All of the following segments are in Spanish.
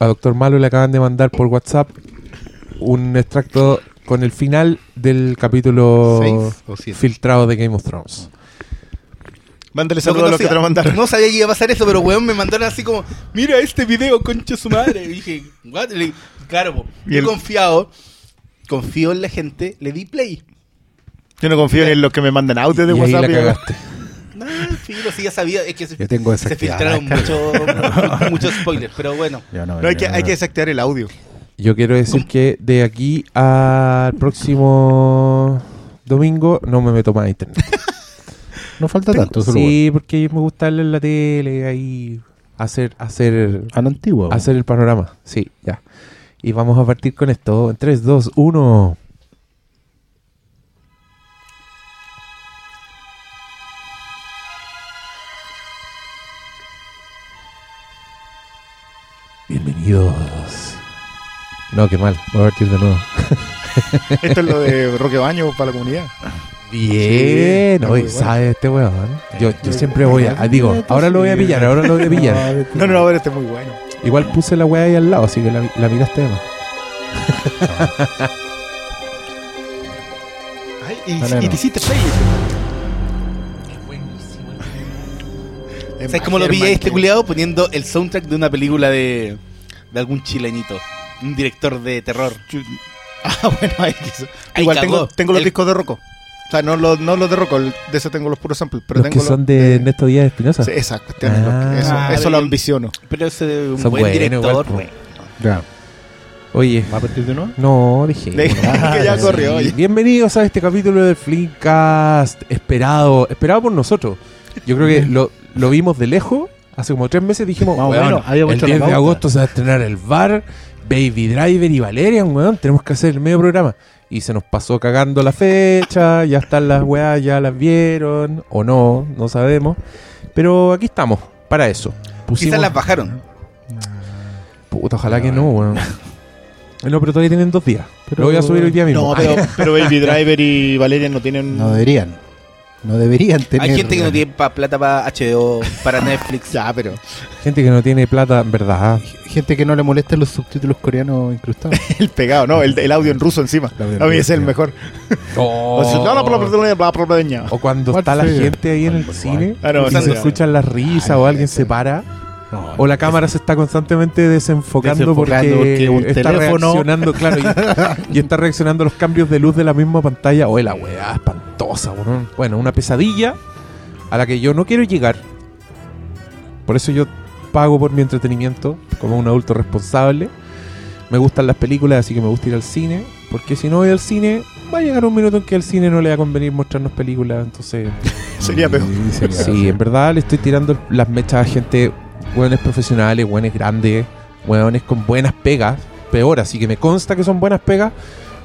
a Doctor Malo le acaban de mandar por WhatsApp un extracto con el final del capítulo filtrado de Game of Thrones. Mándale Lo saludos a los que te lo mandaron. No sabía que iba a pasar eso, pero weón me mandaron así como, mira este video, concha su madre. Y dije, what? Le- claro, po, Y yo el- confiado, confío en la gente, le di play. Yo no confío en los que me mandan audios de y ahí la WhatsApp. cagaste. No, filo, sí, ya sabía, es que se, Yo tengo se desactivada filtraron muchos muchos spoilers, pero bueno. No, No, hay que, hay que desactivar el audio. Yo quiero decir que de aquí al próximo domingo no me meto más a internet. No falta tanto, solo sí, porque me gusta verlo en la tele, ahí hacer, hacer. A la antigua. hacer el panorama. Sí, ya. Y vamos a partir con esto. En 3, 2, 1. Bienvenidos. No, qué mal. Voy a partir de nuevo. Esto es lo de Roque Baño para la comunidad. Bien, Sí, bueno. ¿sabes este weón? Yo, yo siempre voy a. Digo, ahora lo voy a pillar, ahora lo voy a pillar. No, no, no, pero este es muy bueno. Igual puse la weá ahí al lado, así que la, la miraste de más. Ay, y, No, no, y no. te hiciste play. ¿Sabes cómo lo pillé este culiado? Poniendo el soundtrack de una película de, de algún chilenito. Un director de terror. Ah, bueno, ahí quiso. Ahí Igual tengo, tengo los El- discos de Rocco. O sea, no los, no los de Rocco, de ese tengo los puros samples. Pero Los que son los de Ernesto Díaz Espinosa. Sí, los que- Ah. eso Ah, lo ambiciono. Pero ese es un Son buen director. güey. Ya. Oye, ¿Va a partir de nuevo? no, que ya Sí. corrió. oye. Bienvenidos a este capítulo del Flinkcast. Esperado, esperado por nosotros. Yo creo que lo, lo vimos de lejos. Hace como tres meses dijimos, habíamos el hecho la 10 de agosto se va a estrenar el bar, Baby Driver y Valerian, weón. Tenemos que hacer el medio programa. Y se nos pasó cagando la fecha, ya están las weas, ya las vieron, o no, no sabemos. Pero aquí estamos, para eso. Pusimos- Quizás las bajaron. Puta, ojalá que no, weón. No, pero todavía tienen dos días. Pero- Lo voy a subir hoy día mismo. No, pero, pero Baby Driver y Valeria no tienen. No deberían. No deberían tener. Hay gente que no tiene pa- plata para HBO, para Netflix. Ya, pero. Gente que no tiene plata, en verdad. Gente que no le molestan los subtítulos coreanos incrustados. El pegado, ¿no? El, el audio en ruso encima. A mí es el mejor. Oh. O cuando está la gente ahí en el cine Ah, no, y sí, se escuchan las risas o alguien se para No, o la cámara se está constantemente desenfocando, Desenfocando porque, porque un está teléfono- reaccionando, claro, y, y está reaccionando a los cambios de luz de la misma pantalla. O la weá espantosa, weón. Bueno, una pesadilla a la que yo no quiero llegar. Por eso yo pago por mi entretenimiento como un adulto responsable. Me gustan las películas, así que me gusta ir al cine. Porque si no voy al cine, va a llegar un minuto en que al cine no le va a convenir mostrarnos películas. Entonces, Sería peor. Sí, sí, en verdad le estoy tirando las mechas a gente, hueones profesionales, hueones grandes, hueones con buenas pegas. Peor, así que me consta que son buenas pegas.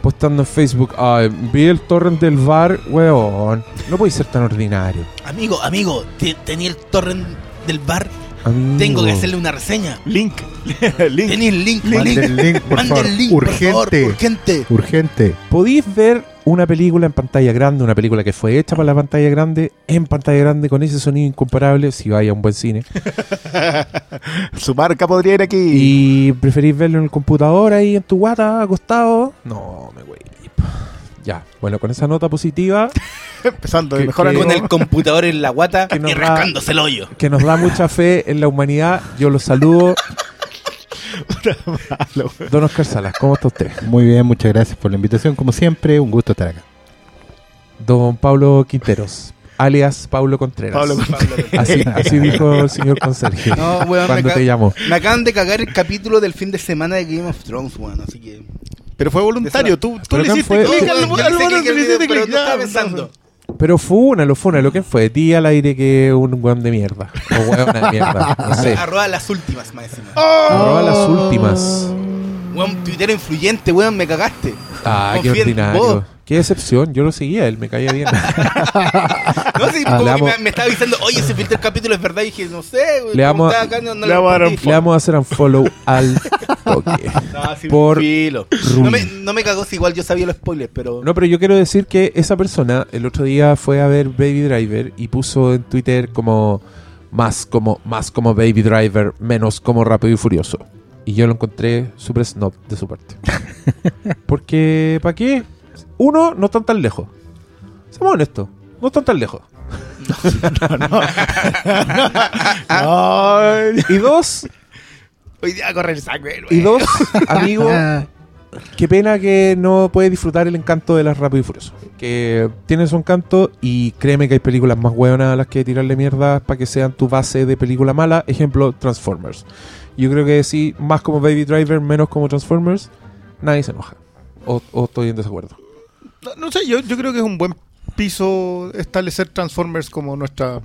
Postando en Facebook, ay, vi el torrent del bar, weón. No podéis ser tan ordinario. Amigo, amigo, te- tenía el torrent del bar. Amigo. Tengo que hacerle una reseña. Link. Link. Tenía el link, Mande link. el link, por Mande favor. el link, por favor, urgente. urgente. Urgente. Podéis ver una película en pantalla grande, una película que fue hecha para la pantalla grande, en pantalla grande, con ese sonido incomparable, si vais a un buen cine. Su marca podría ir aquí. Y preferís verlo en el computador ahí en tu guata, acostado. No, me güey. Ya, bueno, con esa nota positiva Empezando que- mejor que- Con el computador en la guata y da- rascándose el hoyo. que nos da mucha fe en la humanidad, yo los saludo. Don Oscar Salas, ¿cómo está usted? Muy bien, muchas gracias por la invitación. Como siempre, un gusto estar acá. Don Pablo Quinteros, alias Pablo Contreras. Pablo Así, así dijo el señor conserje No, cuando te llamó. me acaban de cagar el capítulo del fin de semana de Game of Thrones, weón. Así que. Pero fue voluntario. Tú, tú Pero le ¿quién hiciste clic al Yo al le hice pero pensando. Pero fúnalo, fúnalo. ¿Quién fue? Di al aire que un weón de mierda. O weón de mierda. No sé. Arroba las últimas, más encima. Arroba las últimas. Weón, Twitter influyente, weón, me cagaste. Ah, qué Confía en vos. ordinario. Qué decepción. Yo lo seguía, él me caía bien. No sé, Ah, como que me, me estaba avisando, oye, ese filtro el capítulo es verdad. Y dije, no sé, güey. Le vamos a- estaba acá, no, no le vamos a dar un respondí. Le vamos a hacer un follow al toque. No, sí, por filo. No me, no me cagó si igual yo sabía los spoilers, pero. No, pero yo quiero decir que esa persona el otro día fue a ver Baby Driver y puso en Twitter como más como más como Baby Driver, menos como Rápido y Furioso. Y yo lo encontré súper snob de su parte. Porque, ¿para qué? Uno, no están tan lejos. Seamos honestos, no están tan lejos. No, Y dos, Hoy día correr sangre, y dos, amigo, qué pena que no puedes disfrutar el encanto de las Rápido y Furioso. Que tiene su encanto y créeme que hay películas más buenas a las que tirarle mierda para que sean tu base de película mala. Ejemplo, Transformers. Yo creo que sí, más como Baby Driver, menos como Transformers, nadie se enoja. O, o estoy en desacuerdo. No, no sé, yo, yo creo que es un buen piso establecer Transformers como nuestra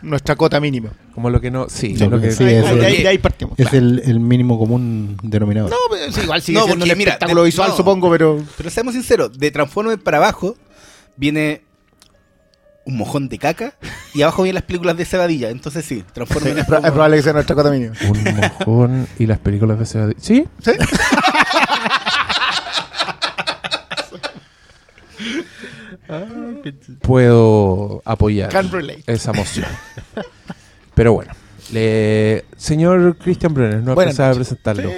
nuestra cota mínima. Como lo que no. Sí, Sí, lo que. sí, es ahí, de ahí partimos. Es el, el mínimo común denominador. No, pero sí, igual sigue No, siendo porque un mira, espectáculo de- visual, no. supongo, pero... Pero seamos sinceros, de Transformers para abajo viene un mojón de caca y abajo vienen las películas de Cebadilla. Entonces sí, Transformers Es, es probable que sea nuestra cota mínima. Un mojón y las películas de Seba. Sí, ¿Sí? puedo apoyar esa moción. Pero bueno, le... señor Christian Brenner, no alcanzaba a presentarlo.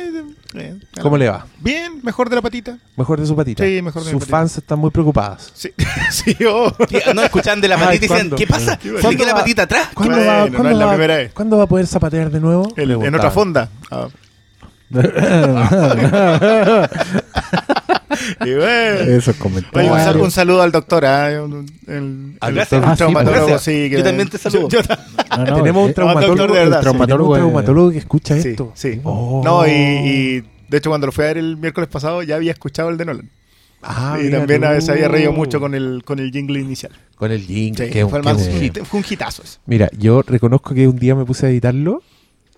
¿Cómo le va? Bien, mejor de la patita. Mejor de su patita. Sí, mejor de Sus patita. fans están muy preocupadas. Sí, sí, oh. No escuchan de la patita y dicen. ¿qué pasa? ¿Cuándo ¿Se le queda la va? patita atrás? ¿Cuándo, Bueno, va, no cuándo la va- primera vez. cuándo va a poder zapatear de nuevo? En, otra fonda. Ah. Y bueno. Esos Oye, comentarios. un, sal- un saludo al doctor, ah, un- el, Al el doctor. el Ah, traumatólogo, gracias. sí, que- Yo también te saludo. Yo- yo- No, no, Tenemos un eh, traumatólogo, doctor de verdad, traumatólogo, un traumatólogo que escucha sí, esto. sí. Oh. No, y, y de hecho cuando lo fui a ver el miércoles pasado ya había escuchado el de Nolan. Ah, y mira también tú. a veces había reído mucho con el, con el jingle inicial. Con el. Sí, que- fue, el que- más- que- hit- fue un hitazo. Mira, yo reconozco que un día me puse a editarlo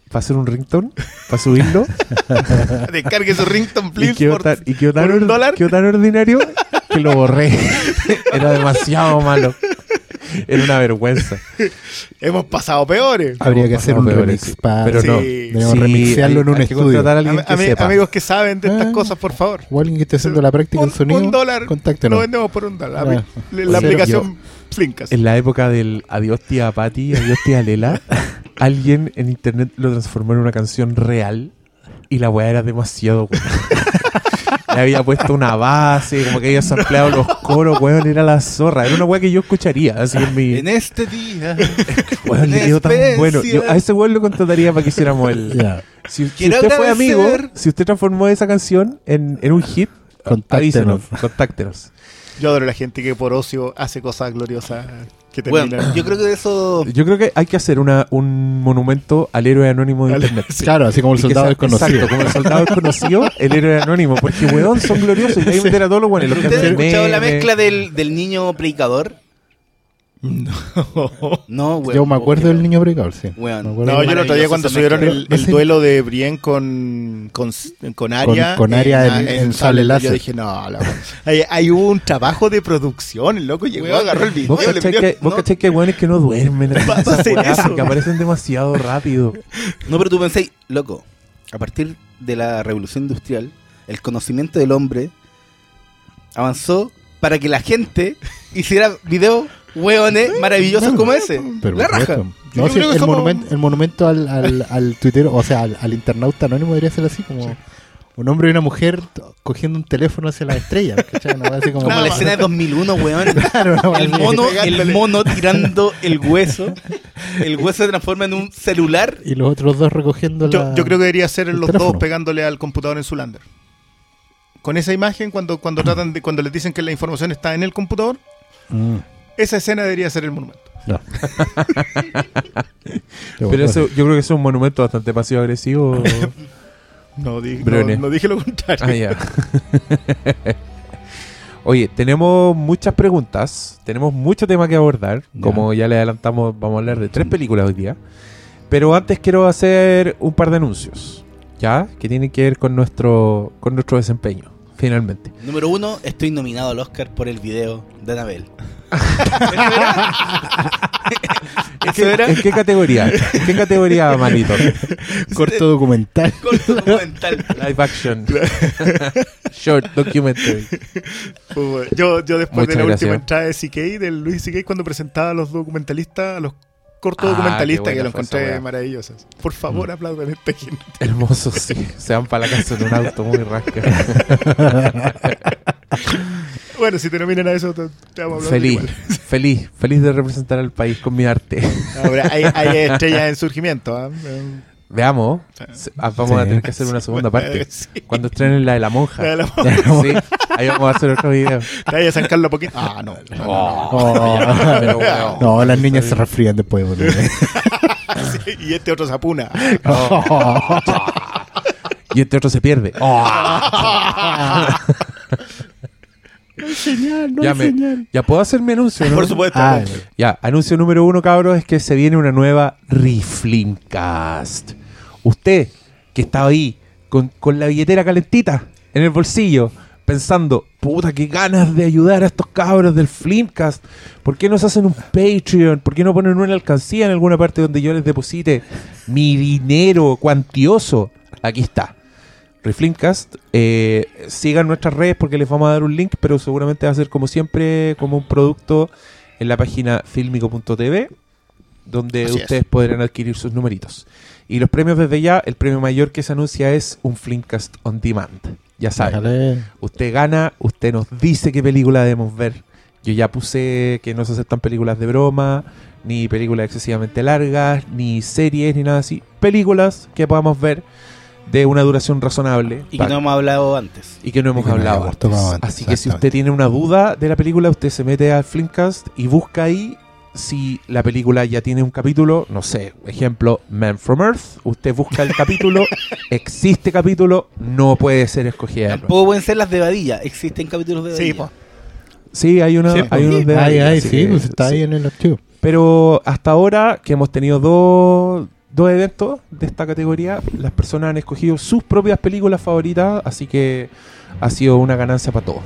para hacer un ringtone, para subirlo. Descargue su ringtone, y, please. quedó por- tan, y quedó tan por un dólar. quedó tan ordinario que lo borré. Era demasiado malo. Era una vergüenza. Hemos pasado peores. Habría que Hemos hacer pasado un peores, remix sí. para. Pero Sí. no. Debemos Sí, remixearlo en hay- un hay que estudio. contratar a alguien que sepa. amigos que saben de estas Ah. cosas, por favor. O alguien que esté haciendo la práctica Un, del sonido. un dólar. Lo Contáctenos. vendemos por un dólar. Ah. La, Oye, aplicación Flinkas. En la época del adiós tía Patti, adiós tía Lela, alguien en internet lo transformó en una canción real y la weá era demasiado buena. Le había puesto una base, como que había sampleado los coros, weón, era la zorra. Era una weá que yo escucharía, así en mi... En este día. Weón, le quedó tan bueno. Yo a ese weón lo contrataría para que hiciéramos el... Si, usted fue amigo, si usted transformó esa canción en, en un hit, Contáctenos. avísenos, contáctenos. Yo adoro la gente que por ocio hace cosas gloriosas que. Bueno, yo creo que eso. Yo creo que hay que hacer una, un monumento al héroe anónimo de Al- internet. Claro, así como el soldado desconocido. Exacto, como el soldado desconocido, el héroe anónimo. Porque, weón, son gloriosos. Y hay que meter a todos los buenos. ¿Ustedes han escuchado la mezcla del, del niño predicador? No, weón. Yo me acuerdo del niño precador, sí. Weón. Me acuerdo No, yo el otro día cuando subieron el, No duelo de Brien con, con, con Aria, con Aria en- en sable Yo láser. dije, no, la- hay, hay un trabajo de producción. El loco llegó, Weón, agarró el video. Vos le cachai envió- que, vos no. cachai que hay weones que no duermen. en Va a esas hacer weas eso. porque aparecen demasiado rápido. No, pero tú pensáis, loco, a partir de la revolución industrial, el conocimiento del hombre avanzó para que la gente hiciera videos hueones maravillosos como ese. Pero la raja. No, sí, el, somos- monumento, el monumento al, al, al tuitero, o sea, al, al internauta anónimo debería ser así, como un hombre y una mujer cogiendo un teléfono hacia las estrellas. así como, Como la escena de 2001, weón. Claro, El mono, el mono tirando el hueso. El hueso se transforma en un celular. Y los otros dos recogiendo Yo, la... yo creo que debería ser los teléfono. dos pegándole al computador en su lander. Con esa imagen, cuando, cuando tratan de, cuando les dicen que la información está en el computador, Mm, esa escena debería ser el monumento. no. Pero eso, yo creo que eso es un monumento bastante pasivo-agresivo. No, di- no, Briones. no dije lo contrario. Ah, ya. Oye, tenemos muchas preguntas, tenemos mucho tema que abordar. Como ya le adelantamos, vamos a hablar de tres películas hoy día. Pero antes quiero hacer un par de anuncios, ¿ya? Que tienen que ver con nuestro, con nuestro desempeño, finalmente. Número uno, estoy nominado al Oscar por el video de Anabel. ¿En qué, en qué categoría? ¿En qué categoría, manito? Corto documental. Corto documental. Live action. Short documentary. Pues, Yo, yo después Muchas de la gracias. última entrada de CK, del Luis CK, cuando presentaba a los documentalistas, a los corto Ah, documentalista que lo encontré maravilloso. Por favor, aplaudan a esta gente. Hermoso, sí. Se van para la casa en un auto muy rasca. Bueno, si te nominan a eso, te, te vamos a feliz, igual. feliz, feliz de representar al país con mi arte. Ahora, hay, hay estrellas en surgimiento. ¿ah? Eh, Veamos. Ah, Vamos a tener que hacer una segunda parte. Sí. Cuando estrenen la de la monja. La de la Sí, ahí vamos a hacer otro video. Te vayas a San Carlos poquito. Ah, no. Oh, pero. No, las niñas se resfrían después de volver. Sí, y este otro se apuna. Y este otro se pierde. Ya, me- ya puedo hacer mi anuncio, ¿no? Por supuesto. Ah, Ya, anuncio número uno, cabros, es que se viene una nueva Riflimcast. Usted, que estaba ahí con, con la billetera calentita en el bolsillo, pensando, puta, qué ganas de ayudar a estos cabros del Flimcast. ¿Por qué no se hacen un Patreon? ¿Por qué no ponen una alcancía en alguna parte donde yo les deposite mi dinero cuantioso? Aquí está. Reflimcast, eh, sigan nuestras redes porque les vamos a dar un link, pero seguramente va a ser como siempre, como un producto en la página filmico.tv, donde Así es. ustedes podrán adquirir sus numeritos. Y los premios desde ya, el premio mayor que se anuncia es un Flimcast on demand. Ya saben, déjale. usted gana, usted nos dice qué película debemos ver. Yo ya puse que no se aceptan películas de broma, ni películas excesivamente largas, ni series, ni nada así. Películas que podamos ver de una duración razonable. Y que no hemos hablado antes. y que no hemos que hablado antes. Así que si usted tiene una duda de la película, usted se mete al Flimcast y busca ahí si la película ya tiene un capítulo, no sé, ejemplo, Man from Earth, usted busca el capítulo, existe capítulo, no puede ser escogida. Tampoco pueden ser las de Badilla. Existen capítulos de Badilla. Sí, po. Sí, hay, una, Sí, hay unos de así sí, que- pues está sí. ahí en el archivo. Pero hasta ahora que hemos tenido dos, dos eventos de esta categoría, las personas han escogido sus propias películas favoritas, así que ha sido una ganancia para todos.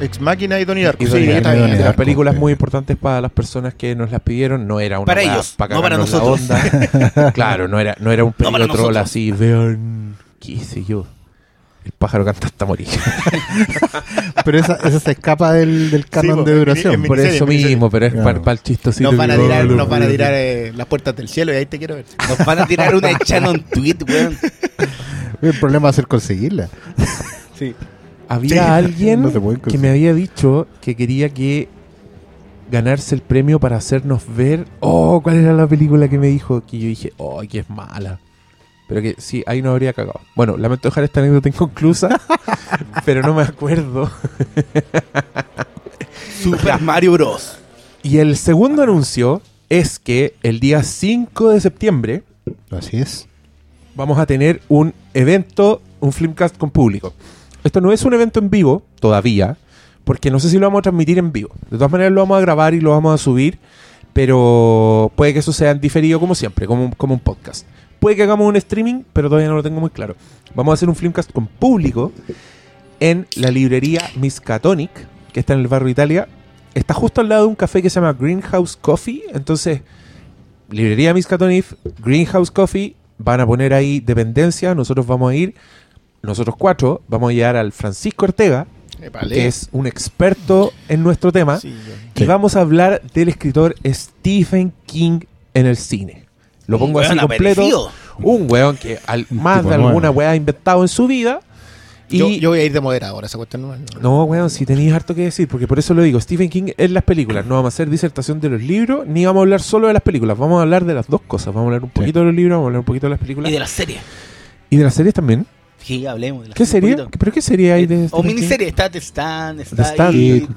Ex Máquina y Donnie Darko. Sí, las películas muy importantes para las personas que nos las pidieron. No era una Para ellos, no para la nosotros. onda. claro, no era, no era un No para peligro troll así. Vean, qué sé yo. El pájaro canta hasta morir. Pero esa, esa se escapa del, del canon de en- duración. en Por miniserie, eso mismo, pero es Claro. para, el chistosito. Nos van a tirar, Oh, nos van a tirar eh, las puertas del cielo y ahí te quiero ver. Nos van a tirar una Shannon tweet, weón. El problema va a ser conseguirla. Sí. Había Sí. alguien No que me había dicho que quería que ganarse el premio para hacernos ver. Oh, ¿cuál era la película que me dijo? Que yo dije, oh, que es mala. Pero que sí, ahí no habría cagado. Bueno, lamento dejar esta anécdota inconclusa, pero no me acuerdo. Super Mario Bros. Y el segundo anuncio es que el día 5 de septiembre Así es. vamos a tener un evento, un Filmcast con público. Esto no es un evento en vivo todavía, porque no sé si lo vamos a transmitir en vivo. De todas maneras lo vamos a grabar y lo vamos a subir, pero puede que eso sea en diferido como siempre, como, como un podcast. Puede que hagamos un streaming, pero todavía no lo tengo muy claro. Vamos a hacer un Filmcast con público en la librería Miskatonic, que está en el barrio Italia. Está justo al lado de un café que se llama Greenhouse Coffee. Entonces, librería Miskatonic, Greenhouse Coffee, van a poner ahí dependencia. Nosotros vamos a ir, nosotros cuatro, vamos a llegar al Francisco Ortega, que es un experto en nuestro tema. Sí, Y Sí. vamos a hablar del escritor Stephen King en el cine. Lo pongo así completo. aparecido. Un weón que al, más de alguna weá ha inventado en su vida. Y yo, yo voy a ir de moderador a esa cuestión. No, no. no, weón, si tenéis harto que decir, porque por eso lo digo. Stephen King en las películas. No vamos a hacer disertación de los libros, ni vamos a hablar solo de las películas. Vamos a hablar de las dos cosas. Vamos a hablar un poquito de los libros, vamos a hablar un poquito de las películas. Y de la serie. Y de las series también. Sí, hablemos de la ¿Qué serie? un poquito. ¿Pero qué serie hay de O Stephen King? miniserie, está The Stand, está The Stand. ahí.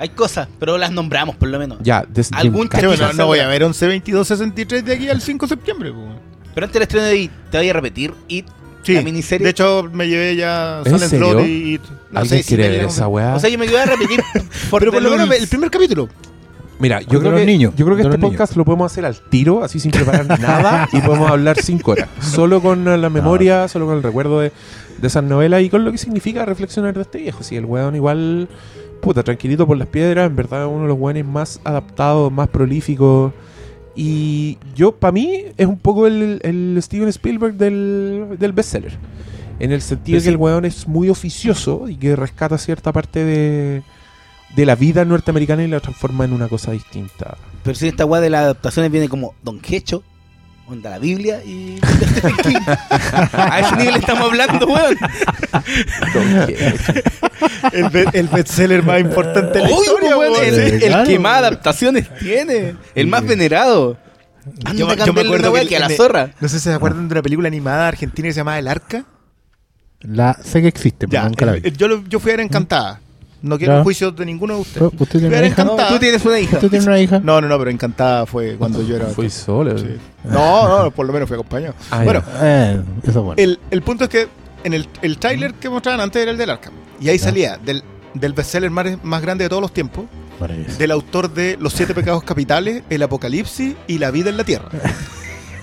Hay cosas, pero las nombramos por lo menos. Ya, de Algún bueno, se no voy a ver 11, 22, 63 de aquí al 5 de septiembre. pues. Pero antes del estreno de It, te voy a repetir It, Sí, la miniserie. de hecho me llevé ya ¿En Silent serio? Slot y... no ¿Alguien sé si quiere me ver esa weá? o sea, yo me quedé a repetir por Pero por lo menos el primer capítulo. Mira, yo creo, que, niños, yo creo que este podcast lo podemos hacer al tiro, así sin preparar nada, y podemos hablar cinco horas. Solo con la memoria, solo con el recuerdo de, de esas novelas y con lo que significa reflexionar de este viejo. Si el weón igual, puta, tranquilito por las piedras, en verdad uno de los weones más adaptados, más prolíficos. Y yo, para mí, es un poco el, el Steven Spielberg del, del bestseller. En el sentido de Sí. que el weón es muy oficioso y que rescata cierta parte de de la vida norteamericana y la transforma en una cosa distinta. Pero si esta weá de las adaptaciones viene como Don Quecho, onda la Biblia y Stephen King. A ese nivel estamos hablando, weón. El, be- el bestseller más importante de la historia, weón, weón. el, Sí. el claro, que más adaptaciones tiene, el más venerado. Anda Yo, me- yo me cambiarle acuerdo que, que a la zorra. No sé si se acuerdan de una película animada argentina que se llamaba El Arca. La, sé que existe, pero Ya, nunca la vi. eh, yo, yo fui a ver Encantada. No quiero Ya. juicios de ninguno de ustedes. ¿Usted tiene una hija? Tú tienes una hija. ¿Usted tiene una hija? No, no, no, pero Encantada fue cuando yo era... Fui solo. Sí. No, no, por lo menos fui acompañado. Ah, bueno, Eh, eso es bueno. el, el punto es que en el, el tráiler que mostraban antes era el del Arkham. Y ahí Ya. salía del, del bestseller más, más grande de todos los tiempos, del autor de Los Siete Pecados Capitales, El Apocalipsis y La Vida en la Tierra.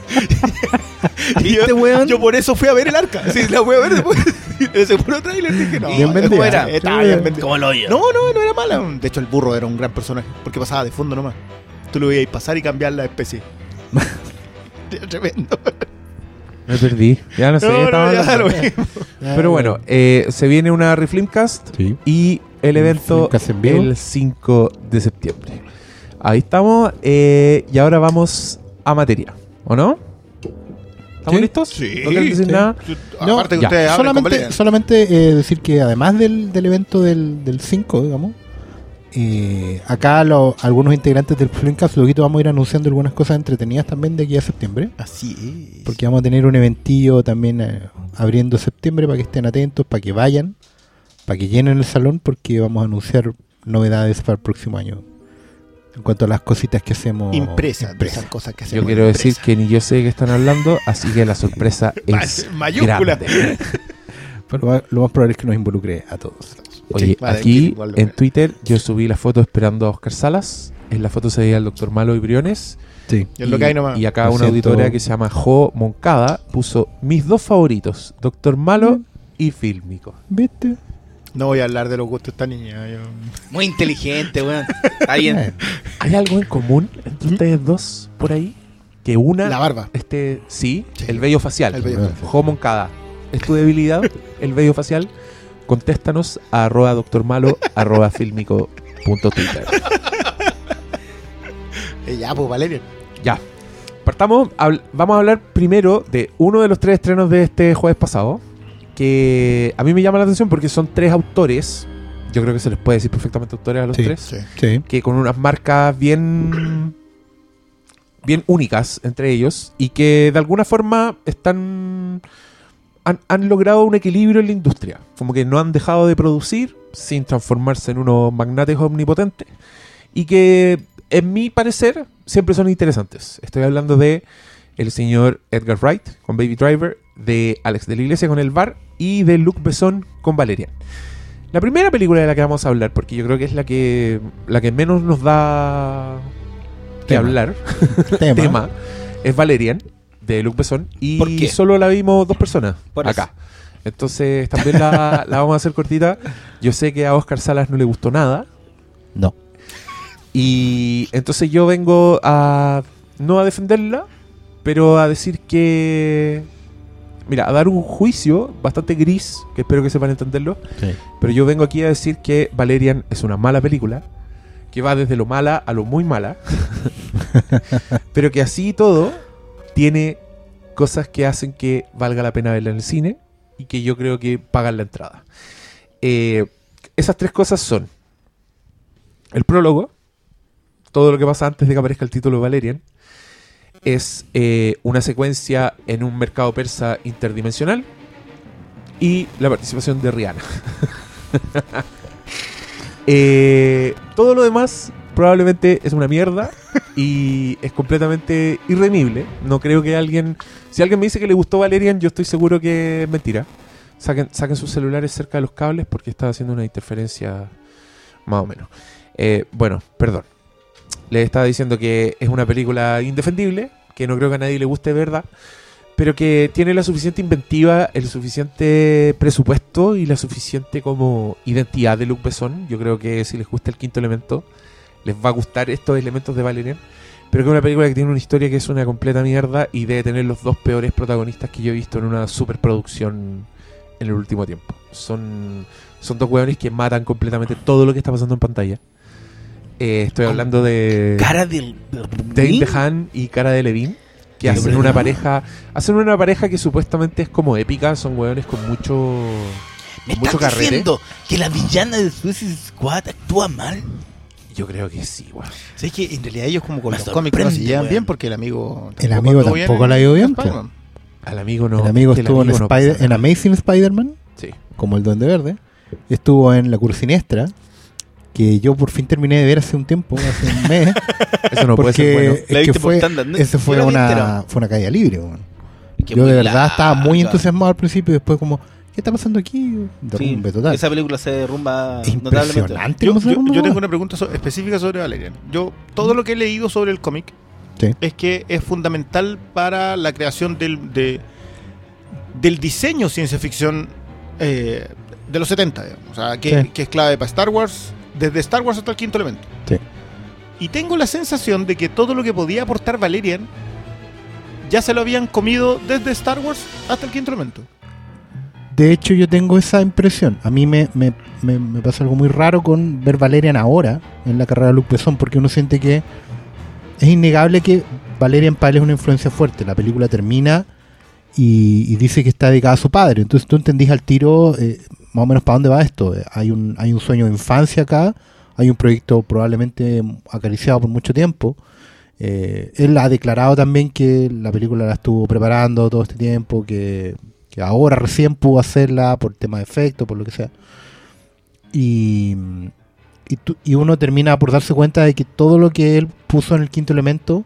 y ¿Viste, yo, weón? yo por eso fui a ver el arca. Sí, la fui a ver después. Ese puro tráiler dije, no. Bien ¿cómo vendida. era? Sí, Estaba bien. bien vendida. Como lo oye. No, no, no era mala. De hecho, el burro era un gran personaje porque pasaba de fondo nomás. Tú lo veías pasar y cambiar la especie. Tremendo. Me perdí. Ya no sé. No, ya lo. Pero bueno, eh, se viene una Refilmcast Sí. y el evento Refilmcast en vivo. el 5 de septiembre. Ahí estamos. eh, y ahora vamos a materia. ¿O no? ¿Estamos Sí. listos? Sí. ¿No decir Sí. nada? No, Aparte que ya. ustedes solamente solamente eh, decir que además del, del evento del, del 5, digamos, eh, acá lo- algunos integrantes del Flimcast luego vamos a ir anunciando algunas cosas entretenidas también de aquí a septiembre. Así es. Porque vamos a tener un eventillo también eh, abriendo septiembre para que estén atentos, para que vayan, para que llenen el salón, porque vamos a anunciar novedades para el próximo año. En cuanto a las cositas que hacemos. impresa, impresas. esas cosas que Yo hacemos. quiero decir impresa. que ni yo sé de qué están hablando, así que la sorpresa es mayúscula. grande. Pero lo más probable es que nos involucre a todos. Oye, Sí, vale, aquí en. Twitter yo subí la foto esperando a Oscar Salas. En la foto se veía el doctor Malo y Briones. Sí. Es lo que hay nomás. Y acá Lo una siento. auditora que se llama Jo Moncada puso mis dos favoritos, Doctor Malo y Fílmico. ¿Viste? No voy a hablar de los gustos de esta niña. yo- Muy inteligente, weón. Está bien. Eh, ¿Hay algo en común entre ustedes dos por ahí? Que una La barba. este sí, Sí. el vello facial. El vello facial. Jo Moncada. ¿Es tu debilidad el vello facial? Contéstanos a arroba doctor malo arroba fílmico punto twitter. Eh, ya, pues Valeria. Ya. Partamos. vamos a hablar primero de uno de los tres estrenos de este jueves pasado. Que a mí me llama la atención porque son tres autores. Yo creo que se les puede decir perfectamente autores a los Sí. tres. Sí. sí. Que con unas marcas bien. bien únicas entre ellos. Y que de alguna forma están. Han, han logrado un equilibrio en la industria. Como que no han dejado de producir sin transformarse en unos magnates omnipotentes. Y que, en mi parecer, siempre son interesantes. Estoy hablando de el señor Edgar Wright con Baby Driver, de Alex de la Iglesia con El Bar y de Luc Besson con Valerian. La primera película de la que vamos a hablar, porque yo creo que es la que, la que menos nos da que Tema. hablar, Tema. tema, es Valerian, de Luc Besson, y ¿Por qué? solo la vimos dos personas Por acá. Entonces también la, la vamos a hacer cortita. Yo sé que a Oscar Salas no le gustó nada. No. Y entonces yo vengo a no a defenderla, pero a decir que mira, a dar un juicio bastante gris, que espero que sepan entenderlo, Sí. pero yo vengo aquí a decir que Valerian es una mala película, que va desde lo mala a lo muy mala, pero que así y todo tiene cosas que hacen que valga la pena verla en el cine y que yo creo que pagan la entrada. Eh, esas tres cosas son el prólogo, todo lo que pasa antes de que aparezca el título Valerian, es eh, una secuencia en un mercado persa interdimensional y la participación de Rihanna. Eh, todo lo demás probablemente es una mierda y es completamente irremible. No creo que alguien... Si alguien me dice que le gustó Valerian, yo estoy seguro que es mentira. Saquen, saquen sus celulares cerca de los cables porque está haciendo una interferencia más o menos. Eh, bueno, perdón. Le estaba diciendo que es una película indefendible, que no creo que a nadie le guste, ¿verdad? Pero que tiene la suficiente inventiva, el suficiente presupuesto y la suficiente como identidad de Luc Besson. Yo creo que si les gusta el quinto elemento, les va a gustar estos elementos de Valerian. Pero que es una película que tiene una historia que es una completa mierda y debe tener los dos peores protagonistas que yo he visto en una superproducción en el último tiempo. Son, son dos hueones que matan completamente todo lo que está pasando en pantalla. Eh, estoy hablando de Cara del. Dane DeHaan y Cara de Levine, que hacen una pareja, hacen una pareja que supuestamente es como épica, son hueones con mucho ¿Me mucho estás carrete. diciendo que la villana de Suicide Squad actúa mal? Yo creo que sí, weón. Sí, es que en realidad ellos como con Me los cómics no se llevan weón. bien porque el amigo... El tampoco amigo tampoco la ha ido bien, en pues. Spider-Man. Al amigo no. el amigo estuvo en, amigo no Spider- en. Amazing Spider-Man, Sí. como el Duende Verde. Estuvo en La Cruz Siniestra, que yo por fin terminé de ver hace un tiempo, hace un mes. Eso no puede ser porque bueno. ¿La es que viste fue, ese fue una, fue una caída libre. weón. Que Yo de verdad estaba muy entusiasmado al principio y después como, ¿qué está pasando aquí? Sí, Derrumbe total. Esa película se derrumba notablemente. impresionante Yo, cómo se yo- derrumba, yo tengo una pregunta so- específica sobre Valerian. Yo, todo lo que he leído sobre el cómic Sí. es que es fundamental para la creación del, de- del diseño ciencia ficción eh, de los 70, digamos. O sea, que, Sí. que es clave para Star Wars, desde Star Wars hasta el quinto elemento. Sí. Y tengo la sensación de que todo lo que podía aportar Valerian ya se lo habían comido desde Star Wars hasta el quinto elemento. De hecho, yo tengo esa impresión. A mí me, me, me- me pasa algo muy raro con ver Valerian ahora en la carrera de Luc Besson, porque uno siente que es innegable que Valerian él es una influencia fuerte. La película termina y, y dice que está dedicada a su padre. Entonces tú entendís al tiro eh, más o menos para dónde va esto. Eh, Hay un, hay un sueño de infancia acá, hay un proyecto probablemente acariciado por mucho tiempo. Eh, él ha declarado también que la película la estuvo preparando todo este tiempo, que, que ahora recién pudo hacerla por tema de efecto, por lo que sea. Y, y, tú- y uno termina por darse cuenta de que todo lo que él puso en el quinto elemento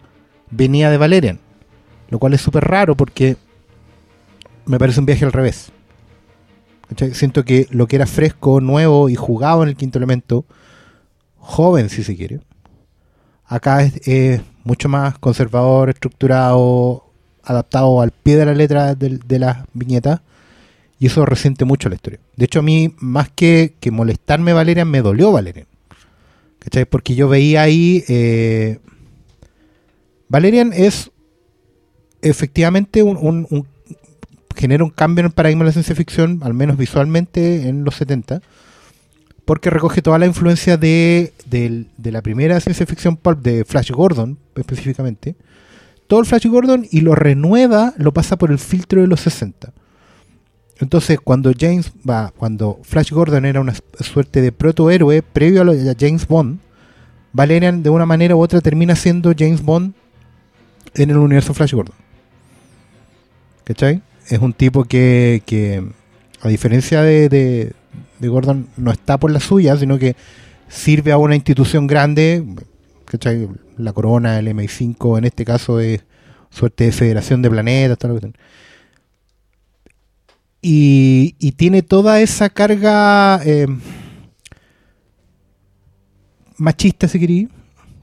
venía de Valerian. Lo cual es súper raro porque me parece un viaje al revés. ¿Cachai? Siento que lo que era fresco, nuevo y jugado en el quinto elemento, joven si se quiere, acá es, mucho más conservador, estructurado, adaptado al pie de la letra del- de, las viñetas. Y eso resiente mucho la historia. De hecho, a mí, más que, que molestarme Valerian, me dolió Valerian. ¿Cachai? Porque yo veía ahí. eh, Valerian es efectivamente un- genera un cambio en el paradigma de la ciencia ficción, al menos visualmente en los 70, porque recoge toda la influencia de, de la primera ciencia ficción pulp de Flash Gordon, específicamente, todo el Flash Gordon y lo renueva, lo pasa por el filtro de los 60. Entonces, cuando James va, cuando Flash Gordon era una suerte de protohéroe previo a, lo, a James Bond, Valerian de una manera u otra termina siendo James Bond en el universo Flash Gordon. ¿Cachai? Es un tipo que, a diferencia de, de- de Gordon, no está por la suya, sino que sirve a una institución grande, ¿cachai? La corona, el MI5, en este caso es suerte de federación de planetas, toda la cuestión. Y, y tiene toda esa carga eh, machista, si querí,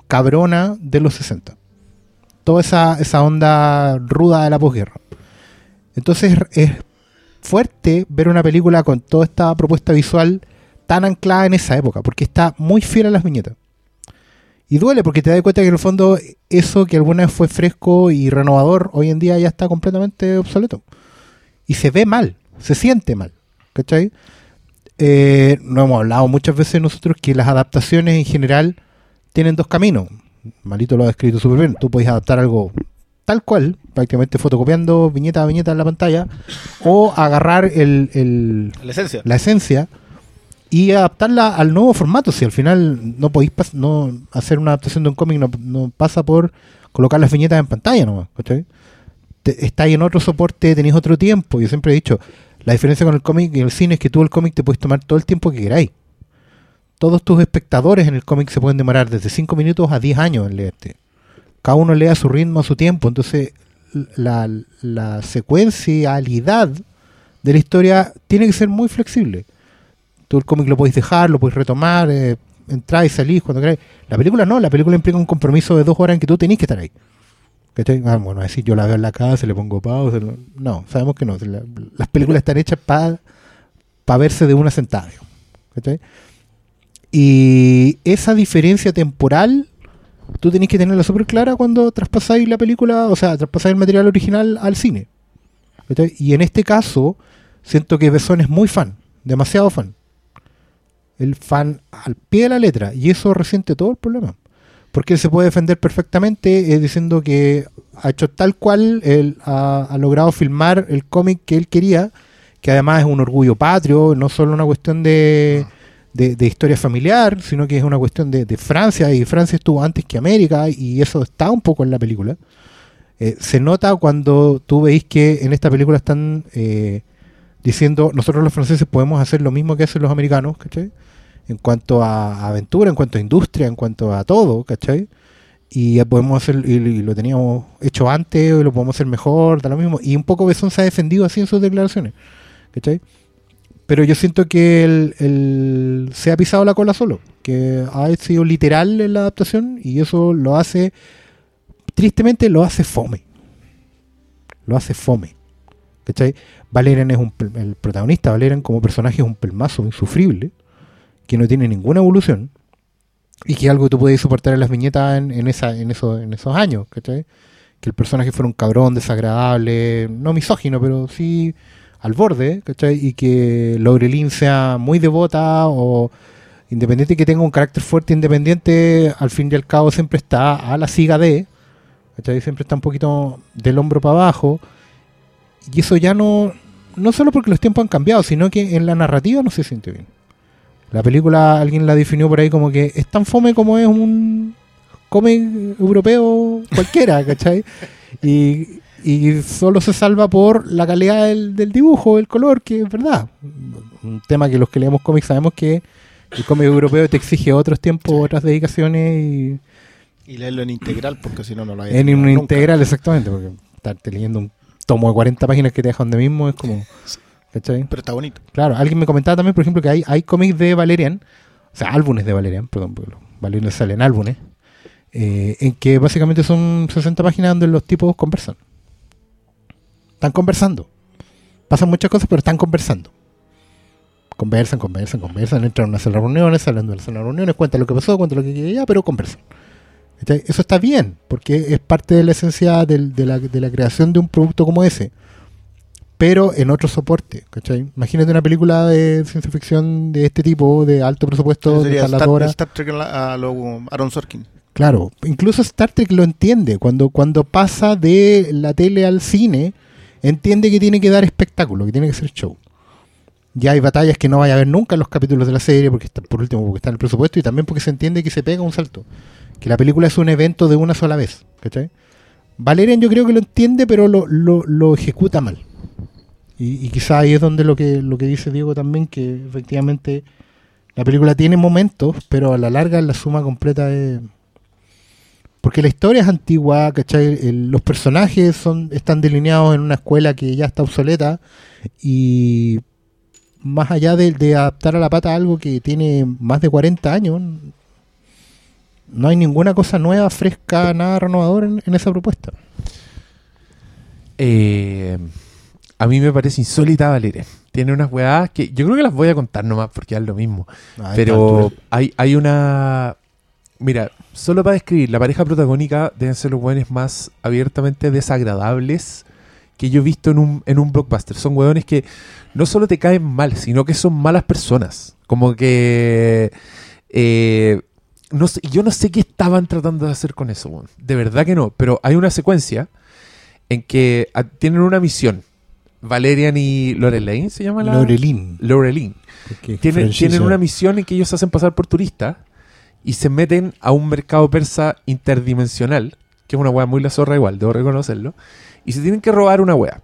cabrona de los 60. Toda esa, esa onda ruda de la posguerra. Entonces es fuerte ver una película con toda esta propuesta visual tan anclada en esa época, porque está muy fiel a las viñetas. Y duele porque te das cuenta que en el fondo eso que alguna vez fue fresco y renovador, hoy en día ya está completamente obsoleto. Y se ve mal, se siente mal. ¿Cachai? Eh, no hemos hablado muchas veces nosotros que las adaptaciones en general tienen dos caminos. Malito lo ha descrito súper bien. Tú puedes adaptar algo tal cual, prácticamente fotocopiando viñeta a viñeta en la pantalla, o agarrar el, el- La esencia. la esencia y adaptarla al nuevo formato. Si al final no podéis no hacer una adaptación de un cómic, no, no pasa por colocar las viñetas en pantalla nomás. ¿cachai? Estáis en otro soporte, tenéis otro tiempo. Yo siempre he dicho, la diferencia con el cómic y el cine es que tú el cómic te puedes tomar todo el tiempo que queráis. Todos tus espectadores en el cómic se pueden demorar desde 5 minutos a 10 años en leerte. Cada uno lee a su ritmo, a su tiempo. Entonces, la, secuencialidad de la historia tiene que ser muy flexible. Tú el cómic lo podéis dejar, lo podéis retomar, eh, entrar y salir cuando queráis. La película no, la película implica un compromiso de dos horas en que tú tenés que estar ahí. ¿Cachai? Ah, bueno, así yo la veo en la casa, le pongo pausa. No, sabemos que no. La- las películas están hechas para verse de una sentada. ¿cachai? Y esa diferencia temporal, tú tenés que tenerla súper clara cuando traspasáis la película, o sea, traspasáis el material original al cine. Y en este caso, siento que Besson es muy fan, demasiado fan. El fan al pie de la letra, y eso resiente todo el problema. Porque él se puede defender perfectamente eh, diciendo que ha hecho tal cual, él ha logrado filmar el cómic que él quería, que además es un orgullo patrio, no solo una cuestión de, de, de historia familiar, sino que es una cuestión de, de Francia, y Francia estuvo antes que América, y eso está un poco en la película. Eh, se nota cuando tú veis que en esta película están eh, diciendo, nosotros los franceses podemos hacer lo mismo que hacen los americanos, ¿cachai? En cuanto a aventura, en cuanto a industria, en cuanto a todo, ¿cachai? Y podemos hacer, y, y lo teníamos hecho antes, y lo podemos hacer mejor, da lo mismo. Y un poco Besson se ha defendido así en sus declaraciones, ¿cachai? Pero yo siento que él se ha pisado la cola solo, que ha sido literal en la adaptación y eso lo hace, tristemente lo hace fome. Lo hace fome. ¿Cachai? Valerian es un, el protagonista, Valerian como personaje es un pelmazo insufrible, que no tiene ninguna evolución y que algo que tú puedes soportar en las viñetas en, en, esa, en, esos, en esos años, ¿cachai? Que el personaje fuera un cabrón desagradable, no misógino, pero sí al borde, ¿cachai? Y que Laurelin sea muy devota o independiente que tenga un carácter fuerte independiente, al fin y al cabo siempre está a la siga de, ¿cachai? Siempre está un poquito del hombro para abajo. Y eso ya no, no solo porque los tiempos han cambiado, sino que en la narrativa no se siente bien. La película alguien la definió por ahí como que es tan fome como es un cómic europeo cualquiera, ¿cachai? Y, y solo se salva por la calidad del, del dibujo, el color, que es verdad. Un tema que los que leemos cómics sabemos que el cómic europeo te exige otros tiempos, otras dedicaciones y Y leerlo en integral, porque si no, no lo hay. en un integral, exactamente, porque estarte leyendo un tomo de 40 páginas que te deja donde mismo es como... ¿Cachai? Pero está bonito. Claro, alguien me comentaba también, por ejemplo, que hay, hay cómics de Valerian, o sea, álbumes de Valerian, perdón, porque los Valerian salen álbumes, eh, en que básicamente son 60 páginas donde los tipos conversan. Están conversando. Pasan muchas cosas, pero están conversando. Conversan, conversan, conversan, entran a una sala de reuniones, salen de la sala de reuniones, cuentan lo que pasó, cuentan lo que quería, pero conversan. ¿Cachai? Eso está bien, porque es parte de la esencia del- de, la, de la creación de un producto como ese pero en otro soporte, ¿cachai? Imagínate una película de ciencia ficción de este tipo, de alto presupuesto, de Star. Star Trek a lo Aaron Sorkin. Claro, incluso Star Trek lo entiende. Cuando, cuando pasa de la tele al cine, entiende que tiene que dar espectáculo, que tiene que ser show. Ya hay batallas que no vaya a haber nunca en los capítulos de la serie, porque está, por último, porque está en el presupuesto y también porque se entiende que se pega un salto. Que la película es un evento de una sola vez, ¿cachai? Valerian yo creo que lo entiende, pero lo, lo, ejecuta mal. Y, y quizá ahí es donde lo que, lo que dice Diego también, que efectivamente la película tiene momentos, pero a la larga la suma completa es... Porque la historia es antigua, ¿cachai? El- los personajes son, están delineados en una escuela que ya está obsoleta y más allá de, de adaptar a la pata algo que tiene más de 40 años, no hay ninguna cosa nueva, fresca, nada renovador en, en esa propuesta. Eh, a mí me parece insólita Valeria. Tiene unas weadas que yo creo que las voy a contar nomás porque es lo mismo. Pero hay, hay una. Mira, solo para describir, la pareja protagónica deben ser los weones más abiertamente desagradables que yo he visto en un, en un blockbuster. Son weones que no solo te caen mal, sino que son malas personas. Como que. eh, no sé, yo no sé qué estaban tratando de hacer con eso. De verdad que no. Pero hay una secuencia en que ah, tienen una misión. Valerian y Lorelaine se llama la. Lorelin. Lorelin. Tienen, tienen una misión en que ellos se hacen pasar por turistas y se meten a un mercado persa interdimensional, que es una wea muy la zorra igual, debo reconocerlo, y se tienen que robar una wea.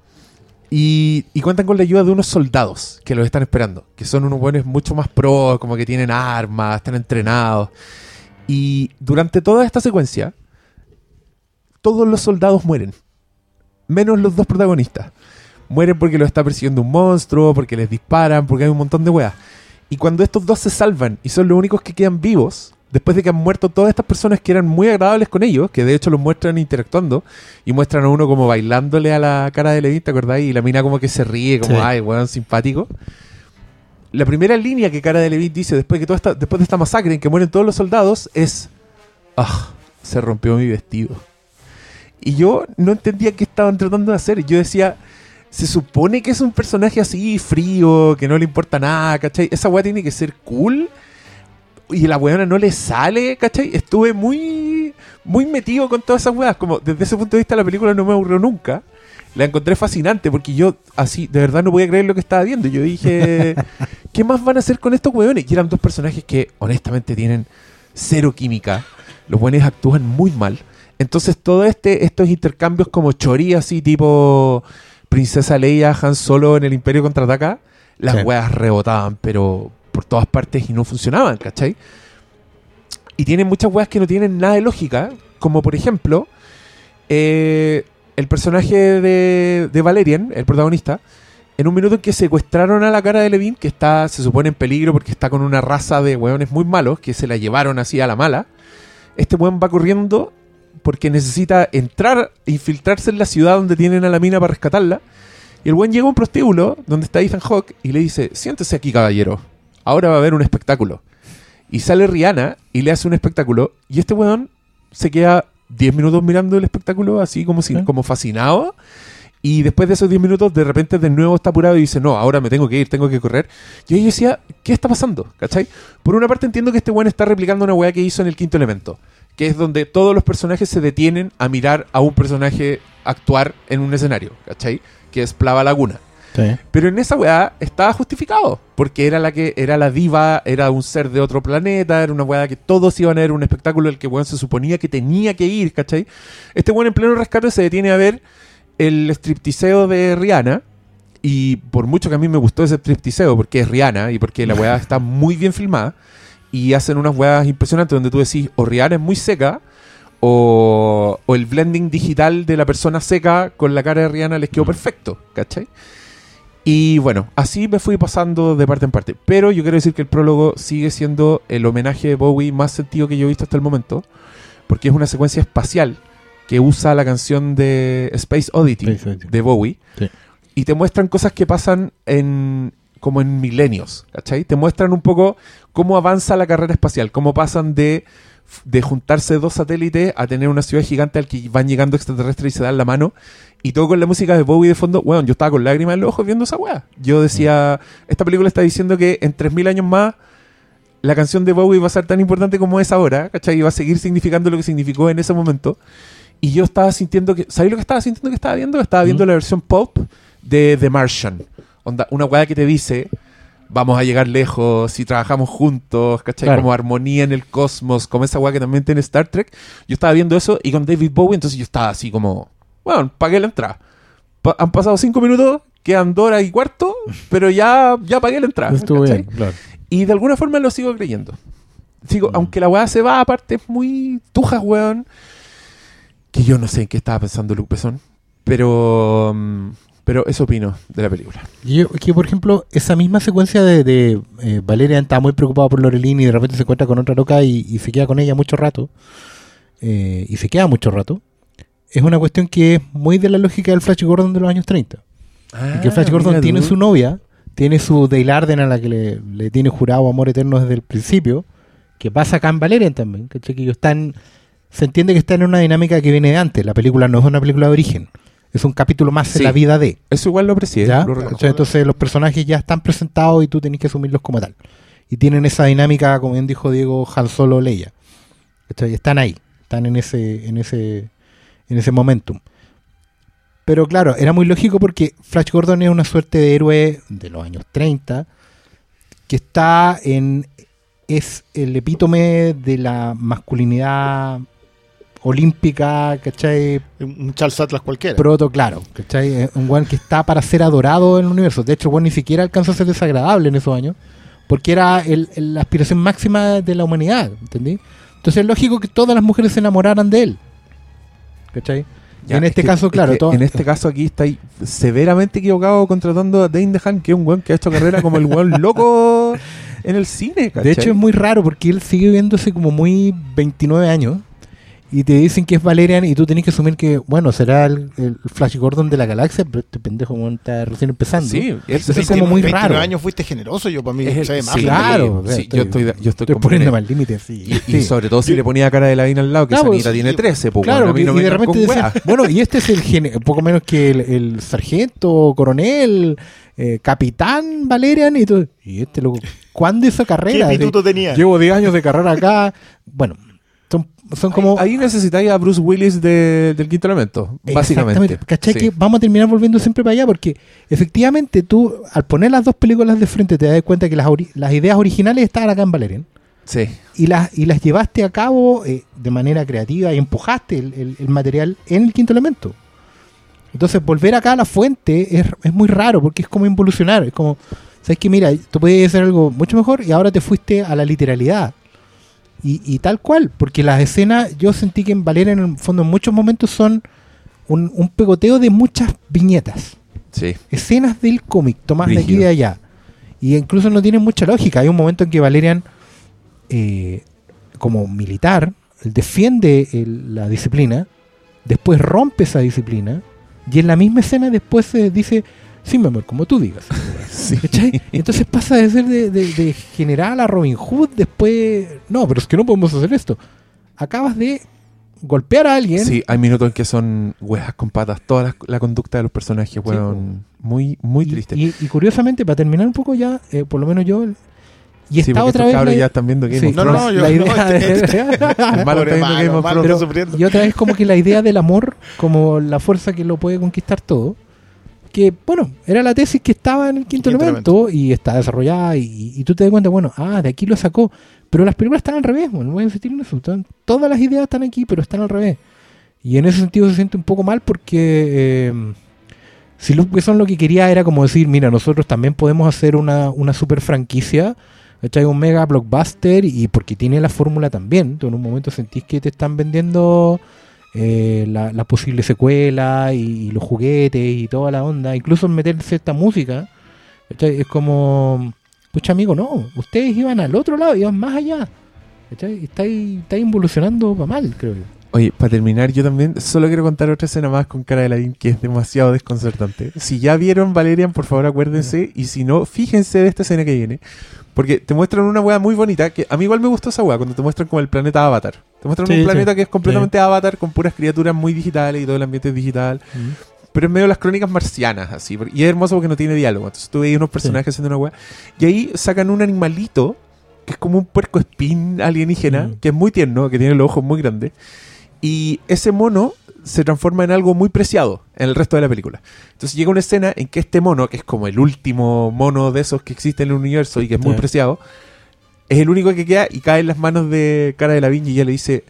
Y, y cuentan con la ayuda de unos soldados que los están esperando, que son unos buenos mucho más pro, como que tienen armas, están entrenados. Y durante toda esta secuencia, todos los soldados mueren, menos los dos protagonistas. Mueren porque los está persiguiendo un monstruo, porque les disparan, porque hay un montón de weas. Y cuando estos dos se salvan y son los únicos que quedan vivos, después de que han muerto todas estas personas que eran muy agradables con ellos, que de hecho los muestran interactuando, y muestran a uno como bailándole a la cara de Levin, ¿te acordáis? Y la mina como que se ríe, como, Sí. ay, weón, simpático. La primera línea que cara de Levin dice después, que toda esta, después de esta masacre en que mueren todos los soldados es, ah, se rompió mi vestido. Y yo no entendía qué estaban tratando de hacer. Yo decía, se supone que es un personaje así, frío, que no le importa nada, ¿cachai? Esa weá tiene que ser cool. Y la weona no le sale, ¿cachai? Estuve muy, muy metido con todas esas weas. Como desde ese punto de vista la película no me aburrió nunca. La encontré fascinante porque yo así, de verdad no podía creer lo que estaba viendo. Yo dije, ¿qué más van a hacer con estos weones? Y eran dos personajes que honestamente tienen cero química. Los buenos actúan muy mal. Entonces todo este, estos intercambios como chorí así tipo Princesa Leia, Han Solo en el Imperio Contraataca, las Sí. weas rebotaban, pero por todas partes y no funcionaban, ¿cachai? Y tienen muchas weas que no tienen nada de lógica, como por ejemplo, eh, el personaje de, de Valerian, el protagonista, en un minuto en que secuestraron a la cara de Levin, que está, se supone en peligro porque está con una raza de weones muy malos, que se la llevaron así a la mala, este weón va corriendo porque necesita entrar, infiltrarse en la ciudad donde tienen a la mina para rescatarla. Y el buen llega a un prostíbulo donde está Ethan Hawke y le dice, siéntese aquí caballero, ahora va a haber un espectáculo. Y sale Rihanna y le hace un espectáculo y este weón se queda 10 minutos mirando el espectáculo así como, si, ¿Eh? como fascinado. Y después de esos 10 minutos, de repente de nuevo está apurado y dice, no, ahora me tengo que ir, tengo que correr. Y yo decía, ¿qué está pasando? ¿Cachai? Por una parte entiendo que este weón está replicando una weá que hizo en el quinto elemento, que es donde todos los personajes se detienen a mirar a un personaje actuar en un escenario, ¿cachai? Que es Plava Laguna. Sí. Pero en esa weá estaba justificado, porque era la que era la diva, era un ser de otro planeta, era una weá que todos iban a ver, un espectáculo del que weón se suponía que tenía que ir, ¿cachai? Este weón en pleno rescate se detiene a ver el striptiseo de Rihanna, y por mucho que a mí me gustó ese striptiseo, porque es Rihanna y porque la weá está muy bien filmada, y hacen unas weas impresionantes donde tú decís, o Rihanna es muy seca, o, o el blending digital de la persona seca con la cara de Rihanna les quedó perfecto, ¿cachai? Y bueno, así me fui pasando de parte en parte. Pero yo quiero decir que el prólogo sigue siendo el homenaje de Bowie más sentido que yo he visto hasta el momento. Porque es una secuencia espacial que usa la canción de Space Oddity Space Oddity. de Bowie. Sí. Y te muestran cosas que pasan en como en milenios, ¿cachai? Te muestran un poco cómo avanza la carrera espacial, cómo pasan de, de juntarse dos satélites a tener una ciudad gigante al que van llegando extraterrestres y se dan la mano. Y todo con la música de Bowie de fondo. Weón, yo estaba con lágrimas en los ojos viendo esa weá. Yo decía, esta película está diciendo que en 3.000 años más la canción de Bowie va a ser tan importante como es ahora, ¿cachai? Y va a seguir significando lo que significó en ese momento. Y yo estaba sintiendo que. ¿Sabes lo que estaba sintiendo que estaba viendo? Estaba viendo ¿Mm? la versión pop de The Martian. Onda, una weá que te dice. Vamos a llegar lejos si trabajamos juntos, ¿cachai? Claro. Como armonía en el cosmos, como esa weá que también tiene Star Trek. Yo estaba viendo eso y con David Bowie, entonces yo estaba así como, bueno, pagué la entrada. Pa- han pasado cinco minutos, quedan dos horas y cuarto, pero ya, ya pagué la entrada. Bien, claro. Y de alguna forma lo sigo creyendo. Sigo, aunque la weá se va, aparte es muy tuja, weón. Que yo no sé en qué estaba pensando Luke Besson. Pero. mm, Pero eso opino de la película. Yo- que por ejemplo, esa misma secuencia de, de eh, Valeria está muy preocupada por Lorelín y de repente se encuentra con otra loca y, y se queda con ella mucho rato. eh, y se queda mucho rato. Es una cuestión que es muy de la lógica del Flash Gordon de los años 30. y que Flash Gordon tiene su novia, tiene su Dale Arden a la que le, le tiene jurado amor eterno desde el principio, que pasa acá en Valerian también. Que ellos están, se entiende que están en una dinámica que viene de antes, la película no es una película de origen, es un capítulo más Sí. en la vida de, Eso igual lo. ¿cachai? Entonces los personajes ya están presentados y tú tenés que asumirlos como tal. Y tienen esa dinámica, como bien dijo Diego, Han Solo Leia. Están ahí, están en ese, en ese, en ese momentum. Pero claro, era muy lógico porque Flash Gordon es una suerte de héroe de los años 30 que está en. es el epítome de la masculinidad olímpica, ¿cachai? Un Charles Atlas cualquiera. Proto, claro, ¿cachai? Es un weón que está para ser adorado en el universo. De hecho, el weón ni siquiera alcanzó a ser desagradable en esos años, porque era el- el- la aspiración máxima de la humanidad, ¿entendí? Entonces es lógico que todas las mujeres se enamoraran de él. ¿Cachai? Ya, en es este que- caso, es claro, que todo- en este caso aquí está ahí severamente equivocado contratando a Dane DeHaan, que es un weón que ha hecho carrera como el weón loco en el cine. De ¿cachai? hecho es muy raro porque él sigue viéndose como muy 29 años y te dicen que es Valerian y tú tenés que asumir que, bueno, será el, el Flash Gordon de la galaxia, pero este pendejo weón, está recién empezando. Sí, Eso es- es como muy 29 raro. años fuiste generoso, yo para mí Es el- se ve más. sí, claro, o sea, sí, estoy- yo estoy, yo estoy, poniendo René. mal límite, sí. Y, sobre todo si le ponía cara de Lavín al lado, que Claro, esa niña sí, tiene 13, pues Claro, bueno, a mí porque- no me y de repente decían, bueno, y este es el gene- poco menos que el, el sargento, coronel, eh, capitán Valerian y todo. Y este loco, ¿cuándo hizo ¿Qué carrera? Sí, tenía? Llevo 10 años de carrera acá. Bueno, son, como... Ahí necesitáis a Bruce Willis de- del quinto elemento, básicamente. ¿Cachai? Sí. Que vamos a terminar volviendo siempre para allá porque efectivamente tú, al poner las dos películas de frente, te das cuenta que las, ideas originales estaban acá en Valerian Sí. y las, y las llevaste a cabo eh, de manera creativa y empujaste el, el- el material en el quinto elemento. Entonces, volver acá a la fuente es, es muy raro porque es como involucionar. Es como, ¿sabes que Mira, tú podías hacer algo mucho mejor y ahora te fuiste a la literalidad. Y, y tal cual, porque las escenas, yo sentí que en Valera, en el fondo, en muchos momentos son un, un pegoteo de muchas viñetas Sí. escenas del cómic, tomas de aquí y de allá. Y incluso no tienen mucha lógica. Hay un momento en que Valerian, eh, como militar, defiende el- la disciplina, después rompe esa disciplina, y en la misma escena después se dice, sí, mi amor, como tú digas. Sí. ¿Cachai? Entonces pasa de ser de, de- de general a Robin Hood, después, no, pero es que no podemos hacer esto. Acabas de golpear a alguien. Sí, hay minutos en que son weas con patas. Toda la, la conducta de los personajes, weón. Muy, muy y- triste. Y, y curiosamente, para terminar un poco ya, eh, por lo menos yo, y está otra vez... la- ya están viendo Game Sí. of No, no, yo- la no, este- El malo está malo, Game of Thrones. y otra vez como que la idea del amor como la fuerza que lo puede conquistar todo que bueno era la tesis que estaba en el quinto, Quinto elemento, y está desarrollada y, y tú te das cuenta bueno ah de aquí lo sacó pero las películas están al revés bueno, voy a insistir en eso todas las ideas están aquí pero están al revés y en ese sentido se siente un poco mal porque eh, si Luke Besson lo que quería era como decir mira nosotros también podemos hacer una, una super franquicia ¿cachai? un mega blockbuster y porque tiene la fórmula también. Tú en un momento sentís que te están vendiendo eh, la, la posible secuela y, los juguetes y toda la onda. Incluso meterse esta música. ¿cachai? Es como, pucha amigo, no. Ustedes iban al otro lado, iban más allá. Estáis, estáis involucionando para mal, creo yo. Oye, para terminar, yo también solo quiero contar otra escena más con cara de Ladín que es demasiado desconcertante. Si ya vieron Valerian, por favor acuérdense. Y si no, fíjense de esta escena que viene. Porque te muestran una weá muy bonita. Que a mí igual me gustó esa weá cuando te muestran como el planeta Avatar. Te muestran Sí, un sí. planeta que es completamente Avatar con puras criaturas muy digitales y todo el ambiente es digital. Pero en medio de las crónicas marcianas, así. Y es hermoso porque no tiene diálogo. Entonces tú veis unos personajes haciendo una weá. Y ahí sacan un animalito que es como un puerco espín alienígena, Mm. que es muy tierno, que tiene los ojos muy grandes. Y ese mono se transforma en algo muy preciado en el resto de la película. Entonces llega una escena en que este mono, que es como el último mono de esos que existe en el universo y que es muy preciado, es el único que queda y cae en las manos de Cara de la Viña y ella le dice,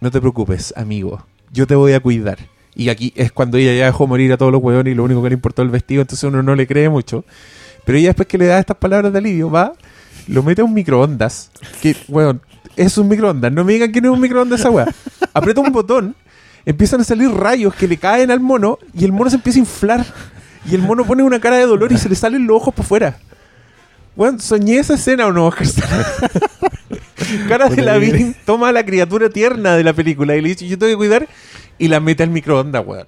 no te preocupes, amigo, yo te voy a cuidar. Y aquí es cuando ella ya dejó morir a todos los hueones y lo único que le importó el vestido, entonces uno no le cree mucho. Pero ella después que le da estas palabras de alivio, va, lo mete a un microondas, que, weón, es un microondas, no me digan que no es un microondas esa weá. Aprieta un botón, empiezan a salir rayos que le caen al mono y el mono se empieza a inflar. Y el mono pone una cara de dolor y se le salen los ojos por fuera. Weón, soñé esa escena o no? Cara de la toma a la criatura tierna de la película y le dice, yo te voy a cuidar, y la mete al microondas, weón.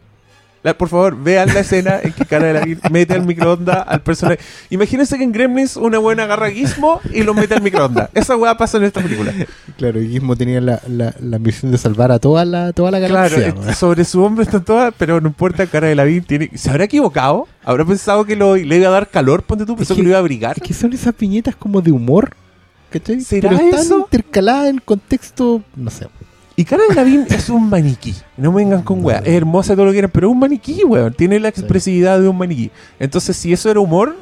La- por favor, vean la escena en que Cara de la mete al microondas al personaje. Imagínense que en Gremlins una buena agarra a Gizmo y lo mete al microondas. Esa weá pasa en esta película. Claro, y Gizmo tenía la, la, la ambición de salvar a toda la, toda la Claro, galaxia. eh, sobre su hombro están todas, pero no importa, Cara de la tiene... ¿Se habrá equivocado? ¿Habrá pensado que lo, le iba a dar calor? Ponte tú, pensó Es que, que- lo iba a abrigar. Es que son esas viñetas como de humor. ¿Cachai? ¿Será Pero están eso? intercaladas en contexto, no sé. Y Cara de Lavín es un maniquí. No me vengan con weá. Es hermosa todo lo que quieran, pero es un maniquí, weón. Tiene la expresividad de un maniquí. Entonces, si eso era humor,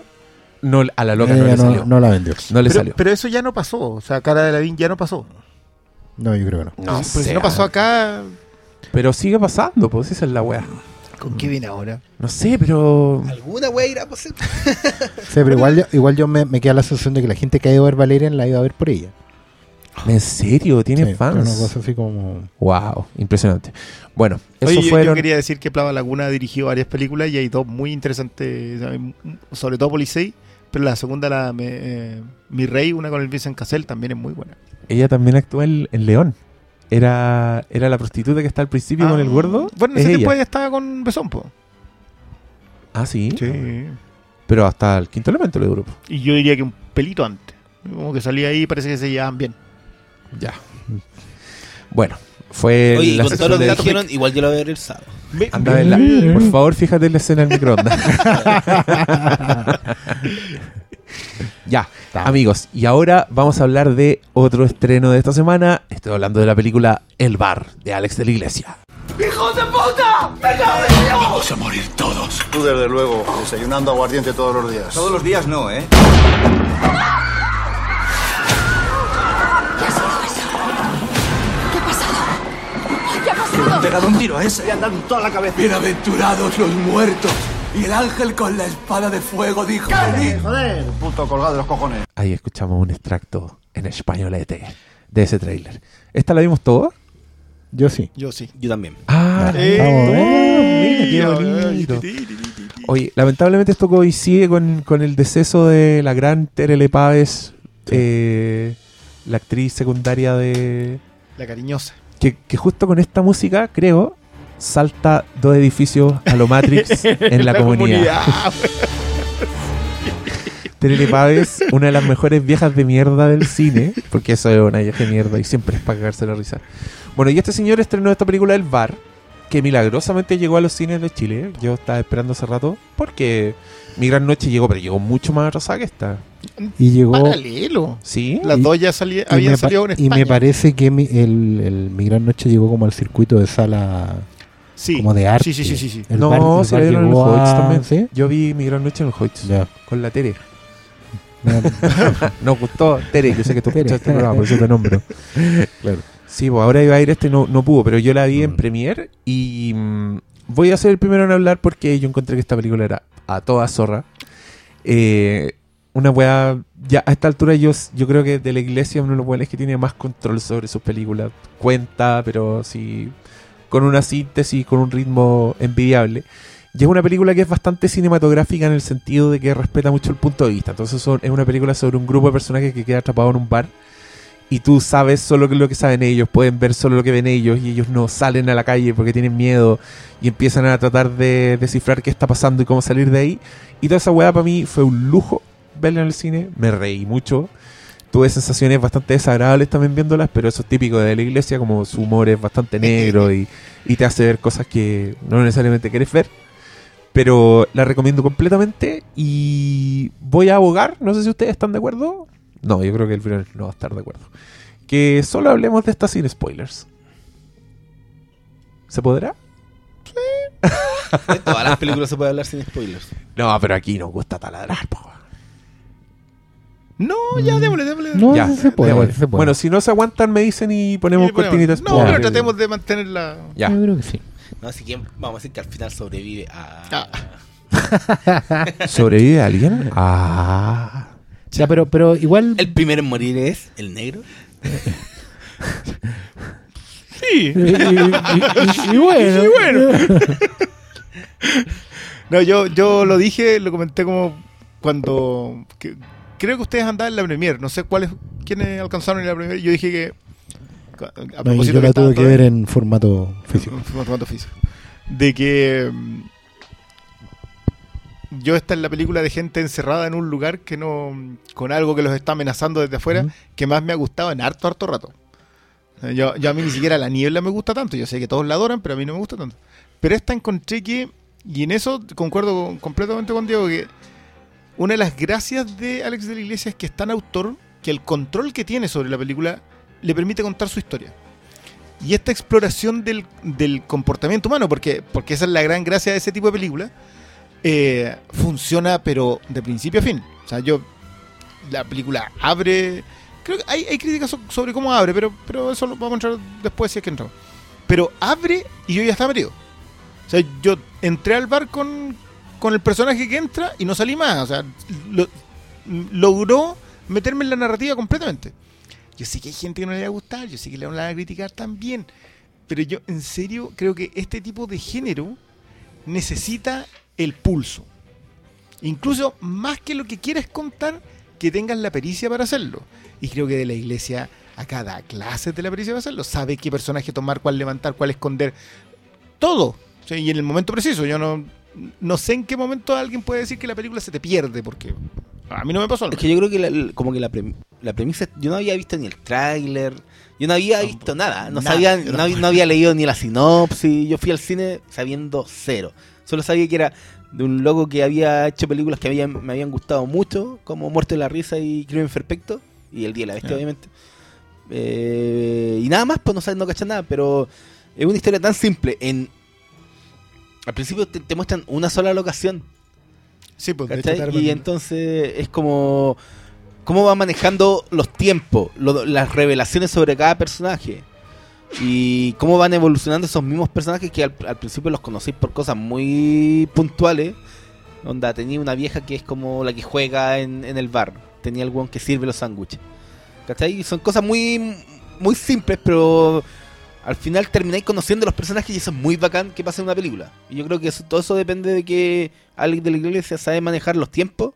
no, a la loca no le salió. No, la vendió. No le Pero, salió. pero eso ya no pasó. O sea, cara de la ya no pasó. No, yo creo que no. No Pues sé, si no pasó acá, Pero sigue pasando, pues esa es la weá. ¿con qué viene ahora? No sé, pero. ¿Alguna wea irá a pasar? Sí, pero igual, yo- igual yo me, me queda la sensación de que la gente que ha ido a ver Valerian la ha ido a ver por ella. ¿En serio? ¿Tiene Sí, fans? Una cosa así como. Wow, impresionante. Bueno, eso Oye, yo- fueron. yo quería decir que Plava Laguna ha dirigido varias películas y hay dos muy interesantes, sobre todo Policey, pero la segunda, la me- eh, Mi Rey, una con el Vincent Cassell, también es muy buena. Ella también actúa en, en León. era, era la prostituta que está al principio con el Ah, gordo. Bueno, en es ese tiempo ella. ella estaba con Besón, po. Ah, sí. Sí. Pero hasta el quinto elemento le duró. Y yo diría que un pelito antes. Como que salía ahí y parece que se llevaban bien. Ya. Bueno, fue Oye, y la con todo lo que de- dijeron, igual yo lo voy a ver el sábado. Anda a verla. Por favor, fíjate en la escena del microondas. ya, amigos. Y ahora vamos a hablar de otro estreno de esta semana. Estoy hablando de la película El Bar, de Alex de la Iglesia. Vamos a morir todos. Tú, desde luego, desayunando aguardiente todos los días. Todos los días no, ¿eh? ¿Qué ¿Qué ha pasado? Pegado un tiro a ese. Le han dado en toda la cabeza. Bienaventurados los muertos. Y el ángel con la espada de fuego dijo: "Venid". Joder, puto colgado de los cojones. Ahí escuchamos un extracto en españolete de ese tráiler. ¿Esta la vimos todos? Yo sí. Yo sí. Yo también. Ah, Eh, Vamos, mira qué bonito. Oye, lamentablemente esto coincide con, con el deceso de la gran Terele Páez, eh, la actriz secundaria de... La cariñosa. Que, que justo con esta música, creo, salta dos edificios a lo Matrix en la, comunidad. Terele Páez, una de las mejores viejas de mierda del cine, porque eso es una vieja de mierda y siempre es para cagarse la risa. Bueno, y este señor estrenó esta película El Bar, que milagrosamente llegó a los cines de Chile. Yo estaba esperando hace rato, porque Mi Gran Noche llegó, pero llegó mucho más atrasada que esta. Y llegó. Paralelo. ¿Sí? Las Y- dos ya salía- y habían salido en y España. me parece que mi, el, el Mi Gran Noche llegó como al circuito de sala sí. como de arte. Sí, sí, sí, sí. sí. El no, bar- el se bar la dieron en el Hoyts también. ¿sí? Yo vi Mi Gran Noche en el Hoyts, Ya. con la Tere. No, Nos gustó Tere, yo sé que tú escuchaste el programa, por eso te nombro. claro. Sí, pues ahora iba a ir este, no, no pudo, pero yo la vi en Mm. Premiere y mm, voy a ser el primero en hablar porque yo encontré que esta película era a toda zorra. Eh, una weá, ya a esta altura yo, yo creo que de la iglesia uno de los weones que tiene más control sobre sus películas. Cuenta, pero sí, con una síntesis, con un ritmo envidiable. Y es una película que es bastante cinematográfica en el sentido de que respeta mucho el punto de vista. Entonces son- es una película sobre un grupo de personajes que queda atrapado en un bar y tú sabes solo lo que saben ellos, pueden ver solo lo que ven ellos y ellos no salen a la calle porque tienen miedo y empiezan a tratar de descifrar qué está pasando y cómo salir de ahí. Y toda esa weá para mí fue un lujo verla en el cine, me reí mucho. Tuve sensaciones bastante desagradables también viéndolas, pero eso es típico de la iglesia, como su humor es bastante negro y, y te hace ver cosas que no necesariamente quieres ver. Pero la recomiendo completamente y voy a abogar, no sé si ustedes están de acuerdo. No, yo creo que el Briones no va a estar de acuerdo. Que solo hablemos de esta sin spoilers. ¿Se podrá? De todas las películas se puede hablar sin spoilers. No, pero aquí nos gusta taladrar, po. No, ya, démosle, démosle. No, Ya, sí se puede, démosle. sí se puede. Bueno, si no se aguantan, me dicen y ponemos Y ponemos- cortinitas. No, pero tratemos de mantenerla. Ya. Yo creo que sí. No, así que vamos a decir que al final sobrevive a. Ah. ¿Sobrevive alguien? Ah. Ya, pero, pero igual. El primero en morir es el negro. Sí. y, y- y- y bueno. No, yo, yo lo dije, lo comenté como cuando. que- creo que ustedes andaban en la premier. No sé cuáles. quiénes alcanzaron en la premier. Yo dije que. A No, propósito yo la tuve que ver en formato físico. en formato físico. De que. Yo esta es la película de gente encerrada en un lugar que no. con algo que los está amenazando desde afuera, que más me ha gustado en harto, harto rato. Yo, yo a mí ni siquiera la niebla me gusta tanto. Yo sé que todos la adoran, pero a mí no me gusta tanto. Pero esta encontré que. Y en eso concuerdo con- completamente con Diego que una de las gracias de Alex de la Iglesia es que es tan autor que el control que tiene sobre la película le permite contar su historia. Y esta exploración del, del comportamiento humano, porque, porque esa es la gran gracia de ese tipo de película, eh, funciona pero de principio a fin. O sea, yo, la película abre, creo que hay, hay críticas so- sobre cómo abre, pero, pero eso lo vamos a entrar después si es que entramos. Pero abre y yo ya estaba metido. O sea, yo entré al bar con, con el personaje que entra y no salí más. O sea, lo- logró meterme en la narrativa completamente. Yo sé que hay gente que no le va a gustar, yo sé que le van a criticar también. Pero yo en serio creo que este tipo de género necesita el pulso. Incluso más que lo que quieres contar, que tengas la pericia para hacerlo. Y creo que de la iglesia a cada clase de la pericia para hacerlo. Sabe qué personaje tomar, cuál levantar, cuál esconder. Todo. Sí, y en el momento preciso. Yo no, no sé en qué momento alguien puede decir que la película se te pierde, porque a mí no me pasó. al Es que yo creo que la- como que la, prem- la premisa, yo no había visto ni el tráiler, yo no había visto nada, no Nada, sabía, no, no había leído ni la sinopsis, yo fui al cine sabiendo cero, solo sabía que era de un loco que había hecho películas que habían, me habían gustado mucho, como Muerte de la Risa y Crimen Perfecto, y El Día de la Bestia obviamente, Eh, y nada más, pues no sabes, no cachas nada, pero es una historia tan simple, en... Al principio te, te muestran una sola locación, Sí, pues de hecho, Y entonces es como cómo va manejando los tiempos, lo- las revelaciones sobre cada personaje y cómo van evolucionando esos mismos personajes que al, al principio los conocéis por cosas muy puntuales. Onda, tenía una vieja que es como la que juega en, en el bar, tenía el weón que sirve los sándwiches. ¿Cachai? Son cosas muy, muy simples, pero al final termináis conociendo los personajes y eso es muy bacán que pasa en una película. Y yo creo que eso- todo eso depende de que alguien de la iglesia sabe manejar los tiempos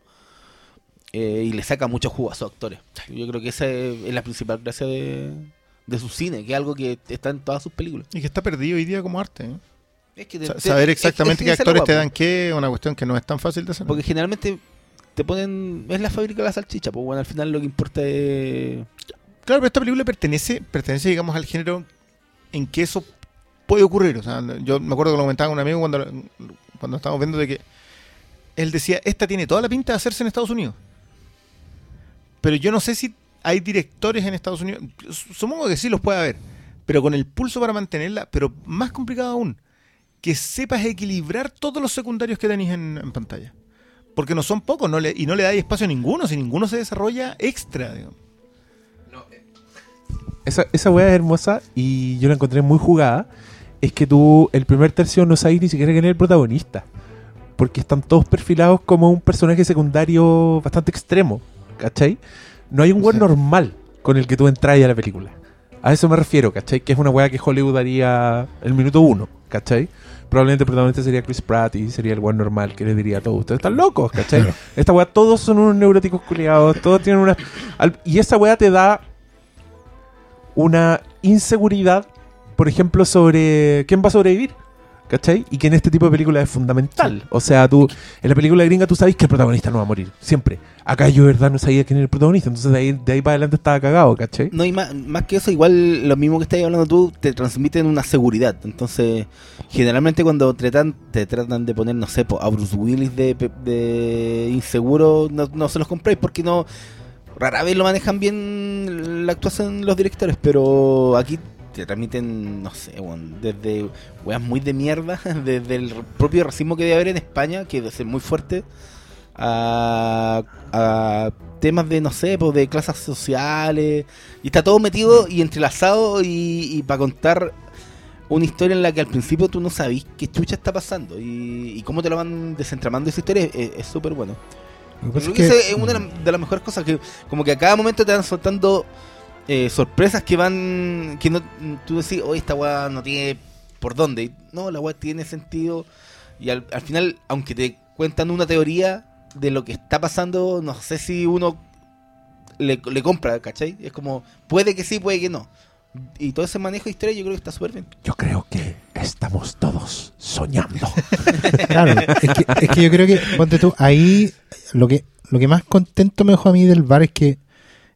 eh, y le saca mucho jugo a sus actores. Yo creo que esa es, es la principal gracia de, de su cine, que es algo que está en todas sus películas. Y que está perdido hoy día como arte. ¿eh? Es que te- Sa- saber exactamente es- qué es actores te dan qué es una cuestión que no es tan fácil de hacer. Porque generalmente te ponen. Es la fábrica de la salchicha, pues bueno, al final lo que importa es. Claro, pero esta película pertenece, pertenece, digamos, al género en que eso puede ocurrir. O sea, yo me acuerdo que lo comentaba con un amigo cuando, cuando estábamos viendo de que él decía, esta tiene toda la pinta de hacerse en Estados Unidos. Pero yo no sé si hay directores en Estados Unidos. Supongo que sí los puede haber. Pero con el pulso para mantenerla, pero más complicado aún, que sepas equilibrar todos los secundarios que tenéis en, en pantalla. Porque no son pocos no le, y no le dais espacio a ninguno, si ninguno se desarrolla extra. digamos. Esa, esa weá es hermosa y yo la encontré muy jugada. Es que tú, el primer tercio, no sabes ni siquiera quién es el protagonista. Porque están todos perfilados como un personaje secundario bastante extremo. ¿Cachai? No hay un weón normal con el que tú entras a la película. A eso me refiero, ¿cachai? Que es una weá que Hollywood haría el minuto uno, ¿cachai? Probablemente el protagonista sería Chris Pratt y sería el weón normal que les diría a todos, ustedes están locos, ¿cachai? Esta weá, todos son unos neuróticos culiados, todos tienen una... Y esa weá te da una inseguridad, por ejemplo, sobre quién va a sobrevivir. ¿Cachai? Y que en este tipo de películas es fundamental. O sea, tú, en la película gringa tú sabes que el protagonista no va a morir. Siempre. Acá yo de verdad no sabía quién era el protagonista. Entonces de ahí, de ahí para adelante estaba cagado, ¿cachai? No, y más, más que eso, igual lo mismo que estás hablando tú, te transmiten una seguridad. Entonces, generalmente cuando tratan, te tratan de poner, no sé, a Bruce Willis de, de inseguro, no, no se los compréis porque no. Rara vez lo manejan bien la actuación los directores, pero aquí te transmiten, no sé, desde weas muy de mierda, desde el propio racismo que debe haber en España, que debe ser muy fuerte, a, a temas de, no sé, pues de clases sociales. Y está todo metido y entrelazado y, para contar una historia en la que al principio tú no sabís qué chucha está pasando y, y cómo te lo van desentramando esa historia es- súper bueno. Creo que que- es una de, las- de las mejores cosas que como que a cada momento te van soltando eh, sorpresas que van que no tú decís, "Oye, esta weá no tiene por dónde." Y, No, la weá tiene sentido y al, al final aunque te cuentan una teoría de lo que está pasando, no sé si uno le, le compra, ¿cachai? Es como, puede que sí, puede que no. Y todo ese manejo de historia yo creo que está súper bien. Yo creo que estamos todos soñando. Claro, es que, es que yo creo que, ponte tú, ahí lo que, lo que más contento me dejó a mí del bar es que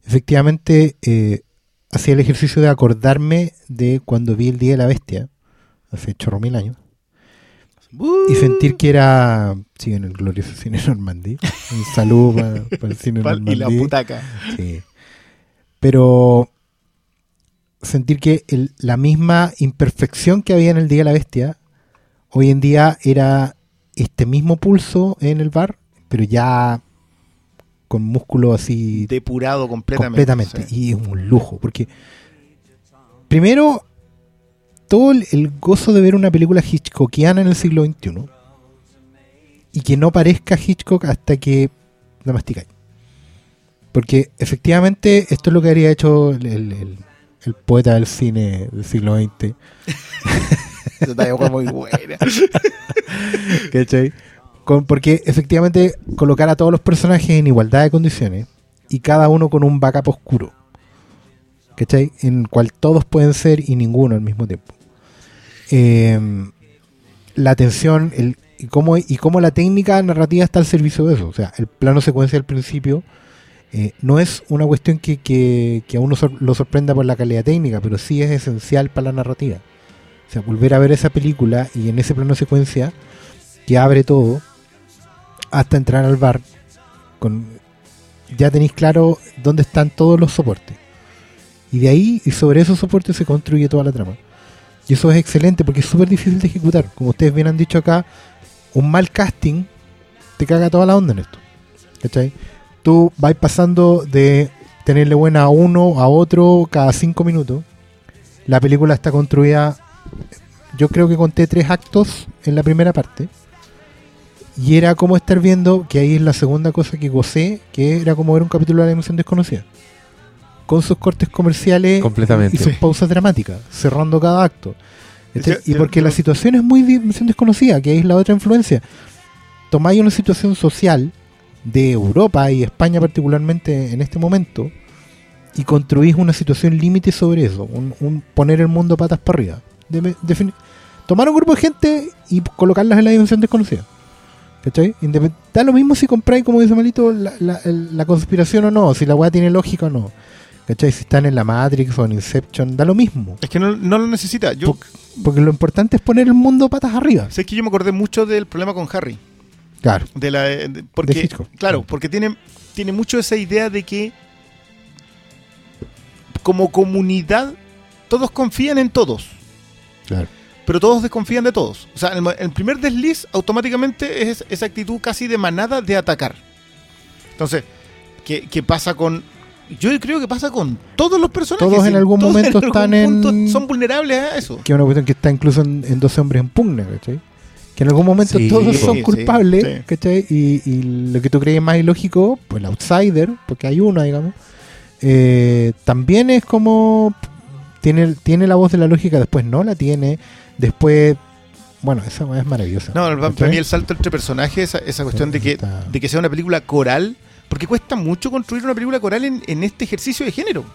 efectivamente eh, hacía el ejercicio de acordarme de cuando vi el Día de la Bestia, hace chorro mil años, y sentir que era, sí, en el glorioso cine Normandí, un saludo para, para el cine Pal- y la Normandí. putaca. Sí. Pero sentir que el- la misma imperfección que había en el Día de la Bestia, hoy en día era este mismo pulso en el bar, pero ya con músculo así Depurado completamente. completamente. sí. Y es un lujo, porque primero, todo el, gozo de ver una película hitchcockiana en el siglo XXI y que no parezca Hitchcock hasta que la masticáis. Porque efectivamente esto es lo que habría hecho el, el- el- el poeta del cine del siglo XX. Muy buena. ¿cachai? Porque efectivamente colocar a todos los personajes en igualdad de condiciones, y cada uno con un backup oscuro. ¿Cachai? En el cual todos pueden ser y ninguno al mismo tiempo. Eh, la atención el, y, cómo, y cómo la técnica narrativa está al servicio de eso. O sea, el plano secuencia al principio eh, no es una cuestión que a uno sor- lo sorprenda por la calidad técnica, pero sí es esencial para la narrativa. O sea, volver a ver esa película y en ese plano secuencia que abre todo hasta entrar al bar con ya tenéis claro dónde están todos los soportes. Y de ahí y sobre esos soportes se construye toda la trama. Y eso es excelente porque es súper difícil de ejecutar. Como ustedes bien han dicho acá, un mal casting te caga toda la onda en esto. ¿Cachai? Tú vas pasando de tenerle buena a uno a otro cada cinco minutos. La película está construida, yo creo que conté tres actos en la primera parte. Y era como estar viendo, que ahí es la segunda cosa que gocé, que era como ver un capítulo de la dimensión desconocida. Con sus cortes comerciales Completamente. y sus pausas dramáticas, cerrando cada acto. Y porque la situación es muy dimensión desconocida, que es la otra influencia. Tomáis una situación social de Europa y España particularmente en este momento y construís una situación límite sobre eso, un, un poner el mundo patas para arriba. De- tomar un grupo de gente y colocarlas en la dimensión desconocida. ¿Cachai? Da lo mismo si compráis, como dice Malito, la, la- la conspiración o no, si la weá tiene lógica o no. ¿Cachai? Si están en la Matrix o en Inception, da lo mismo. Es que no, no lo necesita. Yo, Por- Porque lo importante es poner el mundo patas arriba. sé que yo me acordé mucho del problema con Harry. Claro. De la, de- porque, De claro, porque tiene, tiene mucho esa idea de que como comunidad todos confían en todos, Claro. Pero todos desconfían de todos. O sea, el, el primer desliz automáticamente es esa actitud casi de manada de atacar. Entonces, ¿qué, qué pasa con...? Yo creo que pasa con todos los personajes. Todos en algún Todos momento algún están en- son vulnerables a eso. Que es una cuestión que está incluso en, en 12 hombres en pugna, ¿cachai? Que en algún momento Sí, todos son sí, culpables, sí. ¿cachai? Y, y lo que tú crees más ilógico, pues el outsider, porque hay uno, digamos, eh, también es como. Tiene, tiene la voz de la lógica, después no la tiene, después. Bueno, esa weá es maravillosa. No, para mí el salto entre personajes, esa, esa cuestión de que, Está- de que sea una película coral, porque cuesta mucho construir una película coral en, en este ejercicio de género.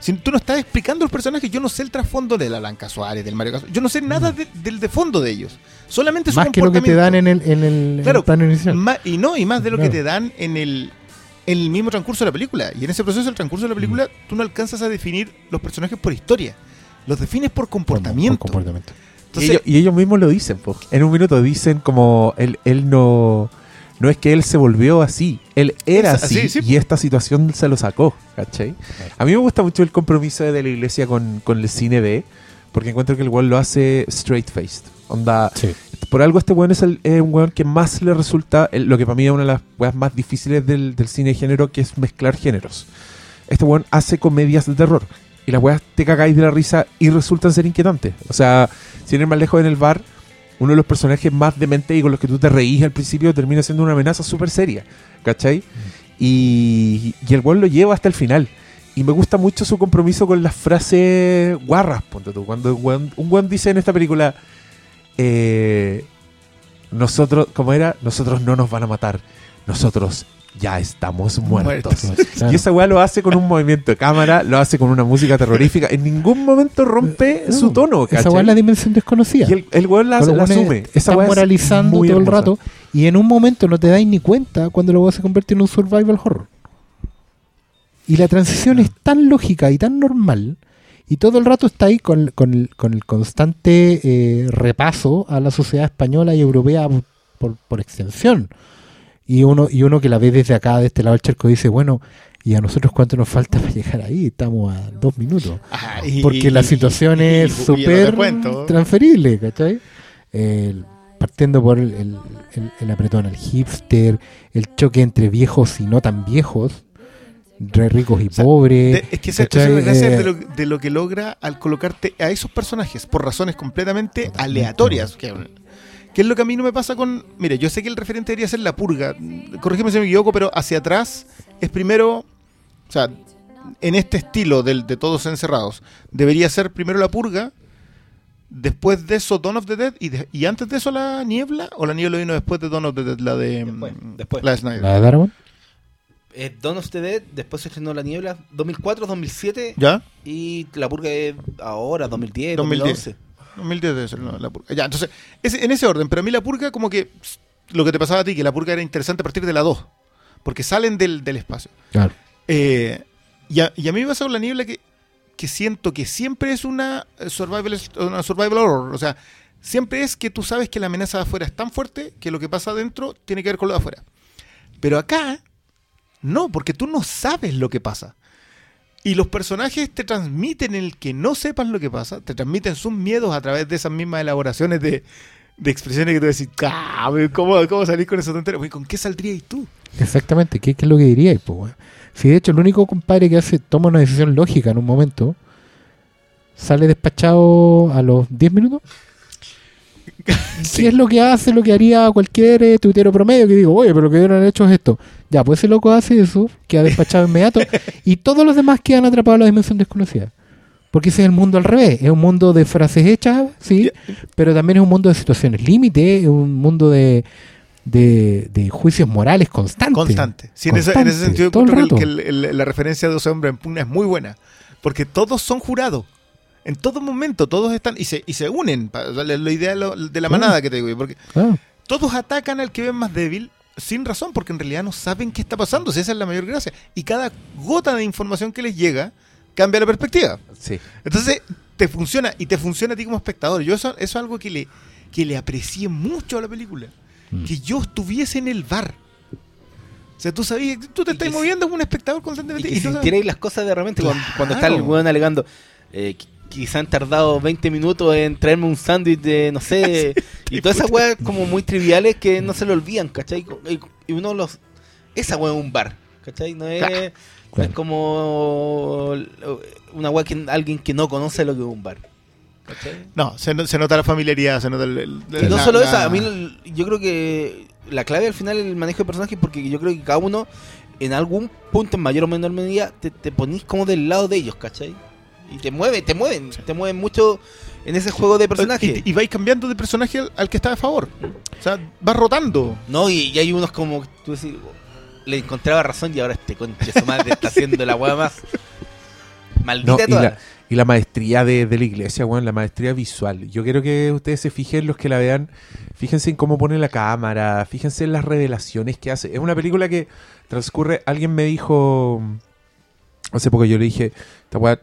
Si tú no estás explicando los personajes, yo no sé el trasfondo de la Blanca Suárez, del Mario Casas, yo no sé nada de- del de fondo de ellos. Solamente su Mm. Más que lo que te dan en el, en el, en Claro, el plano inicial. Ma- y no, y más de lo Claro. que te dan en el, en el mismo transcurso de la película. Y en ese proceso del transcurso de la película, Mm. tú no alcanzas a definir los personajes por historia. Los defines por comportamiento. por comportamiento. Y ellos, y ellos mismos lo dicen, po. en un minuto dicen como él, él no, no es que él se volvió así, él era así, así sí. y esta situación se lo sacó, ¿cachai? A mí me gusta mucho el compromiso de la iglesia con, con el cine B, porque encuentro que el weón lo hace straight faced. Onda, Sí. por algo este weón es, el, un weón que más le resulta, el- lo que para mí es una de las weas más difíciles del, del cine de género, que es mezclar géneros. Este weón hace comedias de terror. Y las weas te cagáis de la risa y resultan ser inquietantes. O sea, sin ir más lejos en el bar, uno de los personajes más dementes y con los que tú te reís al principio termina siendo una amenaza súper seria. ¿Cachai? Y, y el weón lo lleva hasta el final. Y me gusta mucho su compromiso con las frases guarras, ponte tú. Cuando un weón, un weón dice en esta película, eh, nosotros, ¿cómo era? Nosotros no nos van a matar. Nosotros ya estamos muertos. Muertos. Y esa weá lo hace con un movimiento de cámara, lo hace con una música terrorífica. En ningún momento rompe su tono, Esa weá es la dimensión desconocida. Y el, el weón la, asume. Esa Están weá es moralizando todo el rato y en un momento no te dais ni cuenta cuando lo vas a convertir en un survival horror. Y la transición es tan lógica y tan normal y todo el rato está ahí con, con el, con el constante eh, repaso a la sociedad española y europea por extensión. Y uno, y uno que la ve desde acá, de este lado del charco, dice, bueno, ¿y a nosotros cuánto nos falta para llegar ahí? Estamos a dos minutos. Y- Porque la situación y- es no súper transferible, ¿cachai? El- partiendo por el, el- el- el apretón al hipster, el choque entre viejos y no tan viejos, re ricos y sea, pobres. De- es que esa, es la gracia Eh, de, lo, de lo que logra al colocarte a esos personajes por razones completamente aleatorias. Que, que es lo que a mí no me pasa con. Mire, yo sé que el referente debería ser la purga. Corrígeme si me equivoco, pero hacia atrás es primero. O sea, en este estilo del, de todos encerrados, debería ser primero la purga. Después de eso, Dawn of the Dead. Y, de- y antes de eso, la niebla. ¿O la niebla vino después de Dawn of the Dead? La de. Después, mm, después. La de Snyder. ¿La de Darwin? Es Dawn of the Dead, después se estrenó La Niebla, 2004, 2007, ¿Ya? y La Purga es ahora, 2010, 2010. 2011. 2010 debe ser, no, la purga. Ya, entonces, en ese orden, pero a mí la purga como que lo que te pasaba a ti, que la purga era interesante a partir de la 2, porque salen del, del espacio. Claro. Eh, y, a, y a mí me pasa con la niebla que, que siento que siempre es una eh, survival, una survival horror, o sea, siempre es que tú sabes que la amenaza de afuera es tan fuerte que lo que pasa adentro tiene que ver con lo de afuera. Pero acá, no, porque tú no sabes lo que pasa. Y los personajes te transmiten el que no sepas lo que pasa, te transmiten sus miedos a través de esas mismas elaboraciones de, de expresiones que tú decís, "Ah, ¿cómo, ¿cómo salís con eso tontería? Güey, ¿Con qué saldrías tú? Exactamente, ¿qué, qué es lo que diríais? po, weón? Si de hecho el único compadre que hace toma una decisión lógica en un momento sale despachado a los 10 minutos. Si es lo que hace, lo que haría cualquier eh, tuitero promedio que digo, oye, pero lo que hubieran hecho es esto. Ya, pues ese loco hace eso, queda despachado inmediato, y todos los demás quedan atrapados en la dimensión desconocida. Porque ese es el mundo al revés, es un mundo de frases hechas, sí, pero también es un mundo de situaciones límite, es un mundo de, de, de juicios morales constantes. Constante. Sí, en, ese, en ese Constante, sentido todo rato. el- que el- el- la referencia de 12 hombres en pugna es muy buena. Porque todos son jurados. En todo momento, todos están y se, y se unen. La, la idea de, la manada que te digo. Porque Ah, todos atacan al que ven más débil sin razón, porque en realidad no saben qué está pasando. Si esa es la mayor gracia. Y cada gota de información que les llega cambia la perspectiva. Sí. Entonces, te funciona y te funciona a ti como espectador. Yo eso, eso es algo que le, que le aprecié mucho a la película. Mm. Que yo estuviese en el bar. O sea, tú sabías, tú te Y estás moviendo como un espectador Y constantemente. que y tú sintierais las cosas de repente cuando, cuando está el weón alegando. Eh, quizá han tardado 20 minutos en traerme un sándwich de, no sé, y todas esas weas como muy triviales que no se le olvidan, ¿cachai? Y, uno los... Esa wea es un bar, ¿cachai? No es, Claro. no es como una wea que alguien que no conoce lo que es un bar. ¿cachai? No, se, se nota la familiaridad, se nota el... el- Y no la- solo la- eso, a mí yo creo que la clave al final es el manejo de personajes porque yo creo que cada uno en algún punto, en mayor o menor medida, te, te ponís como del lado de ellos, ¿cachai? Y te mueven, te mueven, te mueven mucho en ese juego de personajes. Y, y vais cambiando de personaje al, al que está a favor. O sea, vas rotando. No, y, y hay unos como tú decís, le encontraba razón y ahora este concha su madre está haciendo la weá más maldita No, y, la, y la maestría de, de la iglesia, weón, la maestría visual. Yo quiero que ustedes se fijen, los que la vean, fíjense en cómo pone la cámara, fíjense en las revelaciones que hace. Es una película que transcurre, alguien me dijo, hace poco yo le dije, esta weá,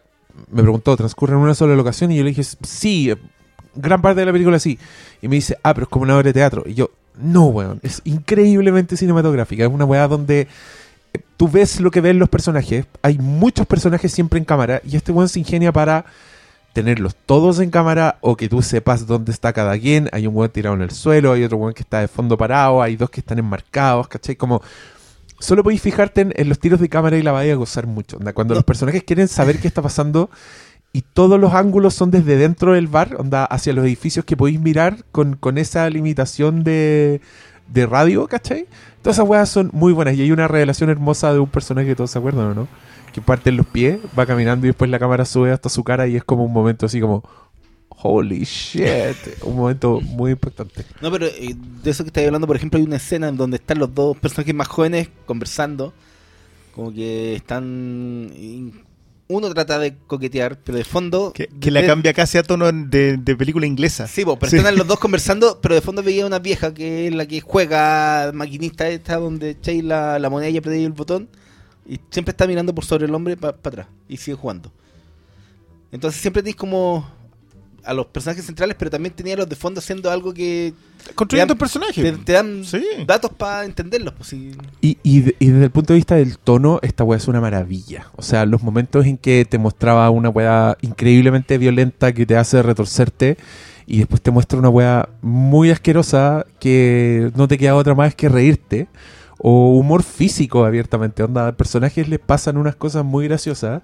me preguntó, ¿transcurre en una sola locación? Y yo le dije, sí, gran parte de la película sí. Y me dice, ah, pero es como una obra de teatro. Y yo, no, weón, es increíblemente cinematográfica. Es una weá donde eh, tú ves lo que ven los personajes. Hay muchos personajes siempre en cámara. Y este weón se ingenia para tenerlos todos en cámara o que tú sepas dónde está cada quien. Hay un weón tirado en el suelo, hay otro weón que está de fondo parado, hay dos que están enmarcados, ¿cachai? Como solo podéis fijarte en, en los tiros de cámara y la vais a gozar mucho. Onda, Cuando los personajes quieren saber qué está pasando y todos los ángulos son desde dentro del bar, onda, hacia los edificios que podéis mirar con, con esa limitación de, de radio, ¿cachai? Todas esas weas son muy buenas y hay una revelación hermosa de un personaje que todos se acuerdan, ¿o no? Que parte en los pies, va caminando y después la cámara sube hasta su cara y es como un momento así como... Holy shit. Un momento muy importante. No, pero eh, de eso que estáis hablando, por ejemplo, hay una escena en donde están los dos personajes más jóvenes conversando. Como que están. Uno trata de coquetear, pero de fondo. Que, que la de- cambia casi a tono de, de película inglesa. Sí, po, pero Sí. están los dos conversando, pero de fondo veía una vieja que es la que juega maquinista esta, donde echáis la, la moneda y apretáis el botón. Y siempre está mirando por sobre el hombre para atrás y sigue jugando. Entonces siempre tenéis como a los personajes centrales, pero también tenía a los de fondo haciendo algo que Construyendo Te dan- personajes. te, te dan Sí. datos para entenderlos. Pues, sí. Y, y, de- y desde el punto de vista del tono, esta weá es una maravilla. O sea, los momentos en que te mostraba una weá increíblemente violenta que te hace retorcerte y después te muestra una weá muy asquerosa que no te queda otra más que reírte. O humor físico abiertamente. Onda, a personajes les pasan unas cosas muy graciosas.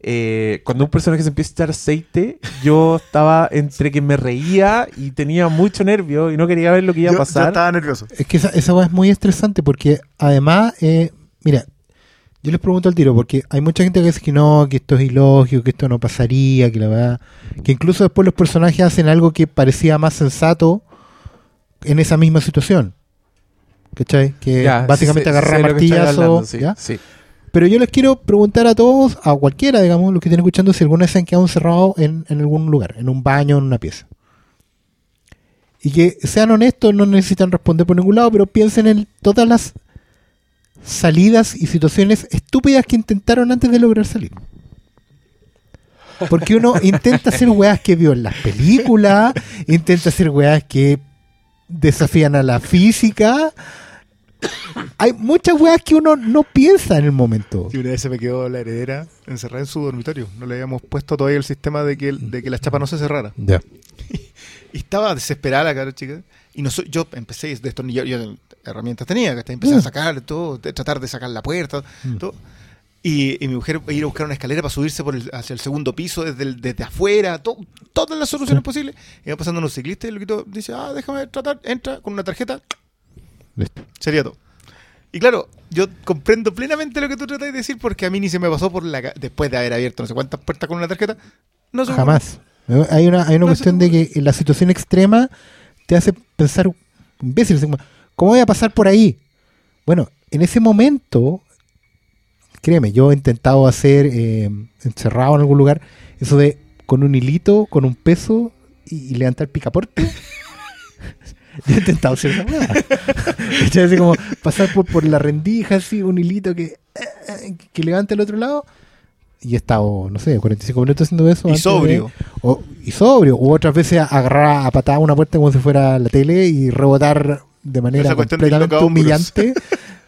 Eh, cuando un personaje se empieza a echar aceite, yo estaba entre que me reía y tenía mucho nervio y no quería ver lo que iba Yo- a yo pasar. estaba nervioso. Es que esa, esa es muy estresante porque además, eh, mira, yo les pregunto al tiro porque hay mucha gente que dice que no, que esto es ilógico, que esto no pasaría, que la verdad, que incluso después los personajes hacen algo que parecía más sensato en esa misma situación. ¿Cachai? Que Ya, básicamente sé- agarrar martillazo. sí, ¿ya? sí. Pero yo les quiero preguntar a todos, a cualquiera, digamos, los que estén escuchando, si alguna vez se han quedado encerrados en, en algún lugar, en un baño, en una pieza. Y que sean honestos, no necesitan responder por ningún lado, pero piensen en todas las salidas y situaciones estúpidas que intentaron antes de lograr salir. Porque uno intenta hacer weas que vio en las películas, intenta hacer weas que desafían a la física. Hay muchas weas que uno no piensa en el momento. Y una vez se me quedó la heredera encerrada en su dormitorio. No le habíamos puesto todavía el sistema de que, de que la chapa no se cerrara. Ya. Y estaba desesperada cara chica. Y no yo empecé a destornillar, yo herramientas tenía, que empecé a sacar todo, de- tratar de sacar la puerta, todo. Y, y mi mujer ir a buscar una escalera para subirse por el- hacia el segundo piso desde, el- desde afuera, to- todas las soluciones posibles. Y va pasando unos ciclistas y el loquito dice, ah, déjame tratar, entra con una tarjeta, Listo. sería todo. Y claro, yo comprendo plenamente lo que tú tratas de decir porque a mí ni se me pasó por la... Después de haber abierto no sé cuántas puertas con una tarjeta, no Jamás. Hay una, hay una No, cuestión de que la situación extrema te hace pensar, imbécil, ¿cómo voy a pasar por ahí? Bueno, en ese momento, créeme, yo he intentado hacer, eh, encerrado en algún lugar, eso de con un hilito, con un peso y, y levantar picaporte. yo he intentado hacer weá. ¿Cachai? Así como pasar por, por la rendija, así, un hilito que, eh, que levante al otro lado. Y he estado, no sé, 45 minutos haciendo eso. Y antes de- sobrio. o- y sobrio. U otras veces agarrar a patada una puerta como si fuera la tele y rebotar de manera completamente humillante.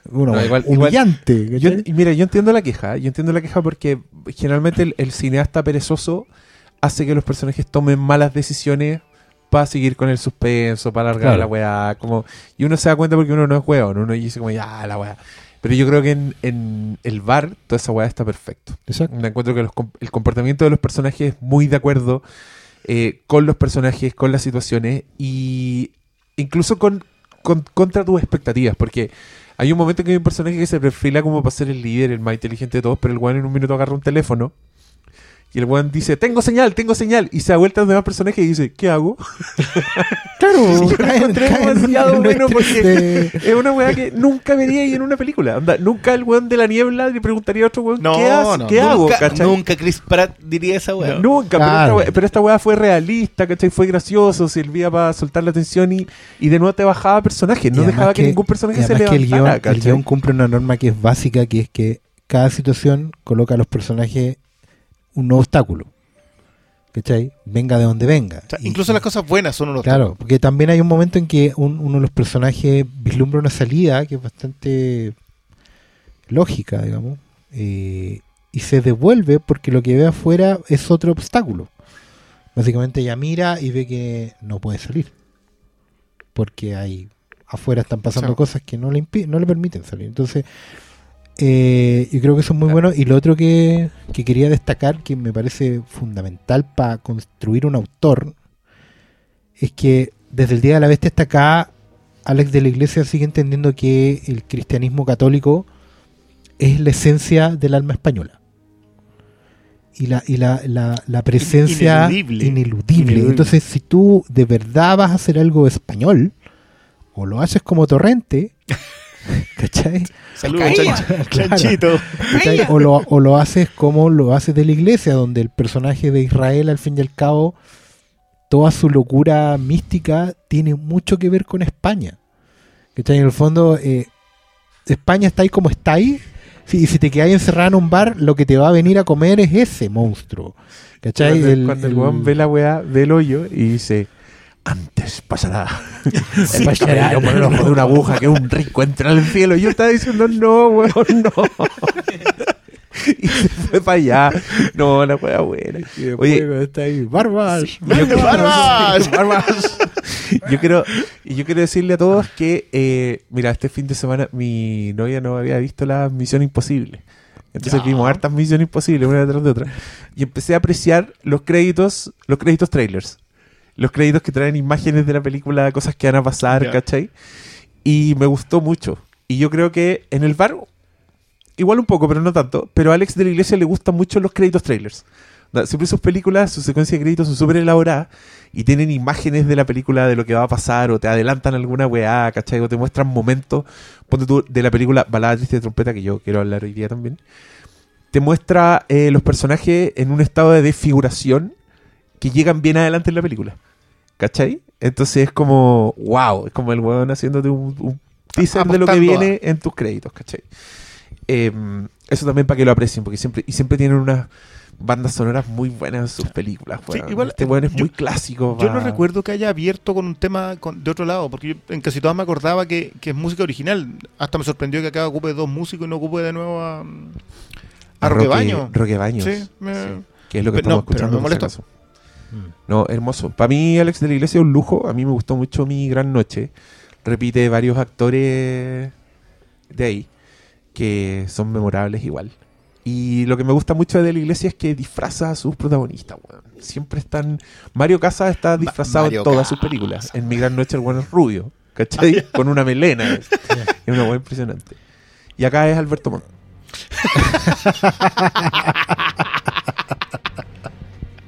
Bueno, No, igual- igual- humillante. Yo, ¿cachai? y mira, yo entiendo la queja. Yo entiendo la queja porque generalmente el, el cineasta perezoso hace que los personajes tomen malas decisiones para seguir con el suspenso, para alargar Claro. la weá. Como, y uno se da cuenta porque uno no es weón. Uno dice como, ya, la weá. Pero yo creo que en, en el bar toda esa weá está perfecto. Exacto. Me encuentro que los el comportamiento de los personajes es muy de acuerdo eh, con los personajes, con las situaciones y incluso con, con- contra tus expectativas, porque hay un momento en que hay un personaje que se perfila como para ser el líder, el más inteligente de todos, pero el weón en un minuto agarra un teléfono y el weón dice, tengo señal, tengo señal, y se da vuelta a los demás personajes y dice, ¿qué hago? Claro, yo caen- encontré caen en demasiado un bueno porque de- es una weá que nunca vería ahí en una película. Nunca el weón de la niebla le preguntaría a otro weón, No, ¿qué, haces? no, ¿Qué hago? nunca, ¿cachai? nunca Chris Pratt diría esa weá. Nunca, pero, esta weá, pero esta weá fue realista, ¿cachai? Fue gracioso, servía para soltar la atención y, y de nuevo te bajaba personajes, no dejaba que, ningún personaje se además que el levantara, guion, el guion cumple una norma que es básica, que es que cada situación coloca a los personajes un nuevo obstáculo. ¿Cachai? Venga de donde venga. O sea, Y- incluso las cosas buenas son unos Claro, porque también hay un momento en que un- uno de los personajes vislumbra una salida que es bastante lógica, digamos, eh, y se devuelve porque lo que ve afuera es otro obstáculo. Básicamente ella mira y ve que no puede salir, porque hay afuera están pasando cosas que no le no le permiten salir. Entonces, eh, yo creo que eso es muy bueno. Y lo otro que, que quería destacar, que me parece fundamental para construir un autor, es que desde el Día de la Bestia hasta acá, Alex de la Iglesia sigue entendiendo que el cristianismo católico es la esencia del alma española. Y la, y la, la, la presencia Ineludible. ineludible. Ineludible. Entonces, si tú de verdad vas a hacer algo español, o lo haces como torrente, ¿cachai? Saludos, Claro. chanchito. O lo, o lo haces como lo haces de la iglesia, donde el personaje de Israel, al fin y al cabo, toda su locura mística tiene mucho que ver con España. ¿Cachai? En el fondo, eh, España está ahí como está ahí. Sí, y si te quedas encerrado en un bar, lo que te va a venir a comer es ese monstruo. ¿Cachai? Cuando, El- cuando el el- weón ve la weá del hoyo y dice, antes pasará. Sí, el cabello por el ojo de una aguja que un rico entra al cielo. Y yo estaba diciendo, no, weón, no. y se fue para allá. No, la weá buena. Oye, está ahí, barbas. yo quiero, ¡Barbas! Barbas. yo quiero y yo quiero decirle a todos que eh, mira este fin de semana mi novia no había visto la Misión Imposible entonces Ya. vimos hartas Misión Imposible una detrás de otra y empecé a apreciar los créditos los créditos trailers los créditos que traen imágenes de la película cosas que van a pasar Ya. ¿cachai? y me gustó mucho y yo creo que en el bar igual un poco pero no tanto pero a Alex de la Iglesia le gustan mucho los créditos trailers Siempre sus películas, sus secuencias de créditos son súper elaboradas y tienen imágenes de la película de lo que va a pasar o te adelantan alguna weá, ¿cachai? O te muestran momentos, ponte tú, de la película Balada Triste de Trompeta, que yo quiero hablar hoy día también. Te muestra eh, los personajes en un estado de desfiguración que llegan bien adelante en la película. ¿Cachai? Entonces es como, wow, es como el weón haciéndote un, un teaser de lo que viene en tus créditos, ¿cachai? Eh, eso también para que lo aprecien, porque siempre, y siempre tienen unas bandas sonoras muy buenas en sus películas. Sí, weón. igual, este weón es yo- muy clásico. Yo va- no recuerdo que haya abierto con un tema con- de otro lado, porque yo en casi todas me acordaba que, que es música original. Hasta me sorprendió que acá ocupe dos músicos y no ocupe de nuevo a, a Roque Baño. Roque Baños. Sí, me- Sí, que es lo que Pero no, estamos pero escuchando. no me No, hermoso. Para mí, Alex de la Iglesia es un lujo. A mí me gustó mucho mi gran noche. Repite varios actores de ahí que son memorables igual. Y lo que me gusta mucho de la iglesia es que disfraza a sus protagonistas, weón. Siempre están. Mario Casas está disfrazado Mario en todas sus películas. En Mi Gran Noche el bueno es rubio, ¿cachai? Con una melena. es una weá impresionante. Y acá es Alberto Montt.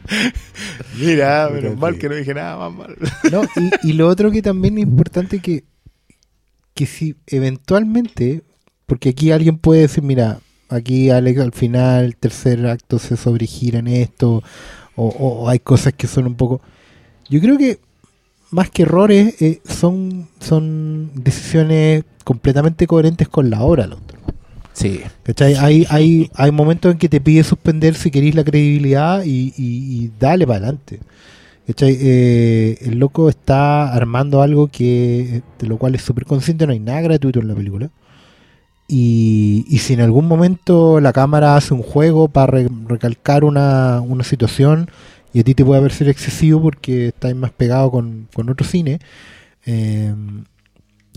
Mira, menos mal que- no dije nada más mal. No, y, y lo otro que también es importante que, que si eventualmente, porque aquí alguien puede decir, mira, aquí Alex al final, el tercer acto se sobregira en esto, o, hay cosas que son un poco... Yo creo que más que errores, eh, son, son decisiones completamente coherentes con la obra. lo otro. Sí. ¿Cachai? Hay, hay, hay momentos en que te pide suspender si queréis la credibilidad y, y- y dale para adelante. Eh, el loco está armando algo que de lo cual es súper consciente, no hay nada gratuito en la película. Y, y si en algún momento la cámara hace un juego para re- recalcar una, una situación y a ti te puede parecer excesivo porque estás más pegado con, con otro cine, eh,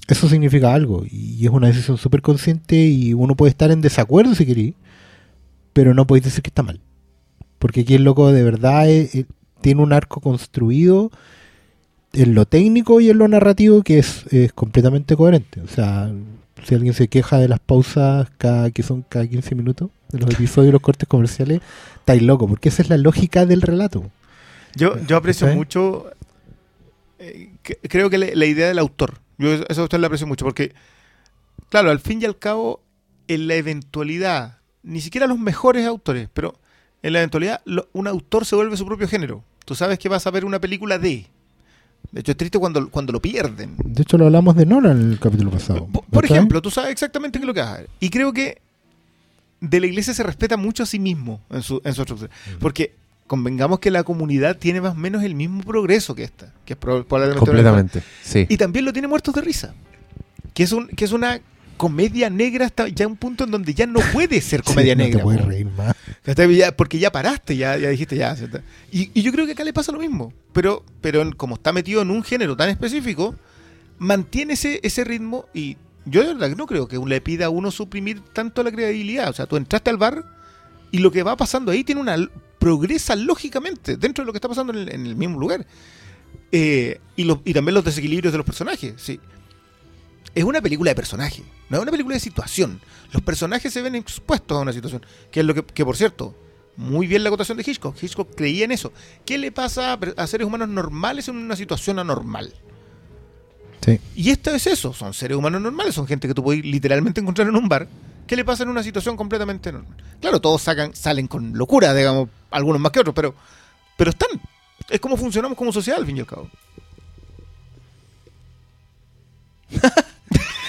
eso significa algo y es una decisión súper consciente y uno puede estar en desacuerdo si queréis, pero no podéis decir que está mal. Porque aquí el loco de verdad es- es- tiene un arco construido en lo técnico y en lo narrativo que es, es completamente coherente. O sea, si alguien se queja de las pausas cada, que son cada 15 minutos de los episodios y los cortes comerciales, estáis loco, porque esa es la lógica del relato. Yo, yo aprecio mucho, eh, que- creo que la idea del autor, yo eso a usted le aprecio mucho, porque, claro, al fin y al cabo, en la eventualidad, ni siquiera los mejores autores, pero en la eventualidad, lo- un autor se vuelve su propio género. Tú sabes que vas a ver una película de... De hecho, es triste cuando, cuando lo pierden. De hecho, lo hablamos de Nolan en el capítulo pasado. Por, ejemplo, tú sabes exactamente qué es lo que vas a ver. Y creo que de la iglesia se respeta mucho a sí mismo en su, en su estructura. Porque convengamos que la comunidad tiene más o menos el mismo progreso que esta. Que es prob- probablemente Completamente. Sí. Y también lo tiene muertos de risa. Que es, un, que es una comedia negra hasta ya un punto en donde ya no puede ser comedia Sí, no negra. te puedes reír más. Porque ya paraste, ya, ya dijiste ya. Y, y yo creo que acá le pasa lo mismo. Pero, pero como está metido en un género tan específico, mantiene ese, ese ritmo y yo de verdad que no creo que le pida a uno suprimir tanto la credibilidad. O sea, tú entraste al bar y lo que va pasando ahí tiene una progresa lógicamente dentro de lo que está pasando en el, en el mismo lugar. Eh, y, los- y también los desequilibrios de los personajes. Sí. Es una película de personaje, no es una película de situación. Los personajes se ven expuestos a una situación, que es lo que, que por cierto, muy bien la acotación de Hitchcock. Hitchcock creía en eso. ¿Qué le pasa a seres humanos normales en una situación anormal? Sí. Y esto es eso, son seres humanos normales, son gente que tú puedes literalmente encontrar en un bar. ¿Qué le pasa en una situación completamente normal? Claro, todos sacan, salen con locura, digamos, algunos más que otros, pero, pero están. Es como funcionamos como sociedad, al fin y al cabo.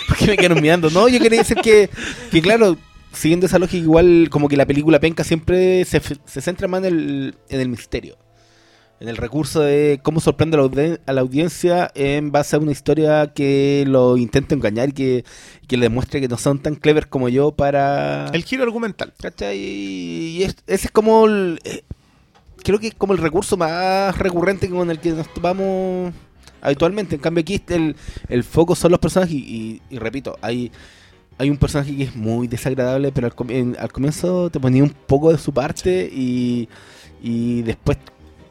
¿Por qué me quedaron mirando? No, yo quería decir que, que claro, siguiendo esa lógica, igual como que la película penca siempre se, se centra más en el, en el misterio. En el recurso de cómo sorprende a la, audien- a la audiencia en base a una historia que lo intenta engañar y que, que le demuestre que no son tan clever como yo para... El giro argumental. ¿Cachai? Y es- ese es como el... eh, creo que es como el recurso más recurrente con el que nos topamos habitualmente. En cambio aquí el, el foco son los personajes y, y- y repito, hay, hay un personaje que es muy desagradable, pero al, comi- en- al comienzo te ponía un poco de su parte y, y después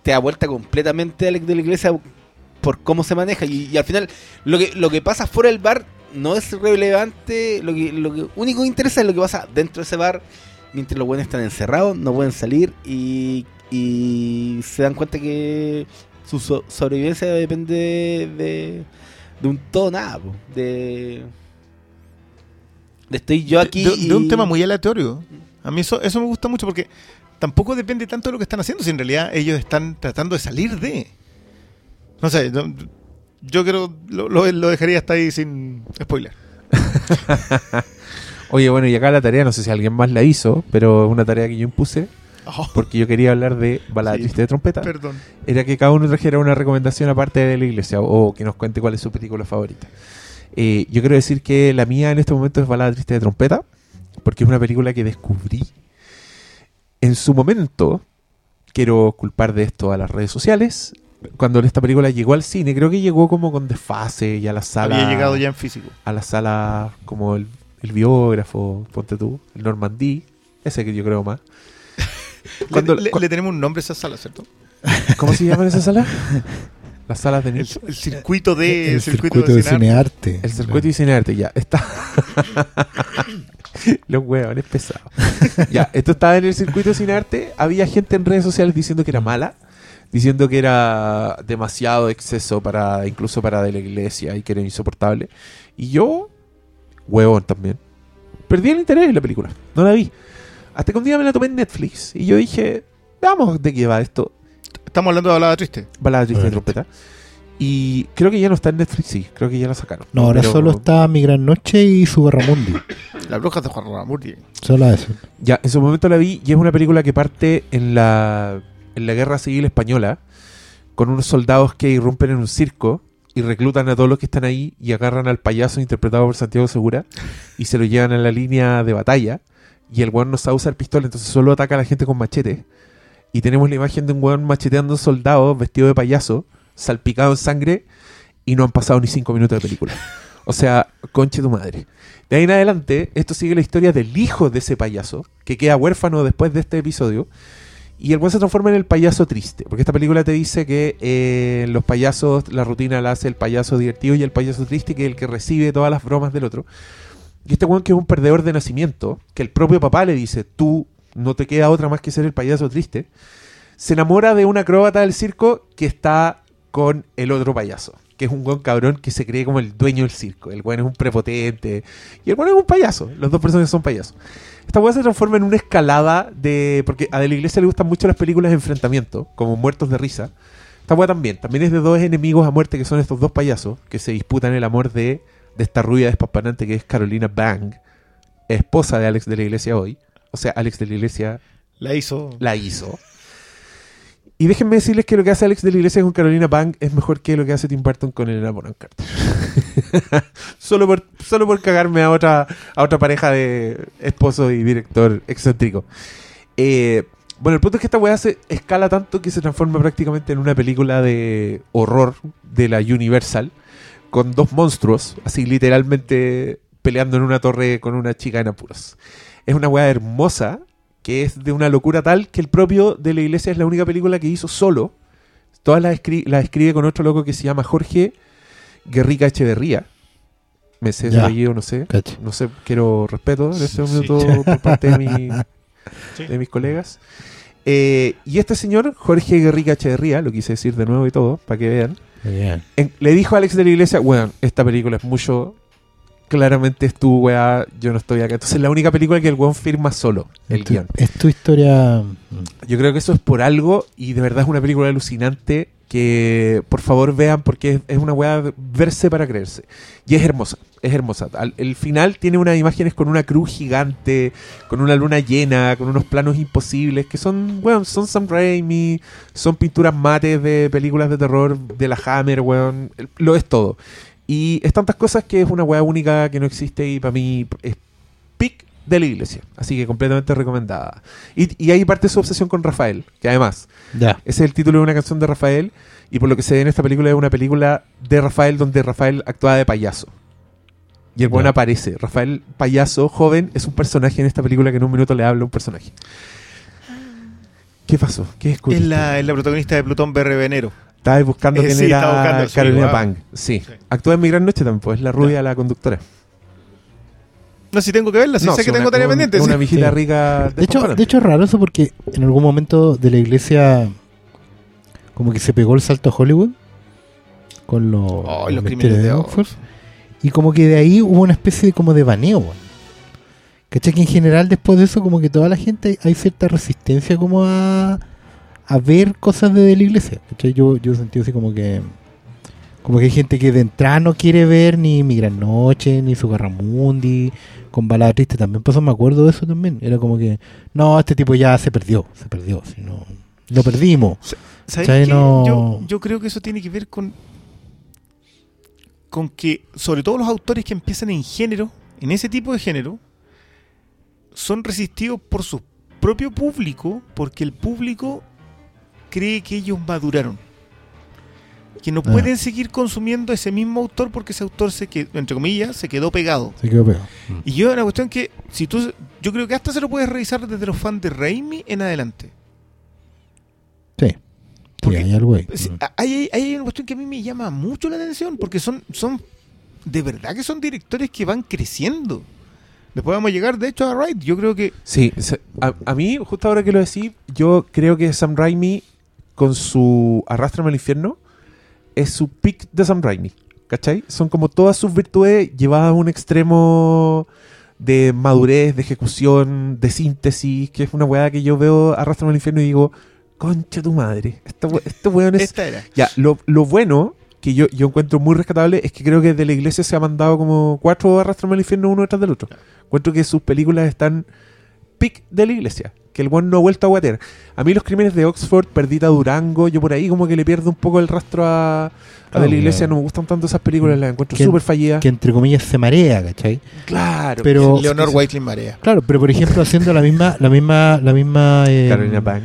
te da vuelta completamente Alex de la iglesia por cómo se maneja. Y, y al final lo que, lo que pasa fuera del bar no es relevante, lo que, lo que único que interesa es lo que pasa dentro de ese bar mientras los buenos están encerrados, no pueden salir y, y se dan cuenta que su so- sobrevivencia depende de, de un todo nada, po, de, de estoy yo aquí. de, de un tema muy aleatorio. A mí eso, eso me gusta mucho porque tampoco depende tanto de lo que están haciendo, si en realidad ellos están tratando de salir de. No sé, yo, yo creo lo, lo, lo dejaría hasta ahí sin spoiler. Oye, bueno, y acá la tarea, no sé si alguien más la hizo, pero es una tarea que yo impuse, porque yo quería hablar de Balada Sí. Triste de Trompeta. Perdón. Era que cada uno trajera una recomendación aparte de la iglesia, o que nos cuente cuál es su película favorita. Eh, yo quiero decir que la mía en este momento es Balada Triste de Trompeta, porque es una película que descubrí en su momento. Quiero culpar de esto a las redes sociales. Cuando esta película llegó al cine, creo que llegó como con desfase y a la sala. Había llegado ya en físico. a la sala como el, el biógrafo, ponte tú, el Normandí, ese que yo creo más. Cuando- le, le- cu- le tenemos un nombre a esa sala, ¿cierto? ¿Cómo se llama esa sala? Las salas de El, el circuito de el circuito de cinearte. El circuito y cinearte, ya. Está. Los huevones pesados. ya, esto estaba en el circuito de cinearte. Había gente en redes sociales diciendo que era mala, diciendo que era demasiado exceso para incluso para de la iglesia y que era insoportable. Y yo, huevón también, perdí el interés en la película. No la vi. Hasta que un día me la tomé en Netflix y yo dije, veamos de qué va esto. Estamos hablando de balada triste. Balada triste de trompeta. Y creo que ya no está en Netflix, sí. Creo que ya la sacaron. No, ahora Pero- solo está Mi Gran Noche y Su Barramundi. Las brujas de Juan Ramurdi. Solo eso. Ya, en su momento la vi y es una película que parte en la, en la Guerra Civil Española con unos soldados que irrumpen en un circo y reclutan a todos los que están ahí y agarran al payaso interpretado por Santiago Segura y se lo llevan a la línea de batalla y el weón no sabe usar pistola, entonces solo ataca a la gente con machete. Y tenemos la imagen de un weón macheteando a un soldado vestido de payaso, salpicado en sangre y no han pasado ni cinco minutos de película. O sea, conche tu madre. De ahí en adelante, esto sigue la historia del hijo de ese payaso, que queda huérfano después de este episodio. Y el buen se transforma en el payaso triste. Porque esta película te dice que eh, los payasos, la rutina la hace el payaso divertido y el payaso triste, que es el que recibe todas las bromas del otro. Y este weón que es un perdedor de nacimiento, que el propio papá le dice, tú no te queda otra más que ser el payaso triste, se enamora de un acróbata del circo que está con el otro payaso, que es un buen cabrón que se cree como el dueño del circo. El weón es un prepotente y el weón es un payaso. Los dos personajes son payasos. Esta weá se transforma en una escalada de... Porque a De la Iglesia le gustan mucho las películas de enfrentamiento, como Muertos de Risa. Esta weá también. También es de dos enemigos a muerte que son estos dos payasos que se disputan el amor de, de esta rubia despampanante que es Carolina Bang, esposa de Alex de la Iglesia hoy. O sea, Alex de la Iglesia La hizo. la hizo. Y déjenme decirles que lo que hace Alex de la Iglesia con Carolina Bang es mejor que lo que hace Tim Burton con Elena Bonham Carter. solo, por, solo por cagarme a otra, a otra pareja de esposo y director excéntrico. Eh, bueno, el punto es que esta weá se escala tanto que se transforma prácticamente en una película de horror de la Universal con dos monstruos, así literalmente peleando en una torre con una chica en apuros. Es una weá hermosa que es de una locura tal que el propio de la iglesia es la única película que hizo solo. Todas las escri- las escribe con otro loco que se llama Jorge Guerrica Echeverría. Me sé apellido, no sé. No sé, quiero respeto en este Sí. minuto por parte de, mi- Sí. de mis colegas. Eh, y este señor, Jorge Guerrica Echeverría, lo quise decir de nuevo y todo, para que vean, Bien. en- le dijo a Alex de la Iglesia, weón, esta película es mucho, claramente es tu weá, yo no estoy acá. Entonces la única película que el weón firma solo, el Es tu- guion. Es tu historia. mm, Yo creo que eso es por algo y de verdad es una película alucinante que por favor vean porque es, es una weá verse para creerse. Y es hermosa, es hermosa. Al- el final tiene unas imágenes con una cruz gigante, con una luna llena, con unos planos imposibles que son, weón, son Sam Raimi, son pinturas mates de películas de terror de la Hammer, weón, lo es todo. Y es tantas cosas que es una weá única que no existe y para mí es pic de la iglesia. Así que completamente recomendada. Y, y ahí parte su obsesión con Rafael, que además, Ya. ese es el título de una canción de Rafael, y por lo que se ve en esta película es una película de Rafael donde Rafael actúa de payaso. Y el buen aparece. Rafael, payaso, joven, es un personaje en esta película que en un minuto le habla a un personaje. ¿Qué pasó? ¿Qué Es la, es la protagonista de Plutón BR Venero. Estabas buscando Eh, quién sí, era estaba buscando, Carolina wow. Pang. Sí. Sí. Actúa en Mi Gran Noche también, pues es la rubia, la conductora. No, si tengo que verla, si No, sé sí, que una- tengo tarea un- pendiente. Una sí. Sí. rica. De hecho, de hecho es raro eso porque en algún momento de la iglesia como que se pegó el salto a Hollywood con los, Oh, los crímenes de Oxford. Y como que de ahí hubo una especie de como de baneo. ¿Cachai? Que en general después de eso como que toda la gente hay cierta resistencia como a, a ver cosas de, la iglesia. ¿Cachai? Yo, yo sentí así como que como que hay gente que de entrada no quiere ver ni Mi Gran Noche, ni Su Guerra Mundi, con Balada Triste. También pasó, me acuerdo de eso también. Era como que, no, este tipo ya se perdió, se perdió. Si no, lo perdimos. ¿Sabes Yo, yo creo que eso tiene que ver con con que sobre todo los autores que empiezan en género, en ese tipo de género, son resistidos por su propio público, porque el público cree que ellos maduraron. Que no Ah. pueden seguir consumiendo ese mismo autor porque ese autor se quedó, entre comillas, se quedó pegado. Se quedó pegado. Mm. Y yo una cuestión que, si tú, yo creo que hasta se lo puedes revisar desde los fans de Raimi en adelante. Sí. Sí, Porque- hay algo ahí. Mm. Hay, una cuestión que a mí me llama mucho la atención porque son, son de verdad que son directores que van creciendo. Después vamos a llegar, de hecho, a Wright. Yo creo que Sí, a, a mí, justo ahora que lo decís, yo creo que Sam Raimi, con su Arrástrame al infierno, es su pick de Sam Raimi. ¿Cachai? Son como todas sus virtudes llevadas a un extremo de madurez, de ejecución, de síntesis, que es una weá que yo veo Arrástrame al infierno y digo, concha tu madre, esta we- este weón es esta era. ya, lo, lo bueno que yo, yo encuentro muy rescatable es que creo que de la iglesia se ha mandado como cuatro arrastrame al infierno uno detrás del otro. Encuentro que sus películas están pic de la iglesia. Que el buen no ha vuelto a guatear. A mí los crímenes de Oxford, Perdita Durango, yo por ahí como que le pierdo un poco el rastro a, a de Claro, la iglesia. claro. No me gustan tanto esas películas, las encuentro súper fallidas. Que entre comillas se marea, ¿cachai? Claro. Pero, Leonor Whiteley Marea. claro, pero por ejemplo haciendo la misma, la misma, la misma, eh, Carolina Bang.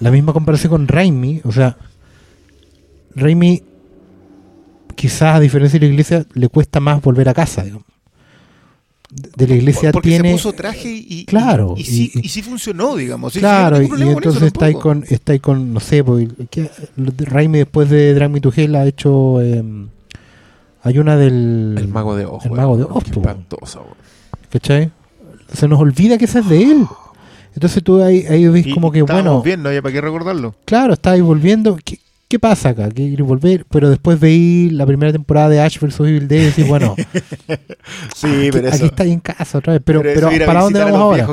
la misma comparación con Raimi, o sea, Raimi quizás a diferencia de la iglesia le cuesta más volver a casa, digamos. De la iglesia Porque tiene se puso traje y, Claro, y, y sí, y- y sí funcionó, digamos. Sí, sí, Claro, no y, entonces está ahí con, está ahí con, no sé, pues, ¿qué? Raimi después de Drag Me to Hell ha hecho, eh, hay una del... El mago de Oz. El mago de Oz, weón. ¿Cachai? Se nos olvida que esa es de él. Entonces tú ahí, ahí ves como que, bueno, bien, no había para qué recordarlo. claro, está ahí volviendo. ¿Qué, qué pasa acá? ¿Qué quiere volver? Pero después veí la primera temporada de Ash vs. Evil Dead y decís, bueno, Sí, aquí, aquí está en casa otra vez. Pero, eso pero ¿para dónde vamos ahora?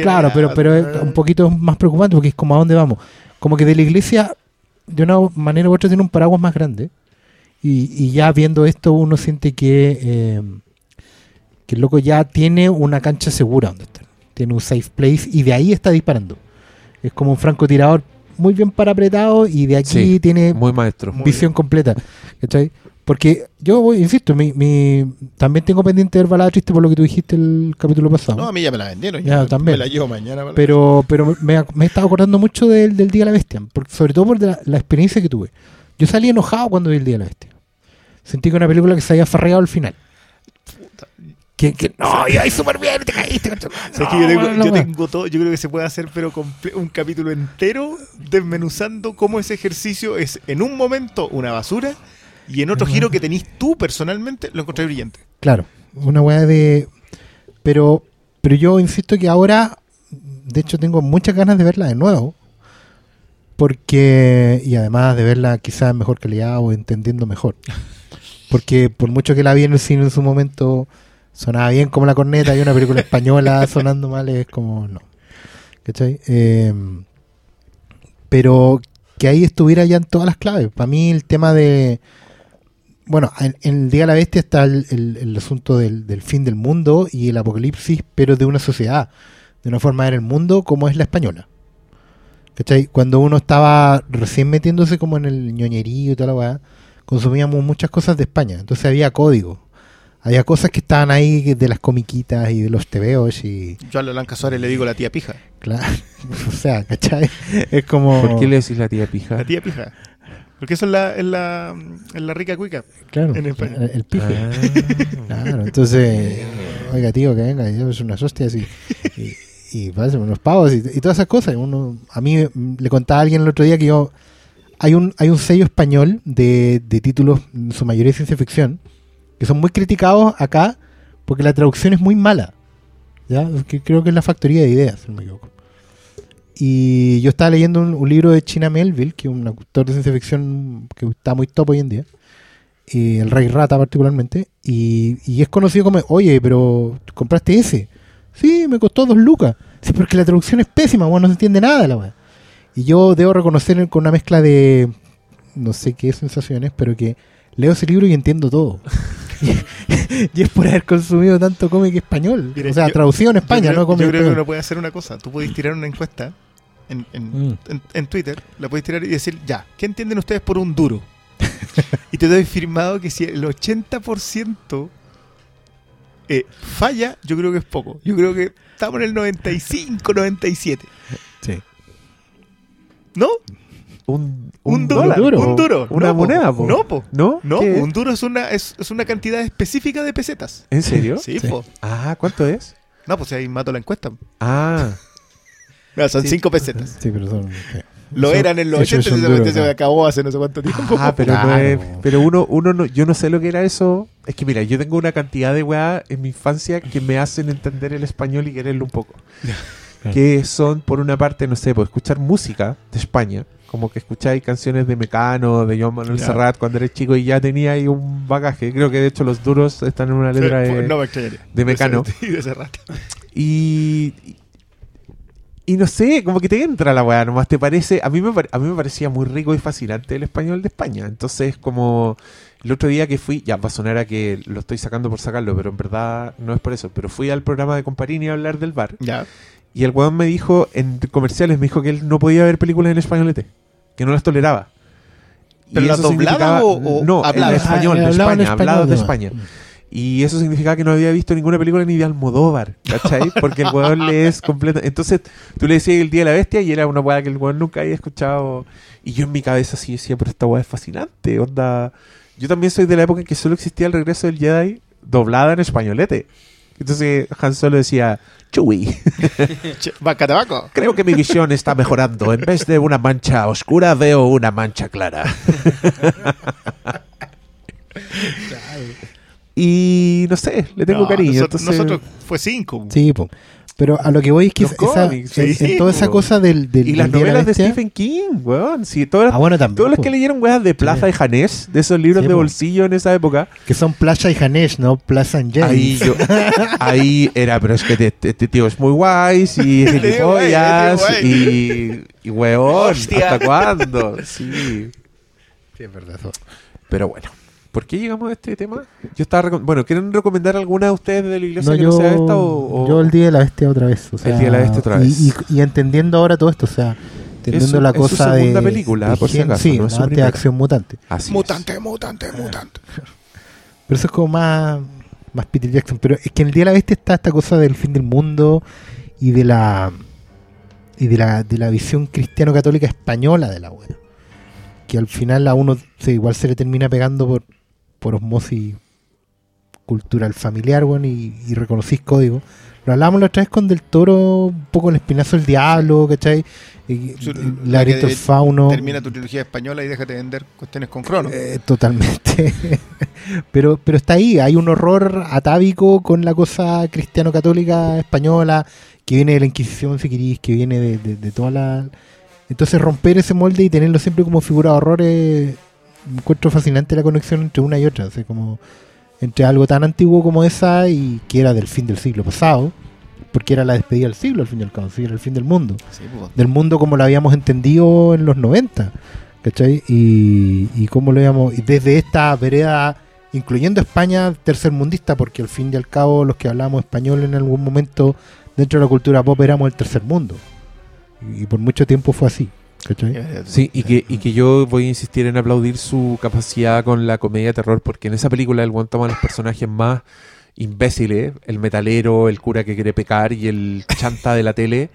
Claro, pero, pero es un poquito más preocupante porque es como a dónde vamos. Como que de la iglesia, de una manera u otra, tiene un paraguas más grande. Y, y ya viendo esto, uno siente que, eh, que el loco ya tiene una cancha segura donde está. Tiene un safe place y de ahí está disparando. Es como un francotirador muy bien parapretado y de aquí Sí, tiene Muy maestro. visión completa. ¿cachai? Porque yo, voy- insisto, mi, mi- también tengo pendiente de ver balada triste por lo que tú dijiste el capítulo pasado. No, a mí ya me la vendieron. Ya, Ya, también. Me la llevo mañana. para- Pero, pero me, me he estado acordando mucho del, del Día de la Bestia, porque, sobre todo por la, la experiencia que tuve. Yo salí enojado cuando vi el Día de la Bestia. Sentí que una película que se había farreado al final. Que, que no, iba ahí súper bien, te caíste. ¿Sabes que No, yo, tengo, bueno, yo bueno. tengo todo, yo creo que se puede hacer, pero un capítulo entero desmenuzando cómo ese ejercicio es en un momento una basura y en otro giro que tenés tú personalmente lo encontré brillante. Claro, una weá de. Pero, pero yo insisto que ahora, de hecho, tengo muchas ganas de verla de nuevo. Porque, y además de verla quizás en mejor calidad o entendiendo mejor. Porque por mucho que la vi en el cine en su momento, sonaba bien como la corneta y una película española sonando mal es como no. ¿Cachai? Eh, pero que ahí estuviera ya en todas las claves. Para mí el tema de... Bueno, en, en el Día de la Bestia está el, el- el asunto del, del fin del mundo y el apocalipsis, pero de una sociedad, de una forma de ver el mundo como es la española. ¿Cachai? Cuando uno estaba recién metiéndose como en el ñoñerío y toda la weá, consumíamos muchas cosas de España. Entonces había código. Había cosas que estaban ahí de las comiquitas y de los tebeos y... Yo a la Blanca Suárez le digo la tía pija. Claro, o sea, ¿cachai? Es como... ¿Por qué le decís la tía pija? La tía pija. Porque eso es la, es la, es la rica cuica. Claro, en España. el, el. Ah. Claro, entonces, oiga tío, que venga, y es unas hostias y, y, y pásame unos pavos y, y todas esas cosas. Uno, a mí le contaba a alguien el otro día que yo, hay un, hay un sello español de, de títulos, en su mayoría de ciencia ficción, que son muy criticados acá porque la traducción es muy mala. ¿ya? Creo que es la factoría de ideas, si no me equivoco. Y yo estaba leyendo un, libro de China Melville, que es un autor de ciencia ficción que está muy top hoy en día. y el Rey Rata particularmente. Y, es conocido como, oye, pero ¿compraste ese? Sí, me costó dos lucas. Sí, porque la traducción es pésima, bueno, no se entiende nada la weá. Y yo debo reconocer con una mezcla de no sé qué sensaciones, pero que leo ese libro y entiendo todo. y es por haber consumido tanto cómic español. O sea, yo- traducido en España, creo, no cómic yo creo que uno puede hacer una cosa. Tú puedes tirar una encuesta en, en- Mm. en- en Twitter, la puedes tirar y decir, ya, ¿qué entienden ustedes por un duro? y te doy firmado que si el 80% eh, falla, yo creo que es poco. Yo creo que estamos en el 95, 97. Sí. ¿No? Un, Un, duro, dólar. un duro. Una No, moneda, po. No, po. ¿No? No, ¿Qué? po, un duro es una, es, es una cantidad específica de pesetas. ¿En serio? Sí, Sí. po. Ah, ¿cuánto es? No, pues ahí mato la encuesta. Ah, No, son Sí. 5 pesetas. Sí, pero son. sí. Lo Son- eran en los esos 80 son y se, duros, se acabó hace no sé cuánto tiempo. ah pero no es. Pero uno, uno no, yo no sé lo que era eso. Es que mira, yo tengo una cantidad de weá en mi infancia que me hacen entender el español y quererlo un poco. que son, por una parte, no sé, pues escuchar música de España. Como que escucháis canciones de Mecano, de Joan Manuel. Serrat cuando eres chico y ya tenía ahí un bagaje. Creo que de hecho los duros están en una letra de, no me de Mecano. Ese, de ese rato. Y, y, y no sé, como que te entra la weá, nomás te parece. A mí, me, a mí me parecía muy rico y fascinante el español de España. Entonces, como el otro día que fui, ya va a sonar a que lo estoy sacando por sacarlo, pero en verdad no es por eso. Pero fui al programa de Comparini a hablar del bar. Ya. Y el weón me dijo, en comerciales, me dijo que él no podía ver películas en españolete, que no las toleraba. ¿Pero las significaba- o- o no, habladas? en español, Ah, de hablaba en España, español, hablados de. España. Y eso significaba que no había visto ninguna película ni de Almodóvar, ¿cachai? Porque el weón le es completo. Entonces, tú le decías el Día de la Bestia y era una weá que el weón nunca había escuchado. Y yo en mi cabeza sí decía, pero esta weá es fascinante, onda. Yo también soy de la época en que solo existía el regreso del Jedi doblada en españolete. Entonces Han Solo decía, Chewie, tabaco. creo que mi visión está mejorando. En vez de una mancha oscura, veo una mancha clara. y no sé, le tengo No, cariño. Nosotros, entonces- nosotros fue 5. Sí, po. Pero a lo que voy es que esa, cómics, en, sí, en toda esa cosa del, del y las de la novelas de Stephen King, weón. Sí, todas, Ah, bueno, también. todos los que leyeron weas de Plaza Sí. y Janés, de esos libros Sí, de bolsillo en esa época, Que son Plaza y Hanesh, no Plaza and James. ahí yo, ahí era, pero es que este, este tío es muy guay, y gilipollas, y, y weón. ¿hasta cuándo? Sí. Sí, es verdad. Pero bueno, ¿por qué llegamos a este tema? Yo estaba bueno, ¿quieren recomendar alguna de ustedes de la iglesia No, que yo, no sea esta o, o- yo el Día de la Bestia otra vez. o sea, Día de la Bestia otra vez. Y, y entendiendo ahora todo esto, o sea, entendiendo la es su cosa de. segunda película, de por si gen- acaso, Sí, no es de acción mutante. Así es. Mutante, mutante, mutante. Pero eso es como más, más Peter Jackson. Pero es que en el Día de la Bestia está esta cosa del fin del mundo y de la y de la, de la visión cristiano-católica española de la buena. Que al final a uno se, igual se le termina pegando por, por osmosis cultural familiar, bueno, y, y reconocís código. Lo hablamos la otra vez con Del Toro, un poco el espinazo del diablo, ¿cachai? Y, el la que de- fauno. Termina tu trilogía española y déjate vender cuestiones con crono. Eh, totalmente. pero, pero está ahí, hay un horror atávico con la cosa cristiano-católica española, que viene de la Inquisición, si querís, que viene de, de, de toda la... Entonces romper ese molde y tenerlo siempre como figura de horror es- encuentro fascinante la conexión entre una y otra, o sea, como entre algo tan antiguo como esa y que era del fin del siglo pasado, porque era la despedida del siglo al fin y al cabo, era el fin del mundo Sí, pues. del mundo como lo habíamos entendido en los 90, ¿cachai? Y, y cómo lo habíamos, y desde esta vereda, incluyendo España, tercermundista, porque al fin y al cabo los que hablamos español en algún momento dentro de la cultura pop éramos el tercer mundo. Y, por mucho tiempo fue así, ¿cachai? Sí, y que, y que yo voy a insistir en aplaudir su capacidad con la comedia de terror, porque en esa película el one toma a los personajes más imbéciles, el metalero, el cura que quiere pecar y el chanta de la tele,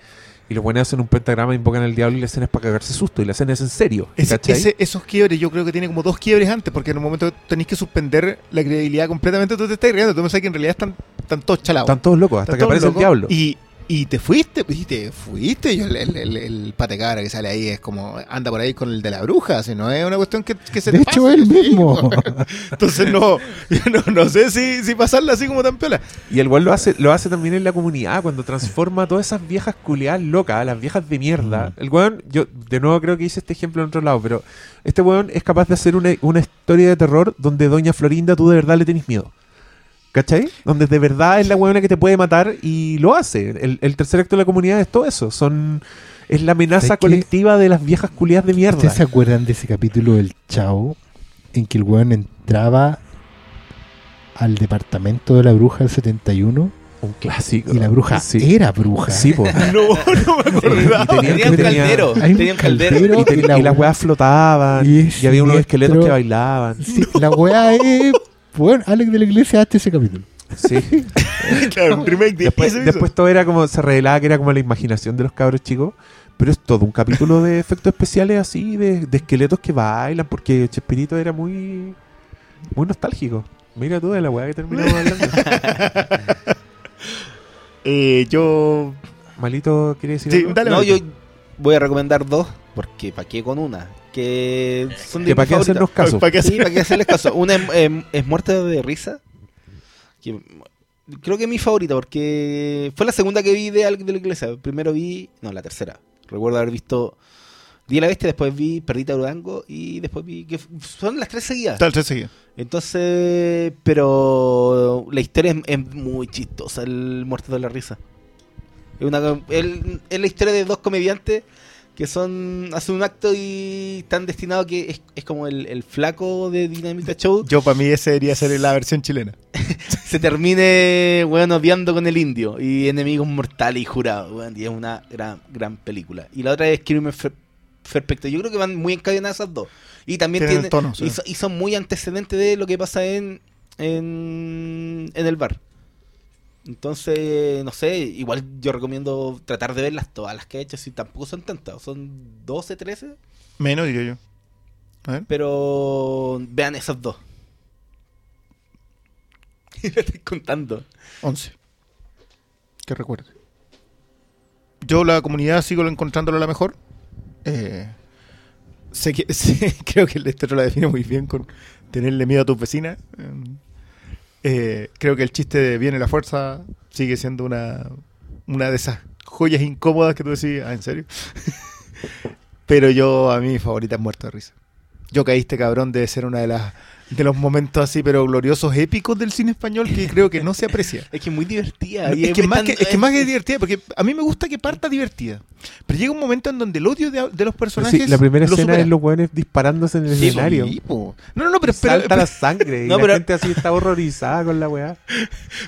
y los buenos hacen un pentagrama, invocan al diablo y la escena es para cagarse susto, y la escena es en serio. Ese- ese- esos quiebres yo creo que tiene como dos quiebres antes, porque en un momento tenéis que suspender la credibilidad completamente. Tú te estás riendo, tú pensás que en realidad están, están todos chalados. Están todos locos, hasta Están que aparece el diablo. Y, Y te fuiste, y te fuiste. Yo, el, el, el, el pate cabra que sale ahí es como, anda por ahí con el de la bruja, si no es una cuestión que, que se De te hecho, pase, él sí, mismo. Entonces no, yo no, no sé si, si pasarla así como tan piola. Y el weón lo hace, lo hace también en la comunidad, cuando transforma a todas esas viejas culiadas locas, las viejas de mierda. El weón, yo de nuevo creo que hice este ejemplo en otro lado, pero este weón es capaz de hacer una, una historia de terror donde Doña Florinda tú de verdad le tenés miedo. ¿Cachai? Donde de verdad es la weona que te puede matar y lo hace. El, el tercer acto de la comunidad es todo eso. Son es la amenaza colectiva de las viejas culiadas de mierda. ¿Ustedes se acuerdan de ese capítulo del Chao? En que el weón entraba al departamento de la bruja del 71 Un clásico. y la bruja Sí. era bruja. Sí, po. No, no me acordaba. Y tenía- Tenía un tenía- caldero. Tenía un caldero. caldero. Y, te- Y la y las we- weas flotaban. y había unos esqueletos que bailaban. Sí, La weá es. Bueno, Alex de la Iglesia hazte ese capítulo. Sí. Claro, un remake de después, después todo era como, se revelaba que era como la imaginación de los cabros chicos. Pero es todo un capítulo de efectos especiales así, de, de esqueletos que bailan, porque Chespirito era muy, muy nostálgico. Mira tú de la weá que terminamos hablando. Eh, yo. Malito, ¿quiere decir Sí, algo? dale, No, yo voy a recomendar dos, porque ¿para qué con una? Que son de para qué hacernos caso. ¿Para qué Sí, para qué hacerles caso. Una es, em, es Muerte de Risa. Que creo que es mi favorita, porque fue la segunda que vi de de la Iglesia. Primero vi, no, la tercera. Recuerdo haber visto Día la Bestia, después vi Perdita Durango y después vi que son las tres seguidas. Tal, tres seguidas. Entonces, pero la historia es, es muy chistosa, el Muerte de la Risa. Es, una, es la historia de dos comediantes que son hacen un acto y están destinados a que es, es como el, el flaco de Dinamita Show Yo, para mí, ese debería ser la versión chilena. se termine bueno, odiando con el indio y enemigos mortales y jurados. weón, y es una gran, gran película. Y la otra es Crimen Perfecto. Yo creo que van muy encadenadas esas dos. Y también Tienen tienen, tono, sí. y, so- y son muy antecedentes de lo que pasa en, en, en el bar. Entonces, no sé, igual yo recomiendo tratar de verlas todas las que he hecho, si tampoco son tantas, son 12, 13, Menos, diría yo. A ver. pero vean esas dos. Y estoy contando. 11. Que recuerde. Yo la comunidad sigo encontrándolo la mejor. Eh, sé que, sé- creo que el Lester la define muy bien con tenerle miedo a tus vecinas. Eh, eh, creo que el chiste de viene la fuerza sigue siendo una, una de esas joyas incómodas que tú decís, ah, ¿en serio? Pero yo, a mí, mi favorita es Muerto de Risa. Yo caíste, cabrón, debe ser una de las de los momentos así, pero gloriosos, épicos del cine español que creo que no se aprecia. Es que es muy divertida. No, es, que más tan- que, es que más que divertida, porque a mí me gusta que parta divertida. Pero llega un momento en donde el odio de, de los personajes. sí, la primera lo escena supera. es los weones disparándose en el Sí, escenario. po. No, no, no, pero, pero, Salta la sangre y No, la pero- gente así está horrorizada con la weá.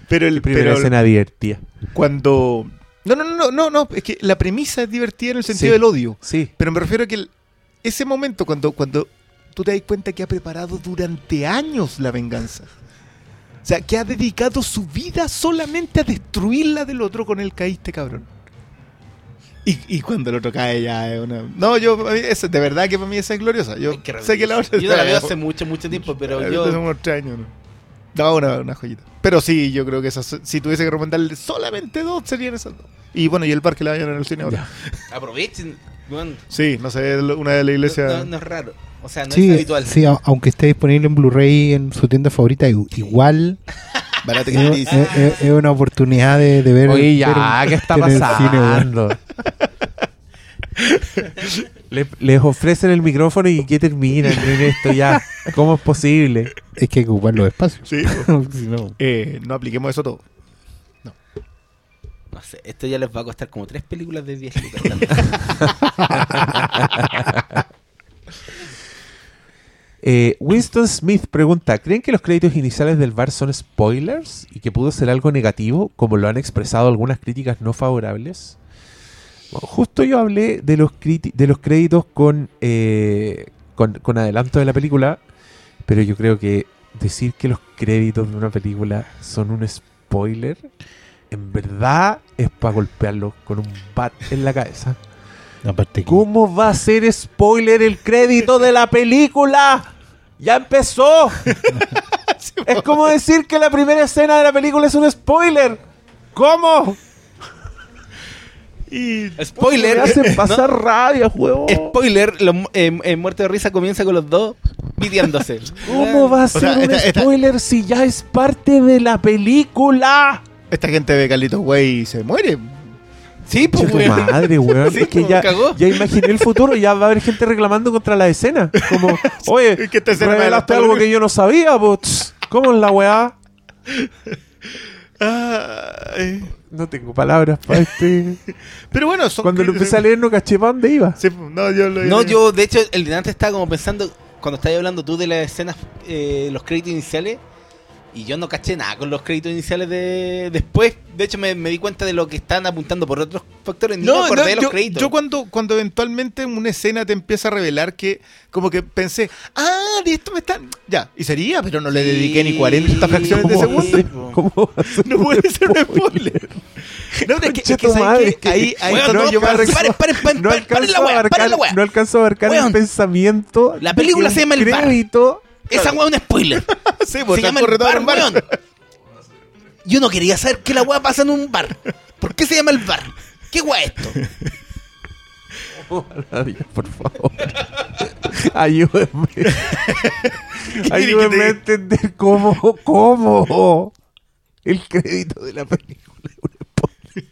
pero el Primera pero escena divertida. cuando. No, no, no, no, no, no, es que la premisa es divertida en el sentido Sí. del odio. Sí. Pero me refiero a que el- ese momento, cuando, cuando tú te das cuenta que ha preparado durante años la venganza. O sea, que ha dedicado su vida solamente a destruir la del otro con el caíste, cabrón. Y, y cuando el otro cae ya es una... No, yo, esa- de verdad que para mí esa es gloriosa. Yo sé que la otra... Yo la veo hace mucho, mucho tiempo, pero Hace yo. unos tres años, ¿no? No, una, una joyita. Pero sí, yo creo que esas, si tuviese que recomendarle solamente dos, serían esas dos. Y bueno, y el par que la vayan en el cine ahora. Aprovechen. bueno, Sí, no sé, una de la iglesia... no, no es raro. O sea, no Sí, es habitual. sí, aunque esté disponible en Blu-ray en su tienda favorita, igual Barato que es- es- es una oportunidad de, de ver. Oye, ya, ver ¿qué está pasando? Le- les ofrecen el micrófono y ¿qué terminan en esto ya? ¿Cómo es posible? es que hay que ocupar los espacios. Sí. Si no- Eh, no apliquemos eso todo. No sé, esto ya les va a costar como tres películas de 10 lucas. Eh, Winston Smith pregunta, ¿creen que los créditos iniciales del bar son spoilers y que pudo ser algo negativo, como lo han expresado algunas críticas no favorables? Bueno, justo yo hablé de los, de los créditos con, eh, con, con adelanto de la película, pero yo creo que decir que los créditos de una película son un spoiler, en verdad es para golpearlos con un bat en la cabeza. ¿Cómo va a ser spoiler el crédito de la película? ¡Ya empezó! es como decir que la primera escena de la película es un spoiler. ¿Cómo? Y Spoiler. Hacen pasar rabia, huevón. Spoiler, los, eh, eh, Muerte de Risa comienza con los dos pidiéndose. ¿Cómo va a ser sea, un esta- esta- spoiler si ya es parte de la película? esta gente ve Carlitos Güey y se muere. Sí, pues, tu madre, weón. Sí, es que ya, cagó. ya imaginé el futuro, ya va a haber gente reclamando contra la escena. Como, oye, Es que me revelaste adelantó algo que yo no sabía, pues. ¿Cómo es la weá? Ay. No tengo palabras para este. Pero bueno, son Cuando lo empecé a leer no caché para dónde iba. Sí, no, yo lo No, yo, de hecho, el delante estaba como pensando, cuando estabas hablando tú de las escenas, eh, los créditos iniciales, y yo no caché nada con los créditos iniciales de después. De hecho, me, me di cuenta de lo que están apuntando por otros factores. No, acordé no, de los yo, créditos. yo cuando, cuando eventualmente una escena te empieza a revelar que, como que pensé, ah, de esto me están. Ya, y sería, pero no le Sí. dediqué ni 40 fracciones de ¿Cómo segundo. ¿Cómo No puede ser un spoiler. No, pero es que, es que ¿sabes qué? ahí, ahí está no, yo me paren, paren, paren, paren, no la a weá, abarcar, paren la weá. no alcanzo a abarcar el pensamiento. La película que se llama El Bar. crédito. Esa weá es un spoiler. Sí, pues, se llama el bar, en bar. weón. Yo no quería saber que la weá pasa en un bar. ¿Por qué se llama el bar? ¿Qué weá es esto? Ay, Por favor. Ayúdenme. Ayúdenme a entender cómo, cómo el crédito de la película es un spoiler.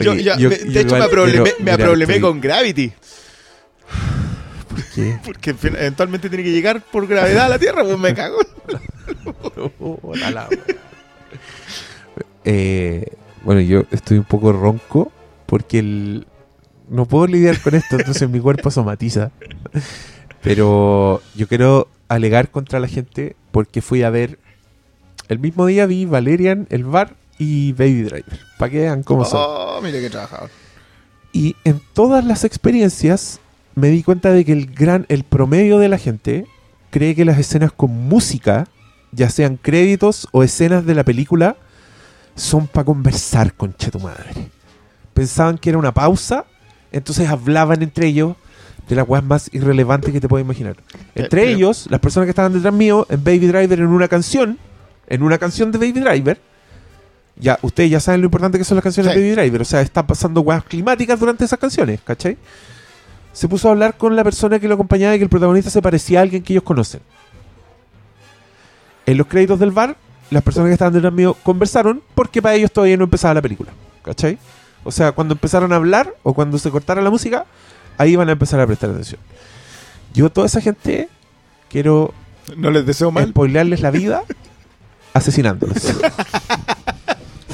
Yo, Oye, ya, yo- me- yo de hecho, igual me problemé, quiero- me mira, problemé estoy- con Gravity. ¿Qué? Porque eventualmente tiene que llegar por gravedad a la Tierra, pues me cago. La. Eh, bueno, yo estoy un poco ronco porque el- no puedo lidiar con esto, entonces mi cuerpo somatiza. Pero yo quiero alegar contra la gente porque fui a ver. El mismo día vi Valerian, El Bar y Baby Driver. Para que vean cómo son. Oh, mire qué trabajador. Y en todas las experiencias me di cuenta de que el gran, el promedio de la gente cree que las escenas con música, ya sean créditos o escenas de la película, son para conversar con tu madre. Pensaban que era una pausa, entonces hablaban entre ellos de las weas más irrelevantes que te puedes imaginar. Entre pero- ellos, las personas que estaban detrás mío, en Baby Driver, en una canción, en una canción de Baby Driver, ya, ustedes ya saben lo importante que son las canciones Sí. de Baby Driver. O sea, están pasando weas climáticas durante esas canciones, ¿cachai? Se puso a hablar con la persona que lo acompañaba y que el protagonista se parecía a alguien que ellos conocen. En los créditos del bar, las personas que estaban detrás mío conversaron porque para ellos todavía no empezaba la película, ¿cachai? O sea, cuando empezaron a hablar o cuando se cortara la música, ahí van a empezar a prestar atención. Yo, toda esa gente, quiero No les deseo mal. spoilearles la vida asesinándolos.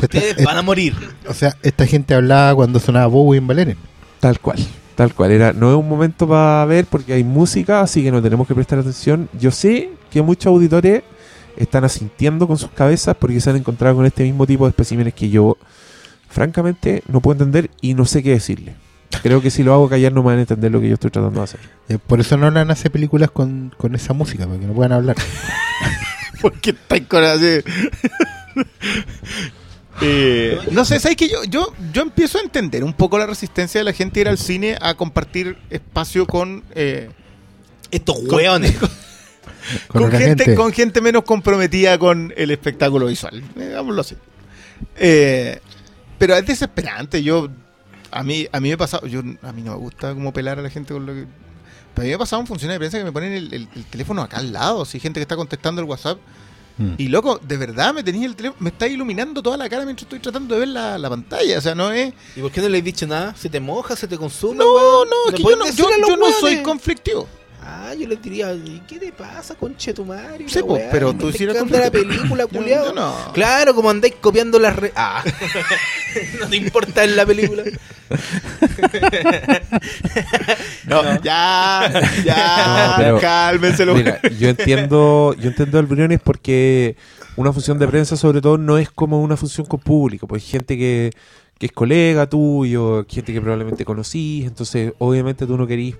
Ustedes van a morir. o sea, esta gente hablaba cuando sonaba Bowie en Valerian. Tal cual, tal cual. Era, no es un momento para ver porque hay música, así que no tenemos que prestar atención. Yo sé que muchos auditores están asintiendo con sus cabezas porque se han encontrado con este mismo tipo de especímenes que yo, francamente, no puedo entender y no sé qué decirle. Creo que si lo hago callar no me van a entender lo que yo estoy tratando de hacer. Eh, por eso Nolan hace películas con, con esa música, para que no puedan hablar. Porque está con así. Eh, no sé, ¿sabes que yo, yo, yo empiezo a entender un poco la resistencia de la gente a ir al cine a compartir espacio con, eh, Estos hueones. Con, gente, gente. con gente menos comprometida con el espectáculo visual, digámoslo así. Eh, pero es desesperante, yo a mí a mí me ha pasado, yo a mí no me gusta como pelar a la gente con lo que pero a mí me ha pasado en función de prensa que me ponen el, el- el teléfono acá al lado, si gente que está contestando el WhatsApp Mm. y loco, de verdad me tenéis el teléfono, me está iluminando toda la cara mientras estoy tratando de ver la, la pantalla, o sea, no es ¿Y por qué no le has dicho nada? ¿Se te moja? ¿Se te consume? No, weón? no, es ¿Le que yo no, yo, no soy conflictivo. Ah, yo les diría, ¿y qué te pasa, conche tu madre? Sí, weá? pero ¿No tú te hicieras encanta la película, no. Claro, como andáis copiando las re... Ah, no te importa en la película. No, ya, ya, No, pero- cálmense los Mira, yo entiendo, yo entiendo el Briones porque una función de prensa sobre todo no es como una función con público, pues hay gente que, que es colega tuyo, gente que probablemente conocís, entonces obviamente tú no querís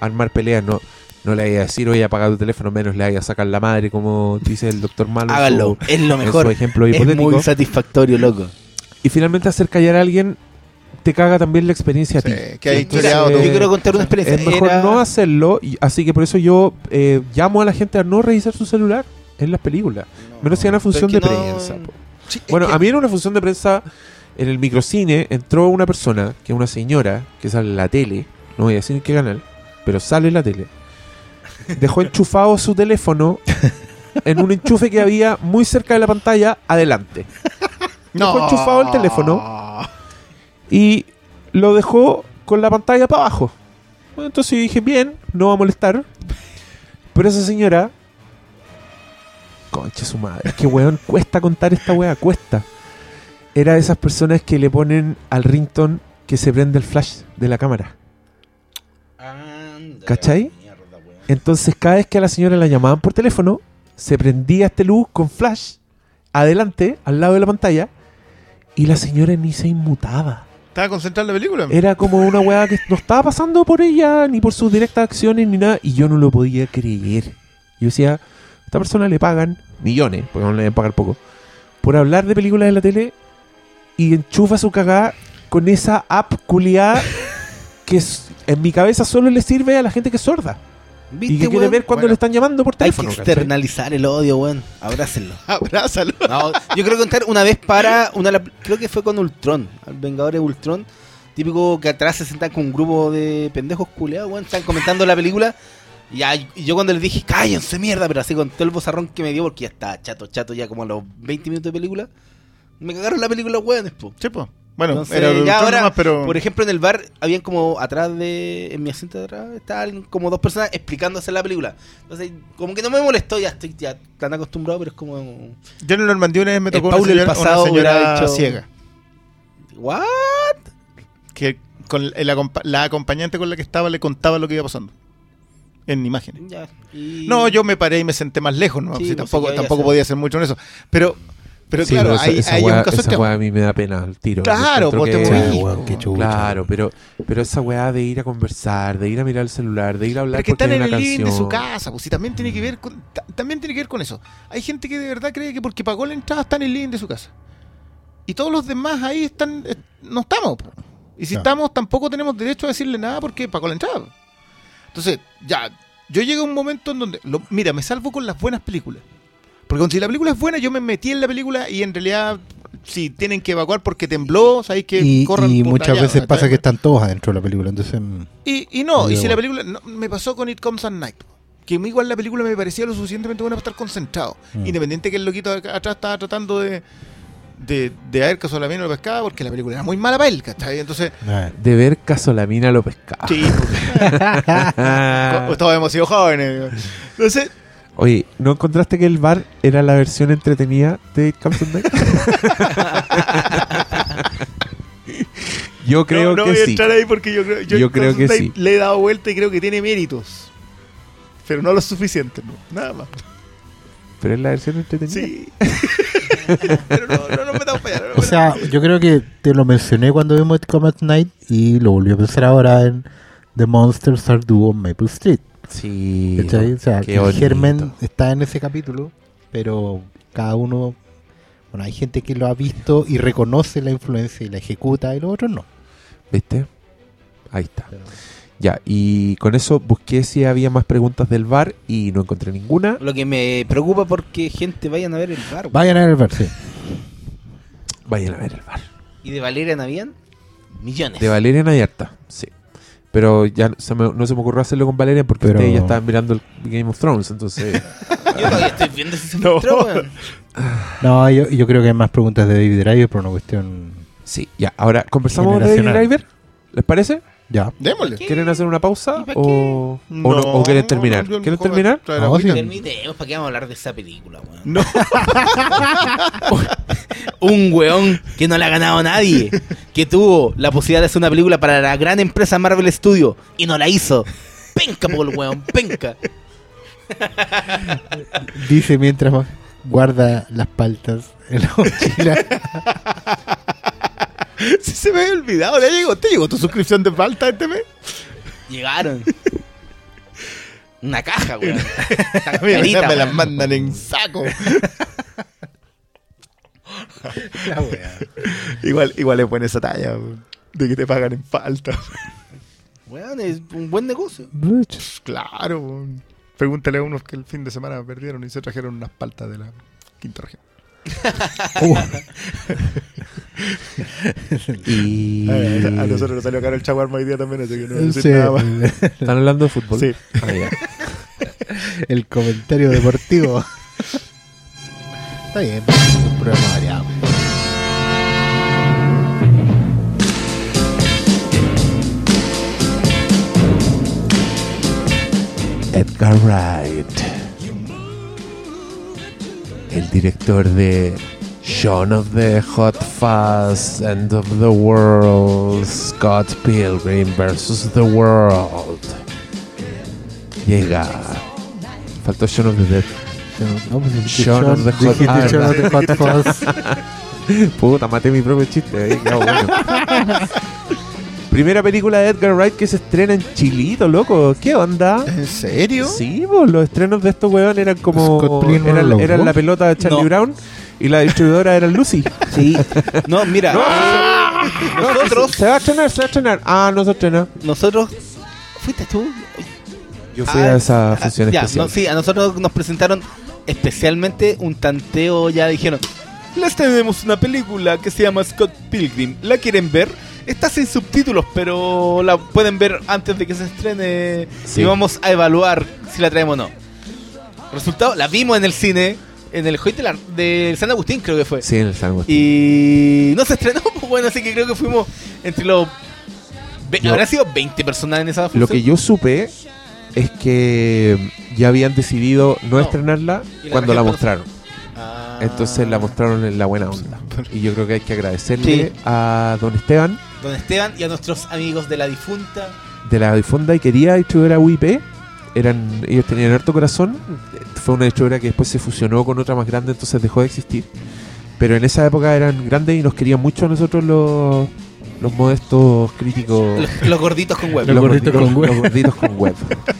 armar peleas, no, no le vayas a decir, oye, apaga tu teléfono, menos le vayas a sacar la madre, como dice el doctor Malo. en Háganlo, su- es lo en mejor. su ejemplo Es muy satisfactorio, loco. Y finalmente hacer callar a alguien te caga también la experiencia a ti. Que hay Entonces, historiado todo. Yo quiero contar una experiencia. Es mejor Era- no hacerlo, y así que por eso yo eh, llamo a la gente a no revisar su celular en las películas. Menos si era una función de pero es que no- prensa. Sí, Bueno, que- a mí era una función de prensa en el microcine entró una persona, que es una señora, que sale en la tele, no voy a decir en qué canal, pero sale en la tele. Dejó enchufado su teléfono en un enchufe que había muy cerca de la pantalla, adelante. Dejó enchufado el teléfono y lo dejó con la pantalla para abajo. Bueno, entonces yo dije, bien, no va a molestar. Pero esa señora. Concha su madre. Es que weón, cuesta contar esta weá, cuesta. Era de esas personas que le ponen al rington que se prende el flash de la cámara. ¿Cachai? Entonces, cada vez que a la señora la llamaban por teléfono, se prendía este luz con flash adelante, al lado de la pantalla, y la señora ni se inmutaba. ¿Estaba concentrada en la película? Era como una weá que no estaba pasando por ella, ni por sus directas acciones, ni nada, y yo no lo podía creer. Yo decía, a esta persona le pagan millones, porque no le deben pagar poco, por hablar de películas de la tele y enchufa su cagada con esa app culiada que en mi cabeza solo le sirve a la gente que es sorda y que quiere ver cuando Bueno, le están llamando por Hay que teléfono. ¿cachai? externalizar el odio, weón. Abrácenlo. Abrázalo. No, yo creo contar una vez para una de creo que fue con Ultron, al Vengadores Ultron, típico que atrás se sentan con un grupo de pendejos culeados, weón, están comentando la película. Y, y yo cuando les dije, cállense mierda, pero así con todo el bozarrón que me dio, porque ya estaba chato, chato, ya como a los 20 minutos de película, me cagaron la película, weón, po. Sí, po. Bueno, Entonces, era ya ahora, nomás, pero... por ejemplo, en el bar habían como atrás de, en mi asiento de atrás, estaban como dos personas explicándose la película. Entonces, como que no me molestó, ya estoy ya tan acostumbrado, pero es como, Yo en el Normandía una vez me El tocó una Paul del señora, pasado una señora dicho- ciega. ¿what? Que con el la acompañante con la que estaba le contaba lo que iba pasando. En imágenes. Ya, y- No, yo me paré y me senté más lejos, ¿no? Sí, Sí, pues, tampoco tampoco podía hacer mucho en eso. Pero, pero Sí, claro, pero esa- hay, esa hay weá- un caso esa weá a mí me da pena al tiro. Claro, pues, encuentro te que- morís, weón, qué chucha. Claro, pero, pero esa weá de ir a conversar, de ir a mirar el celular, de ir a hablar Pero que porque están en el living de su casa, pues si también tiene que ver con ta- también tiene que ver con eso. Hay gente que de verdad cree que porque pagó la entrada está en el living de su casa. Y todos los demás ahí están eh, no estamos. po. Y si estamos tampoco tenemos derecho a decirle nada porque pagó la entrada. Entonces, ya yo llego a un momento en donde lo- mira, me salvo con las buenas películas. Porque si la película es buena, yo me metí en la película y en realidad si tienen que evacuar porque tembló, sabéis que y corran y muchas allá, veces pasa que están todos adentro de la película, entonces... Y, y no, y si la película. no, me pasó con It Comes at Night. Que a mí igual la película me parecía lo suficientemente buena para estar concentrado. Mm. Independiente que el loquito atrás estaba tratando de. De, de haber caso la mina lo pescaba porque la película era muy mala para él, ¿cachai? Entonces, ah, De ver Casolamina lo pescaba. sí, porque todos hemos sido jóvenes. Entonces, Oye, ¿no encontraste que el bar era la versión entretenida de It Comes? Yo creo no, no que voy a sí. entrar ahí porque yo creo, yo, Yo creo Comes que sí. le he dado vuelta y creo que tiene méritos. Pero no lo suficiente, no, nada más. Pero es la versión entretenida. Sí. Pero no, no nos metamos para allá. no O sea, yo creo que te lo mencioné cuando vimos It Come at Night y lo volví a pensar ahora en The Monsters Are Due on Maple Street. Sí. ¿cachai? O sea, qué el bonito. germen está en ese capítulo, pero cada uno... Bueno, hay gente que lo ha visto y reconoce la influencia y la ejecuta y los otros no. ¿Viste? Ahí está. Ya, y con eso busqué si había más preguntas del bar y no encontré ninguna. Lo que me preocupa porque gente vayan a ver el bar. Vayan a ver el bar, sí. Vayan a ver el bar. Y de Valeria Navían, millones. De Valeria Nayarta, sí. Pero ya se me- no se me ocurrió hacerlo con Valeria porque Pero- ustedes ya estaban mirando el Game of Thrones, entonces... Yo todavía estoy viendo si se No. weón. No, yo, yo creo que hay más preguntas de David Driver por una cuestión... sí, ya. Ahora, ¿conversamos de David Generacional. Driver? ¿Les parece? Ya. Démosle. ¿Qué? ¿Quieren hacer una pausa ¿Y pa' o, o, No, no- o quieren terminar? no, ¿Quieren terminar? No, agüita. sí. Terminemos, ¿para qué vamos a hablar de esa película, weón? No. Un weón que no le ha ganado a nadie. Que tuvo la posibilidad de hacer una película para la gran empresa Marvel Studio y no la hizo. Penca, por el weón, penca. Dice mientras guarda las paltas en la mochila. Si se me había olvidado, ya llegó. ¿Te llegó tu suscripción de falta este mes? Llegaron. Una caja, weón. A mí Carita, me las mandan en saco. igual, igual es buena esa talla, weón, de que te pagan en falta. Weón, es un buen negocio. Claro, weón. pregúntale a unos que el fin de semana perdieron y se trajeron unas paltas de la quinta región. Y... A nosotros nos salió caro el chaguarma hoy día también, así que no voy a decir Sí, nada más. ¿Están hablando de fútbol? Sí. Ah, ya. el comentario deportivo. Está bien, un programa variado. Edgar Wright. El director de Shaun of the Hot Fuzz, End of the World, Scott Pilgrim vs. The World. Llega. Faltó Shaun of the Dead. No, pues Shaun of the Hot- dijiste Ah, Shaun of the Hot Fuzz. Puta, maté mi propio chiste. ahí quedó bueno. Primera película de Edgar Wright que se estrena en Chilito, loco. ¿Qué onda? ¿En serio? Sí, pues los estrenos de estos weón eran como. Scott Pilgrim Eran, la pelota de Charlie No. Brown y la distribuidora era Lucy. Sí. No, mira. Nosotros, Se va a estrenar, se va a estrenar. Ah, no se estrena. nosotros. ¿Fuiste tú? Yo fui Ah, a esa ah, función ya, especial. no, sí, a nosotros nos presentaron especialmente un tanteo, ya dijeron, les tenemos una película que se llama Scott Pilgrim, ¿la quieren ver? Está sin subtítulos, pero la pueden ver antes de que se estrene Sí. y vamos a evaluar si la traemos o no. Resultado, la vimos en el cine, en el Hoy de, la- de San Agustín creo que fue. Sí, en el San Agustín. Y no se estrenó, pues bueno, así que creo que fuimos entre los... Yo- Habrán sido 20 personas en esa función. Lo que yo supe es que ya habían decidido no, No. estrenarla la cuando la mostraron. Ah. Entonces la mostraron en la buena onda. Y yo creo que hay que agradecerle Sí. a don Esteban Don Esteban y a nuestros amigos de la difunta. de la difunda y quería distribuir a UIP. Eran, ellos tenían harto corazón. Fue una distribuidora que después se fusionó con otra más grande, entonces dejó de existir. Pero en esa época eran grandes y nos querían mucho a nosotros los, los modestos críticos. Los, los gorditos con web. Los gorditos con web. los gorditos con web.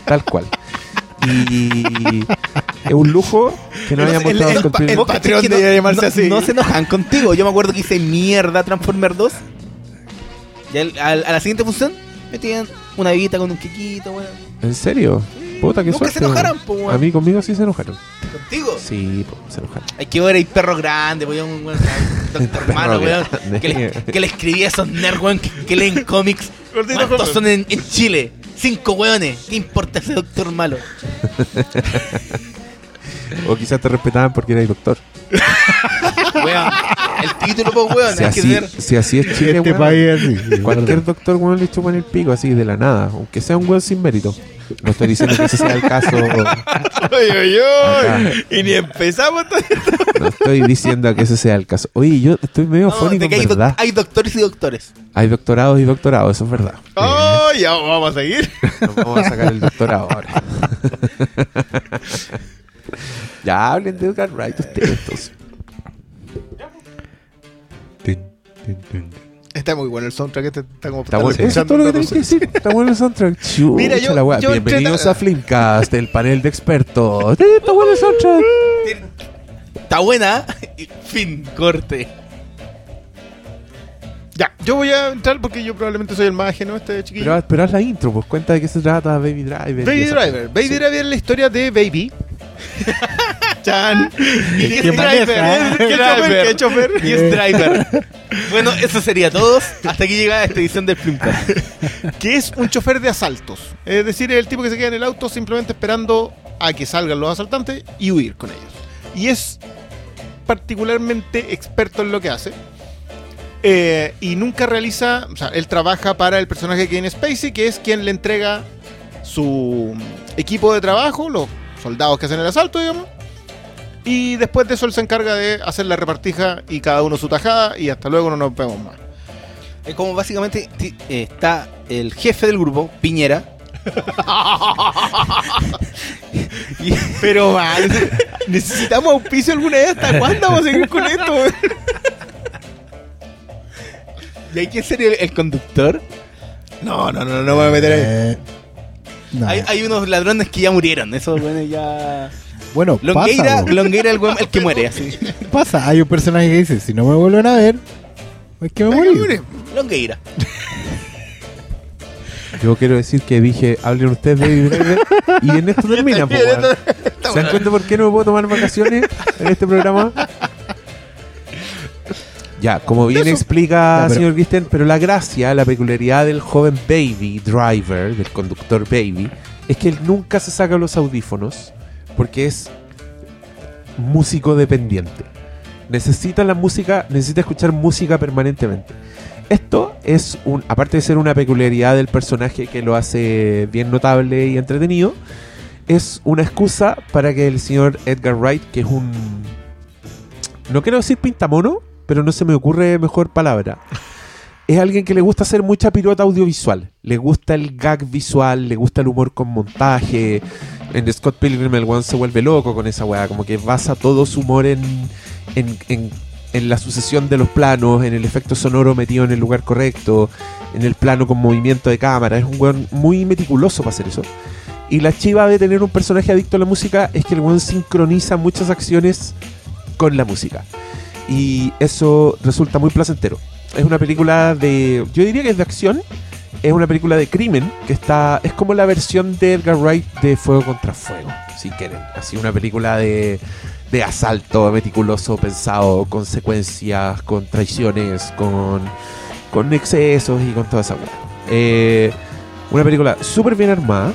Tal cual. Y es un lujo que no sé, el- el pa- Patreon debería llamarse no, así. No se enojan contigo. Yo me acuerdo que hice mierda Transformer 2. Y al- al- a la siguiente función metían una bebita con un quequito, weón. ¿En serio? Puta, que Nunca suerte. se enojaron, po, weón. A mí conmigo sí se enojaron. Contigo. Sí, po, se enojaron. Hay que ver ahí perro grande, weón. un weón, Doctor malo, weón. Que le, que le escribía a esos nerds, weón, que, que leen cómics. ¿Cuántos son en, en Chile? Cinco weones. ¿Qué importa ese doctor malo? O quizás te respetaban porque eras doctor. Weón. El título, pues, weón. Si hay que así, ver. si así es Chile, Este weón, país es así. sí, cualquier doctor weón, le chupan el pico así de la nada, aunque sea un weón sin mérito. No estoy diciendo que ese sea el caso. Oye, oye, oye. Y ni empezamos todavía. No estoy diciendo que ese sea el caso. Oye, yo estoy medio No, fónico, de que hay, verdad. hay doctores y doctores. Hay doctorados y doctorados, eso es verdad. Oh, ya vamos a seguir. Nos vamos a sacar el doctorado ahora. ya hablen de Edgar Wright ustedes. entonces. Está muy bueno el soundtrack. Este está como Está bueno. Eso es todo lo que tenés que decir. Está bueno el soundtrack. Chucha, Mira, yo- la wea. yo Bienvenidos a Flimcast, el panel de expertos. Eh, Está bueno el soundtrack. Está buena. y fin, corte. Ya, yo voy a entrar porque yo probablemente soy el más ajeno a este chiquillo. Pero, pero haz la intro, pues cuenta de qué se trata Baby Driver. Baby Driver. Baby Sí. Driver es la historia de Baby. Chan. ¿Y qué maneja. driver? ¿Qué chofer? ¿Qué chofer? Y es driver. bueno, eso sería todos. Hasta aquí llega esta edición del Flimcast. que es un chofer de asaltos. Es decir, el tipo que se queda en el auto simplemente esperando a que salgan los asaltantes y huir con ellos. Y es particularmente experto en lo que hace. Eh, y nunca realiza, o sea, él trabaja para el personaje Kevin Spacey, que es quien le entrega su equipo de trabajo, los soldados que hacen el asalto, digamos. Y después de eso él se encarga de hacer la repartija y cada uno su tajada y hasta luego no nos vemos más. Es como básicamente eh, está el jefe del grupo, Piñera. Pero man, necesitamos auspicio alguna vez. ¿Hasta cuándo vamos a seguir con esto? ¿Y hay quién sería el, el conductor? No, no, no, no voy a meter ahí. No. Hay, hay unos ladrones que ya murieron. Eso, bueno, ya. Bueno, Longueira, pasa. Longueira el, que muere, así. pasa. Hay un personaje que dice, si no me vuelven a ver, es que me hombre. Longueira. Yo quiero decir que dije, hablen ustedes de y en esto termina. po, weón. ¿Se dan cuenta por qué no me puedo tomar vacaciones en este programa? Ya, como bien Eso. explica Ya, pero- señor Christian, pero la gracia, la peculiaridad del joven Baby Driver, del conductor Baby, es que él nunca se saca los audífonos porque es músico dependiente. Necesita la música, necesita escuchar música permanentemente. Esto es un, aparte de ser una peculiaridad del personaje que lo hace bien notable y entretenido, es una excusa para que el señor Edgar Wright, que es un no quiero decir pintamono, pero no se me ocurre mejor palabra. Es alguien que le gusta hacer mucha pirueta audiovisual. Le gusta el gag visual, le gusta el humor con montaje. En Scott Pilgrim el one se vuelve loco con esa weá. Como que basa todo su humor en, en, en- en la sucesión de los planos, en el efecto sonoro metido en el lugar correcto, en el plano con movimiento de cámara. Es un weón muy meticuloso para hacer eso. Y la chiva de tener un personaje adicto a la música es que el weón sincroniza muchas acciones con la música. Y eso resulta muy placentero. Es una película de. Yo diría que es de acción. Es una película de crimen que está. Es como la versión de Edgar Wright de Fuego contra Fuego, si quieren. Así una película de, de asalto meticuloso, pensado, con secuencias, con traiciones, con, con excesos y con toda esa weá. Eh, una película súper bien armada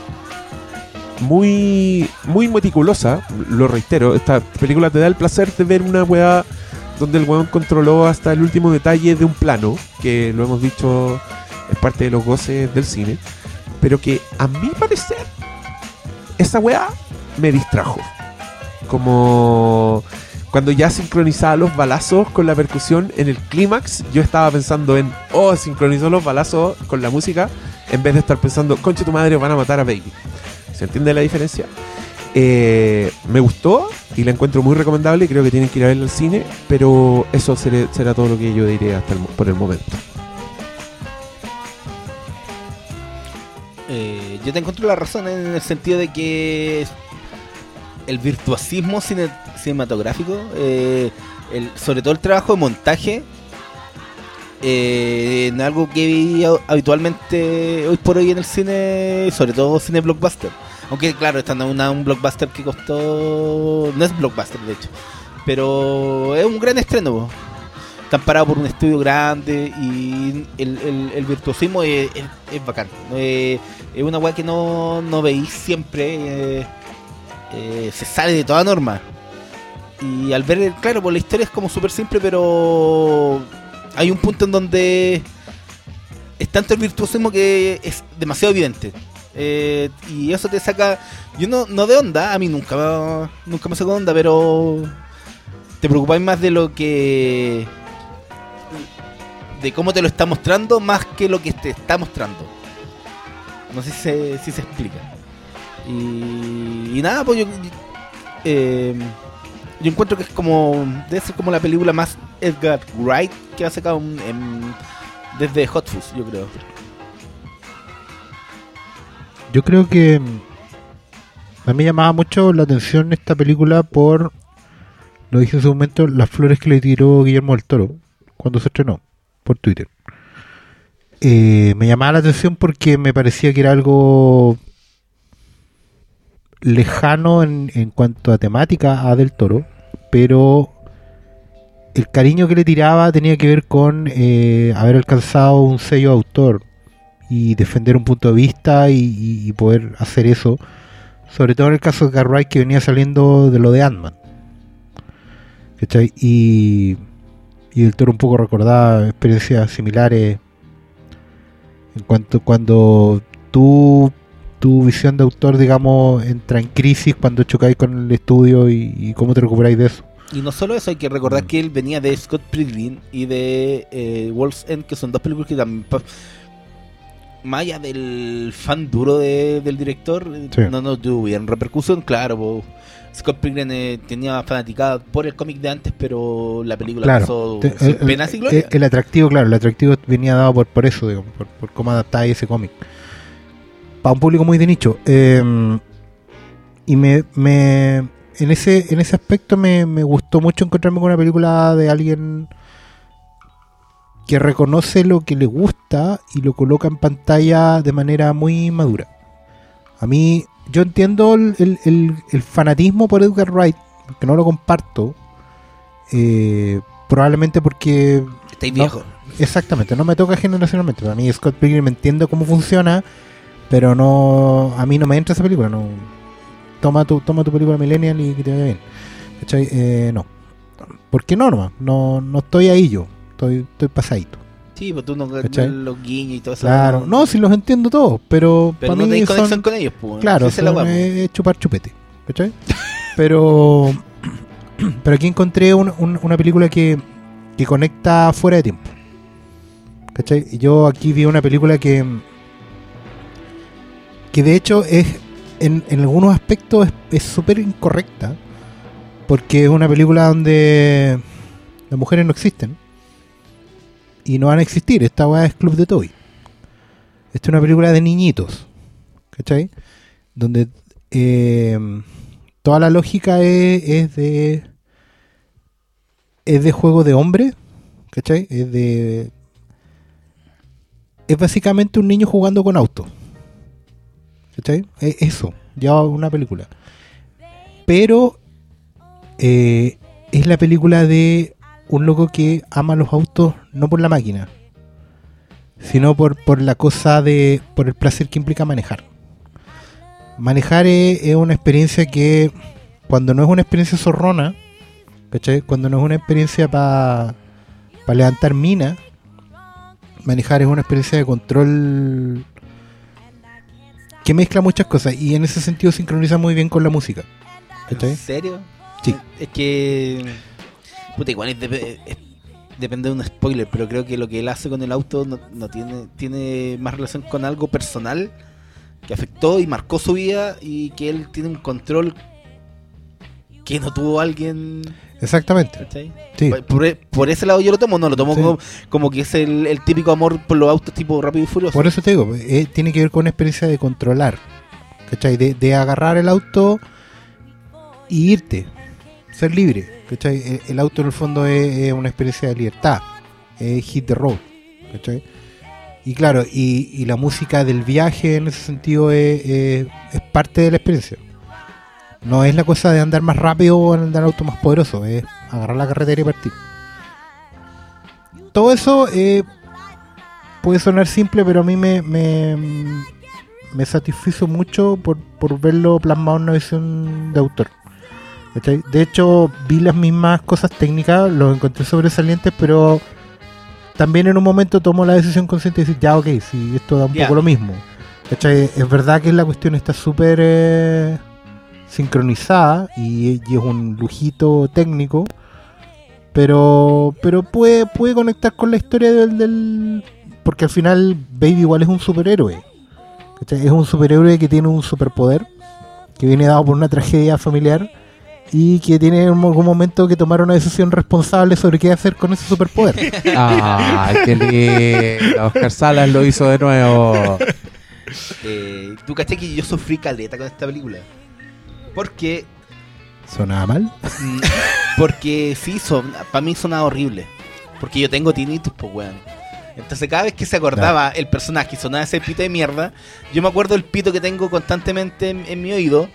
muy muy meticulosa, lo reitero, esta película te da el placer de ver una weá donde el weón controló hasta el último detalle de un plano, que lo hemos dicho es parte de los goces del cine, pero que a mi parecer esa weá me distrajo. Como cuando ya sincronizaba los balazos con la percusión en el clímax, yo estaba pensando en, oh, sincronizó los balazos con la música, en vez de estar pensando, concha tu madre, van a matar a Baby. ¿Se entiende la diferencia? Eh, me gustó y la encuentro muy recomendable creo que tienen que ir a verla al cine, pero eso será todo lo que yo diré hasta el por el momento. Eh, yo te encuentro la razón en el sentido de que el virtuosismo cine- cinematográfico, eh, el- sobre todo el trabajo de montaje, eh, en algo que vi habitualmente hoy por hoy en el cine, sobre todo cine blockbuster. Aunque claro, está en una- un blockbuster que costó... No es blockbuster, de hecho. Pero es un gran estreno. Están parados por un estudio grande y el virtuosismo es, es- es bacán. Eh, es una weá que no, no veis siempre. eh, eh, se sale de toda norma. Y al ver, claro, pues la historia es como súper simple, pero hay un punto en donde es tanto el virtuosismo que es demasiado evidente. Eh, y eso te saca. Yo no, no de onda, a mí nunca, nunca me sacó de onda, pero te preocupáis más de lo que. de cómo te lo está mostrando más que lo que te está mostrando. No sé si se, explica. Y, y nada, pues yo. eh, yo encuentro que es como. Debe ser como la película más Edgar Wright que ha sacado en- desde Hot Fuzz, yo creo. Yo creo que mm, a mí llamaba mucho la atención esta película por, lo dije en su momento, las flores que le tiró Guillermo del Toro cuando se estrenó por Twitter. Eh, me llamaba la atención porque me parecía que era algo lejano en, en cuanto a temática a Del Toro, pero el cariño que le tiraba tenía que ver con eh, haber alcanzado un sello de autor y defender un punto de vista y, poder hacer eso. Sobre todo en el caso de Garray que venía saliendo de lo de Ant-Man. ¿Cachai? Y, y el toro un poco recordaba experiencias similares en cuanto cuando tú tu visión de autor digamos entra en crisis cuando chocáis con el estudio y, y cómo te recuperáis de eso. Y no solo eso, hay que recordar Mm. que él venía de Scott Pilgrim y de eh, World's End, que son dos películas que también. Más allá del fan duro de- del director, eh, Sí. no, no tuvieron repercusión, claro. po. Scott Pilgrim eh, tenía fanaticada por el cómic de antes, pero la película Claro. pasó Te- sin el, penas y el- atractivo, claro, el atractivo venía dado por, por eso, digamos, por, por cómo adaptar ese cómic. Para un público muy de nicho. Eh, y me, me en ese en ese aspecto me, me gustó mucho encontrarme con una película de alguien que reconoce lo que le gusta y lo coloca en pantalla de manera muy madura. A mí, yo entiendo el, el- el- el fanatismo por Edgar Wright, que no lo comparto, eh, probablemente porque Estáis No. viejo. Exactamente, no me toca generacionalmente. Para mí Scott Pilgrim entiendo cómo funciona, pero no a mí no me entra esa película. No, toma tu toma tu película Millennial y que te vaya bien. Eh, no. ¿Por qué no? No, no estoy ahí yo. Estoy, estoy pasadito. Sí, pues tú no ¿Cachai? los guiños y todo eso. Claro. No, si los entiendo todos, pero, Pero para no mí tenéis son- conexión con ellos, pues. Claro, es eh, chupar chupete. ¿Cachai? pero, pero aquí encontré un- un- una película que, que conecta fuera de tiempo. ¿Cachai? Y yo aquí vi una película que. que de hecho es. en, en algunos aspectos es- es súper incorrecta. Porque es una película donde las mujeres no existen. Y no van a existir. Esta weá es Club de Toy. Esta es una película de niñitos. ¿Cachai? Donde eh, toda la lógica es, es de. Es de juego de hombre. ¿Cachai? Es de. Es básicamente un niño jugando con autos. ¿Cachai? Es eso. Ya una película. Pero. eh, es la película de un loco que ama los autos no por la máquina, sino por, por la cosa de. por el placer que implica manejar. Manejar es, es una experiencia que, cuando no es una experiencia zorrona, ¿cachai? Cuando no es una experiencia para levantar mina, manejar es una experiencia de control que mezcla muchas cosas y en ese sentido sincroniza muy bien con la música. ¿cachai? ¿En serio? Sí. Es que. Puta, igual es es- depende de un spoiler, pero creo que lo que él hace con el auto no, no tiene, tiene más relación con algo personal que afectó y marcó su vida y que él tiene un control que no tuvo alguien. Exactamente. Sí. Por, por ese lado yo lo tomo, no lo tomo Sí. como, como que es el, el típico amor por los autos tipo rápido y furioso. Por eso te digo, eh, tiene que ver con una experiencia de controlar, ¿cachai? De, de agarrar el auto y irte, ser libre, ¿cachai? El, el auto en el fondo es, una experiencia de libertad, es hit the road, ¿cachai? Y claro, y, la música del viaje en ese sentido es parte de la experiencia. No es la cosa de andar más rápido o andar en auto más poderoso, es agarrar la carretera y partir. Todo eso eh, puede sonar simple, pero a mí me, me, me satisfizo mucho por, por verlo plasmado en una visión de autor. De hecho, vi las mismas cosas técnicas, los encontré sobresalientes, pero también en un momento tomo la decisión consciente de decir, ya, ok, si esto da un poco lo mismo. ¿Cachai? Es verdad que la cuestión está súper eh, sincronizada y, y es un lujito técnico, pero pero puede, puede conectar con la historia del, del... Porque al final Baby igual es un superhéroe. ¿cachai? Es un superhéroe que tiene un superpoder, que viene dado por una tragedia familiar y que tiene en algún momento que tomar una decisión responsable sobre qué hacer con ese superpoder. Ay, qué lindo. Oscar Salas lo hizo de nuevo. Eh, ¿Tú caché que yo sufrí caleta con esta película? Porque ¿Sonaba mal? Mm, Porque sí, son, para mí sonaba horrible. Porque yo tengo tinnitus, pues weón. Entonces cada vez que se acordaba el personaje y sonaba ese pito de mierda, yo me acuerdo el pito que tengo constantemente en, en mi oído.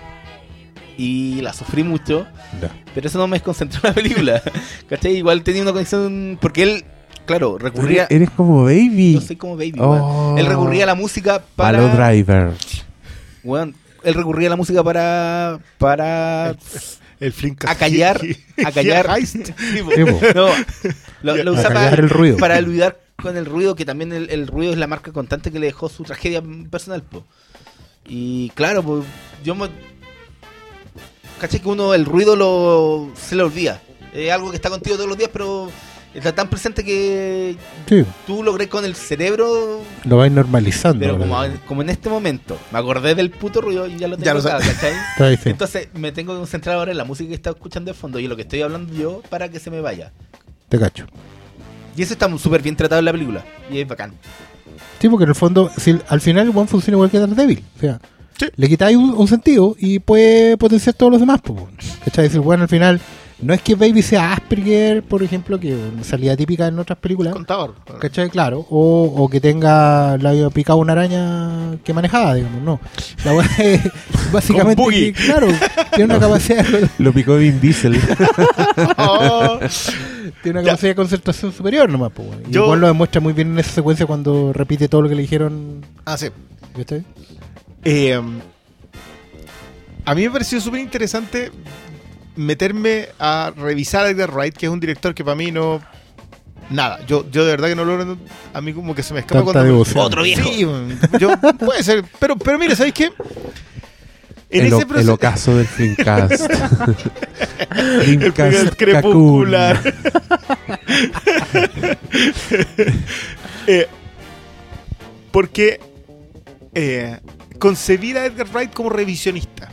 Y la sufrí mucho. Ya. Pero eso no me desconcentró en la película. ¿Cachai? Igual tenía una conexión. Porque él, claro, recurría. Eres como baby. Yo soy como baby, Oh. Él recurría a la música para. Malo driver. weón, él recurría a la música para. Para. El Flink A callar. A callar. No, lo, lo A usa callar para, el ruido. para olvidar con el ruido, que también el, el ruido es la marca constante que le dejó su tragedia personal. Po. Y claro, pues yo me... Caché que uno el ruido lo se le olvida. Es algo que está contigo todos los días, pero está tan presente que Sí, tú logré con el cerebro, lo vais normalizando. pero como, en este momento. Me acordé del puto ruido y ya lo tengo Ya lo acá. ¿cachai? Sí. Entonces me tengo que concentrar ahora en la música que está escuchando de fondo y en lo que estoy hablando yo para que se me vaya. Te cacho. Y eso está súper bien tratado en la película. Y es bacán. Sí, porque en el fondo, si al final el one funciona igual que Daredevil. O sea, Sí. le quitáis un, un sentido y puede potenciar todos los demás. Pues, ¿Cachai? Decir, bueno, al final No es que Baby sea Asperger, por ejemplo, que salía típica en otras películas. Contador. ¿Cachai? Claro. O, o que tenga la picado una araña que manejaba, digamos. No. La es básicamente. Que, claro, tiene una capacidad, Lo picó Vin Diesel. Oh, tiene una Ya. capacidad de concentración superior nomás, pues. Yo- Igual lo demuestra muy bien en esa secuencia cuando repite todo lo que le dijeron. ah, sí. ¿Cachai? Eh, a mí me pareció súper interesante meterme a revisar a Edgar Wright, que es un director que para mí no. Nada, yo, yo de verdad que no logro. A mí como que se me escapa Tanta cuando. devoción. Otro viejo. Sí, yo, puede ser. Pero, pero mire, ¿sabéis qué? En el, ese o- el proceso. ocaso del Flimcast. El primer crepuscular. Eh, porque eh, concebir a Edgar Wright como revisionista.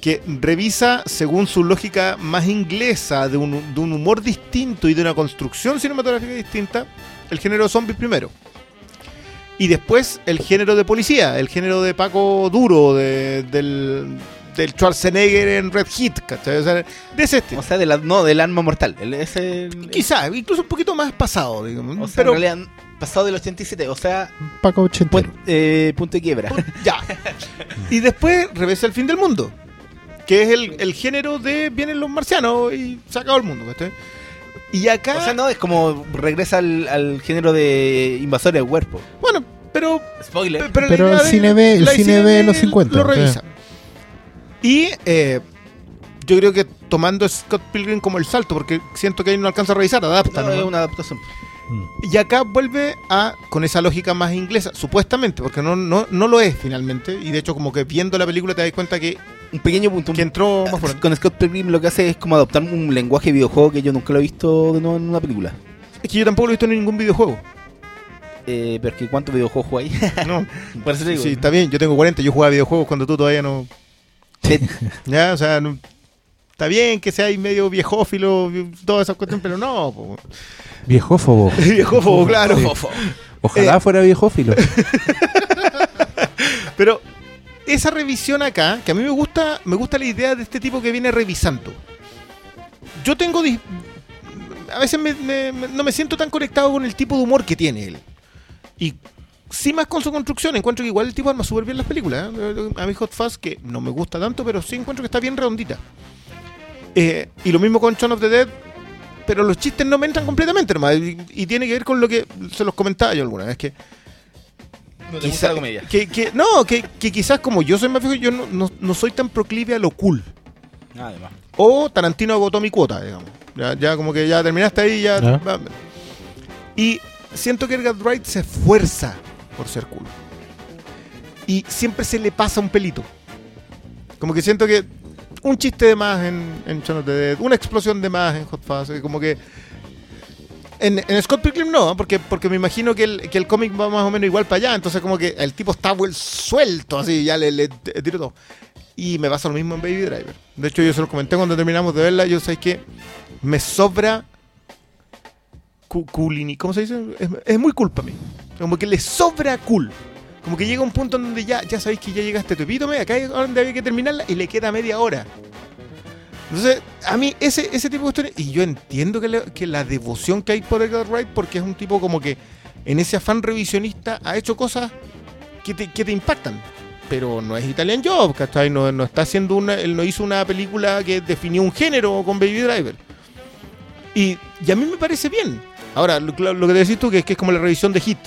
Que revisa según su lógica más inglesa, de un, de un humor distinto y de una construcción cinematográfica distinta, el género zombie primero. Y después el género de policía, el género de Paco Duro, de- del, del Schwarzenegger en Red Hit, ¿cachai? O sea, de ese estilo. O sea, de la, no, del arma mortal. El, ese, Quizá, incluso un poquito más pasado, digamos. O sea, pero en realidad, pasado del 87. O sea, Paco 80. puen- eh, punto de quiebra. ya. Y después revesa el fin del mundo, que es el, el género de vienen los marcianos y se acabó el mundo. Y acá, O sea, no, es como regresa al, al género de invasores del cuerpo. bueno, pero Spoiler. Pe- Pero, el de- cine B- el cine B de los 50, Lo revisa. Y eh, yo creo que tomando Scott Pilgrim como el salto, porque siento que ahí no alcanza a revisar, adapta. No, ¿no? es una adaptación. Y acá vuelve a, con esa lógica más inglesa, supuestamente, porque no, no, no lo es finalmente. Y de hecho, como que viendo la película te das cuenta que, Un pequeño punto. un- que entró más por Con Scott Pilgrim lo que hace es como adoptar un lenguaje de videojuego que yo nunca lo he visto de nuevo en una película. Es que yo tampoco lo he visto en ningún videojuego. Eh, pero es que ¿cuántos videojuegos jugáis? No, Por eso digo. sí, está bien, yo tengo 40, yo jugaba videojuegos cuando tú todavía no. Ya, o sea, no- está bien que seáis medio viejófilo, todas esas cuestiones, pero no, po. Viejófobo. viejófobo, claro. Ojalá Eh. fuera viejófilo. Pero esa revisión acá, que a mí me gusta, me gusta la idea de este tipo que viene revisando. Yo tengo a veces me- me- me- no me siento tan conectado con el tipo de humor que tiene él. Y sí más con su construcción, encuentro que igual el tipo arma súper bien las películas. ¿eh? A mí Hot Fuzz, que no me gusta tanto, pero sí encuentro que está bien redondita. Eh, y lo mismo con Shaun of the Dead, pero los chistes no me entran completamente nomás. Y, y tiene que ver con lo que se los comentaba yo alguna vez, que No te gusta Quizá- la comedia. Que, que- no, que, que quizás como yo soy más viejo, yo no, no- no soy tan proclive a lo cool. Además. O Tarantino agotó mi cuota, digamos. Ya, ya como que ya terminaste ahí, ya. Y siento que Edgar Wright se esfuerza por ser cool. Y siempre se le pasa un pelito. Como que siento que un chiste de más en, en Shaun of the Dead, una explosión de más en Hot Fuzz, como que... En, en Scott Pilgrim no, porque, porque me imagino que el, que el cómic va más o menos igual para allá, entonces como que el tipo está suelto, así, ya le, le tiro todo. Y me pasa lo mismo en Baby Driver. De hecho, yo se lo comenté cuando terminamos de verla, yo sé que me sobra cu- Coolini, ¿cómo se dice? Es, es muy cool para mí. Como que le sobra cool. Como que llega un punto en donde ya, ya sabéis que ya llegaste a tu epítome, acá es donde había que terminarla y le queda media hora. Entonces, a mí ese, ese tipo de cuestiones, y yo entiendo que, la devoción que hay por Edgar Wright, porque es un tipo como que en ese afán revisionista ha hecho cosas que te, que te impactan. Pero no es Italian Job, ¿cachai? No, no está haciendo una, él no hizo una película que definió un género con Baby Driver. Y, a mí me parece bien. Ahora, lo, que decís tú, que es, que es como la revisión de Hit.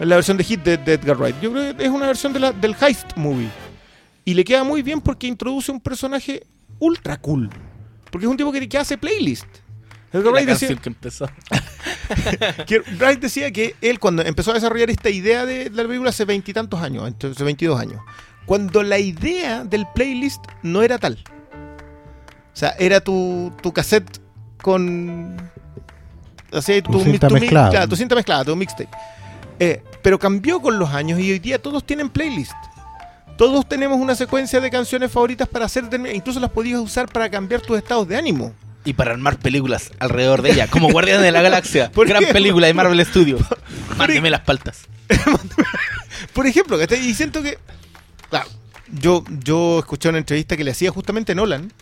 La versión de Hit de, de Edgar Wright. Yo creo que es una versión de la- del Heist Movie. Y le queda muy bien porque introduce un personaje ultra cool. Porque es un tipo que, que hace playlist. Edgar Wright decía, que empezó. que Wright decía que él cuando empezó a desarrollar esta idea de, de la película hace veintitantos años, hace 22 años, cuando la idea del playlist no era tal. O sea, era tu, tu cassette con... Así, Tu cinta mi- mezclada. claro, tu cinta mezclada, tu mixtape. Eh, pero cambió con los años y hoy día todos tienen playlist. Todos tenemos una secuencia de canciones favoritas para hacer, incluso las podías usar para cambiar tus estados de ánimo. Y para armar películas alrededor de ella, como Guardianes de la Galaxia. ¿Por Gran película de Marvel Studios. Mándeme las paltas. Por ejemplo, y siento que. Claro, yo, yo escuché una entrevista que le hacía justamente Nolan.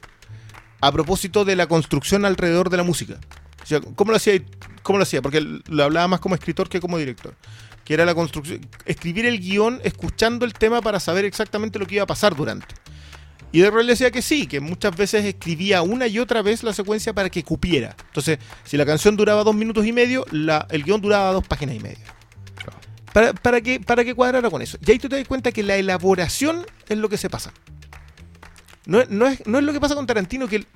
a propósito de la construcción alrededor de la música. O sea, ¿cómo lo hacía? ¿Cómo lo hacía? Porque lo hablaba más como escritor que como director. Que era la construcción, escribir el guion escuchando el tema para saber exactamente lo que iba a pasar durante. Y de le decía que sí, que muchas veces escribía una y otra vez la secuencia para que cupiera. Entonces, si la canción duraba dos minutos y medio, la, el guion duraba dos páginas y media. Para, para, que, para que cuadrara con eso. Y ahí tú te das cuenta que la elaboración es lo que se pasa. No, es- no es, no es lo que pasa con Tarantino, que el,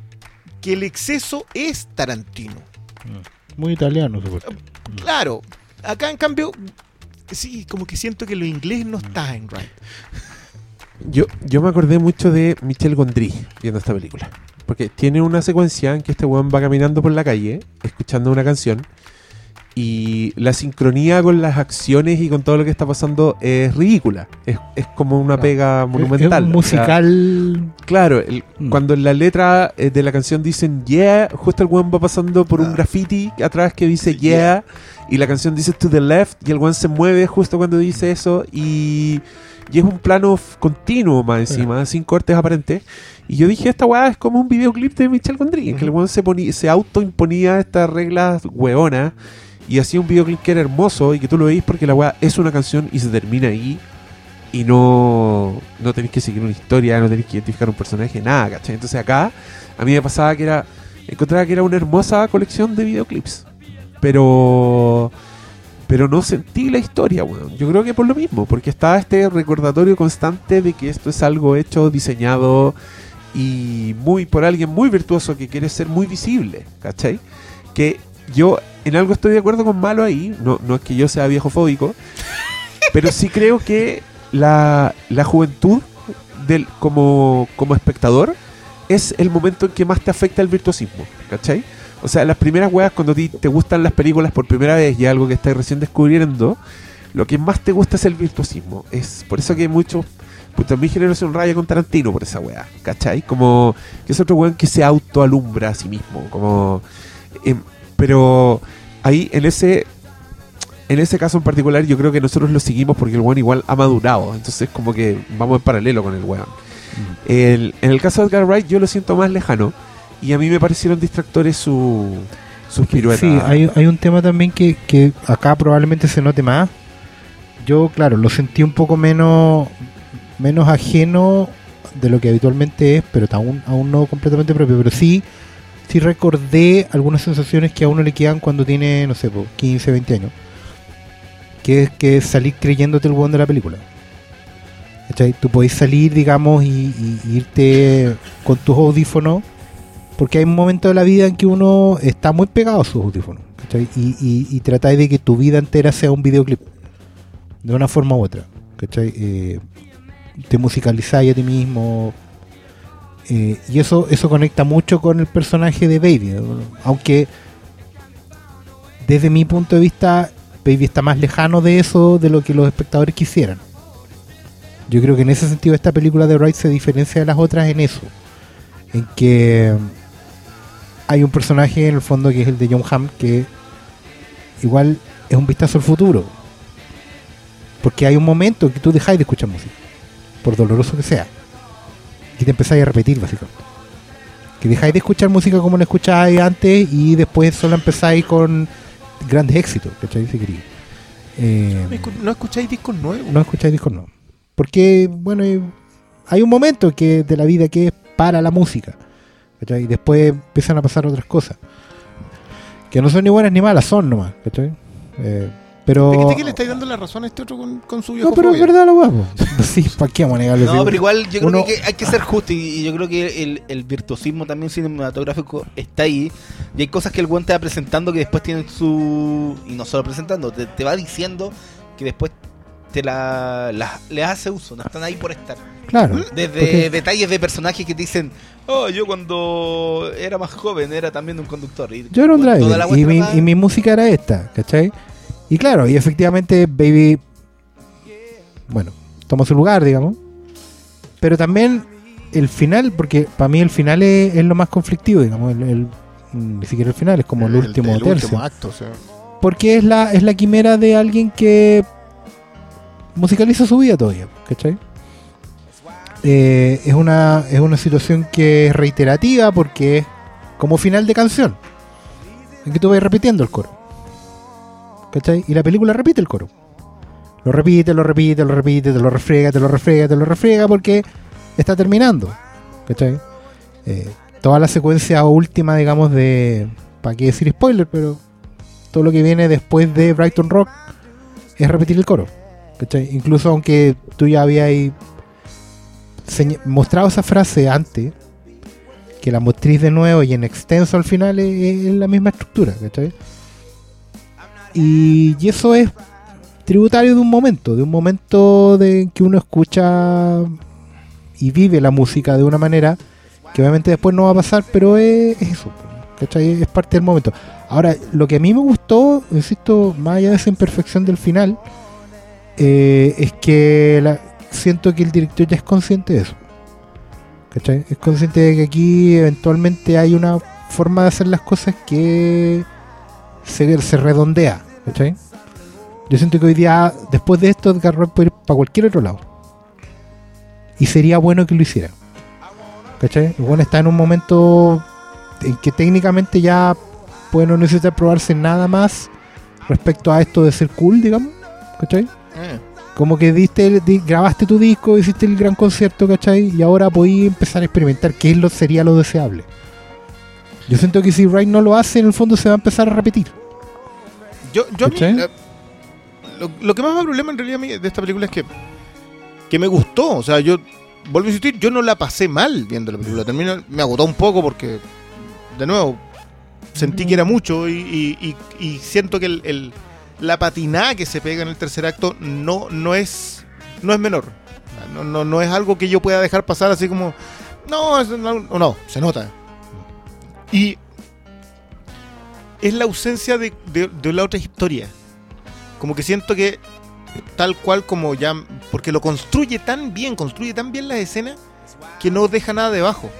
que el exceso es Tarantino. Muy italiano, supuesto. Claro, acá en cambio, sí, como que siento que lo inglés no está en Wright. Yo, yo me acordé mucho de Michel Gondry viendo esta película. Porque tiene una secuencia en que este weón va caminando por la calle, escuchando una canción, y la sincronía con las acciones y con todo lo que está pasando es ridícula. Es, es como una Claro. pega monumental. Es un O sea, musical. Claro, el- Mm. cuando en la letra eh, de la canción dicen yeah, justo el weón va pasando por Ah. un graffiti atrás que dice yeah, y la canción dice to the left, y el weón se mueve justo cuando dice eso, y, y es un plano continuo más encima, sin cortes aparentes. Y yo dije, esta weá es como un videoclip de Michel Gondry, que el weón se, ponía, se autoimponía estas reglas weonas y hacía un videoclip que era hermoso y que tú lo veis porque la weá es una canción y se termina ahí y no, no tenéis que seguir una historia, no tenéis que identificar un personaje, nada, ¿cachai? Entonces acá a mí me pasaba que era, encontraba que era una hermosa colección de videoclips, pero pero no sentí la historia, weón. Yo creo que por lo mismo, porque estaba este recordatorio constante de que esto es algo hecho, diseñado y muy por alguien muy virtuoso que quiere ser muy visible, ¿cachai? Que yo en algo estoy de acuerdo con Malo ahí, no, no es que yo sea viejofóbico, pero sí creo que la, la juventud del, como, como espectador es el momento en que más te afecta el virtuosismo, ¿cachai? O sea, las primeras weas cuando te gustan las películas por primera vez y algo que estás recién descubriendo, lo que más te gusta es el virtuosismo. Es por eso que muchos. Puta, mi generación raya con Tarantino por esa wea, ¿cachai? Como que es otro weón que se autoalumbra a sí mismo. Como. em, pero ahí en ese. En ese caso en particular, yo creo que nosotros lo seguimos porque el weón igual ha madurado. Entonces, como que vamos en paralelo con el weón. El- en el caso de Edgar Wright, yo lo siento más lejano. Y a mí me parecieron distractores su, sus piruetas. Sí, hay, hay un tema también que, que acá probablemente se note más. Yo, claro, lo sentí un poco menos, menos ajeno de lo que habitualmente es, pero aún, aún no completamente propio. Pero sí, sí recordé algunas sensaciones que a uno le quedan cuando tiene, no sé, po, 15, 20 años. Que es que salir creyéndote el buen de la película. ¿Cachai? Tú podés salir, digamos, y, irte con tus audífonos porque hay un momento de la vida en que uno está muy pegado a sus audífonos ¿cachai? y, y, y tratáis de que tu vida entera sea un videoclip de una forma u otra ¿cachai? Eh, te musicalizáis a ti mismo eh, y eso eso conecta mucho con el personaje de Baby aunque desde mi punto de vista Baby está más lejano de eso de lo que los espectadores quisieran. Yo creo que en ese sentido esta película de Wright se diferencia de las otras en eso en que hay un personaje en el fondo que es el de John Hamm que igual es un vistazo al futuro porque hay un momento que tú dejáis de escuchar música por doloroso que sea y te empezáis a repetir básicamente que dejáis de escuchar música como la escucháis antes y después solo empezáis con grandes éxitos ¿cachai? Si. Eh, No escu- No escucháis discos nuevos. no escucháis discos no porque bueno eh, hay un momento que de la vida que es para la música ¿cachai? y después empiezan a pasar otras cosas que no son ni buenas ni malas son nomás ¿cachai? Eh, pero ¿De qué, de qué le estáis dando la razón a este otro con, con su viejo no pero es verdad lo guapo sí para qué vamos a negarle No, pero igual yo creo uno- que hay que ser justo y, y yo creo que el, el virtuosismo también cinematográfico está ahí y hay cosas que el buen te va presentando que después tienen su... y no solo presentando, te, te va diciendo que después te la, la- le hace uso, no están ahí por estar. claro Desde porque- detalles de personajes que te dicen, oh, yo cuando era más joven era también un conductor. Y Yo era un driver y mi, y mi música era esta, ¿cachai? Y claro, y efectivamente Baby, bueno, toma su lugar, digamos. Pero también el final, porque para mí el final es, es lo más conflictivo, digamos, el, el- ni siquiera el final, es como el, último el tercio. último acto. Porque es la, es la quimera de alguien que musicaliza su vida todavía, ¿cachai? eh, es, una, es una situación que es reiterativa porque es como final de canción. En que tú vas repitiendo el coro. ¿Cachai? Y la película repite el coro. Lo repite, lo repite, lo repite, te lo refriega, te lo refriega, te lo refriega porque está terminando. ¿Cachai? Eh, toda la secuencia última, digamos, de. ¿Para qué decir spoiler? Pero todo lo que viene después de Brighton Rock es repetir el coro. ¿cachai? Incluso aunque tú ya habías mostrado esa frase antes, que la motriz de nuevo y en extenso al final es, es la misma estructura. ¿cachai? Y, eso es tributario de un momento, de un momento de que uno escucha y vive la música de una manera que obviamente después no va a pasar, pero es, es eso, ¿cachai? Es parte del momento. Ahora, lo que a mí me gustó, insisto, más allá de esa imperfección del final, eh, es que siento que el director ya es consciente de eso. ¿Cachai? Es consciente de que aquí eventualmente hay una forma de hacer las cosas que se, se redondea. ¿Cachai? Yo siento que hoy día, después de esto, Edgar Wright puede ir para cualquier otro lado. Y sería bueno que lo hiciera. ¿Cachai? Bueno está en un momento en que técnicamente ya puede no necesitar probarse nada más respecto a esto de ser cool, digamos. ¿Cachai? Eh. Como que diste, grabaste tu disco, hiciste el gran concierto, ¿cachai? Y ahora podí empezar a experimentar qué es lo, sería lo deseable. Yo siento que si Wright no lo hace, en el fondo se va a empezar a repetir. Yo, yo a mí, la- lo, lo que más me problema en realidad a mí de esta película es que, que me gustó. O sea, yo vuelvo a insistir, yo no la pasé mal viendo la película. Termina, me agotó un poco porque, de nuevo, sentí que era mucho y, y- y- y siento que el, el- la patinada que se pega en el tercer acto no, no, es, no es menor. No, no, no es algo que yo pueda dejar pasar así como, no, no, no, se nota. Y es la ausencia de, de- de la otra historia. Como que siento que tal cual como ya, porque lo construye tan bien, construye tan bien las escenas que no deja nada debajo.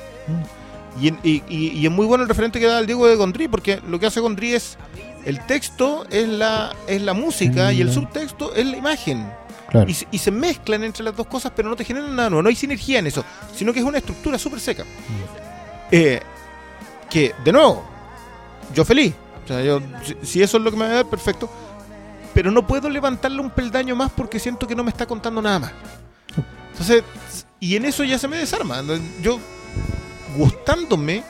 Y, y- y- y es muy bueno el referente que da el Diego de Gondry, porque lo que hace Gondry es el texto es la, es la música y el Mm. subtexto es la imagen. Claro. Y, se- y se mezclan entre las dos cosas, pero no te generan nada nuevo. No hay sinergia en eso, sino que es una estructura súper seca. Eh, que, de nuevo, yo feliz. O sea, yo, si, eso es lo que me va a dar, perfecto. Pero no puedo levantarle un peldaño más porque siento que no me está contando nada más. Entonces, y en eso ya se me desarma. Yo, gustándome,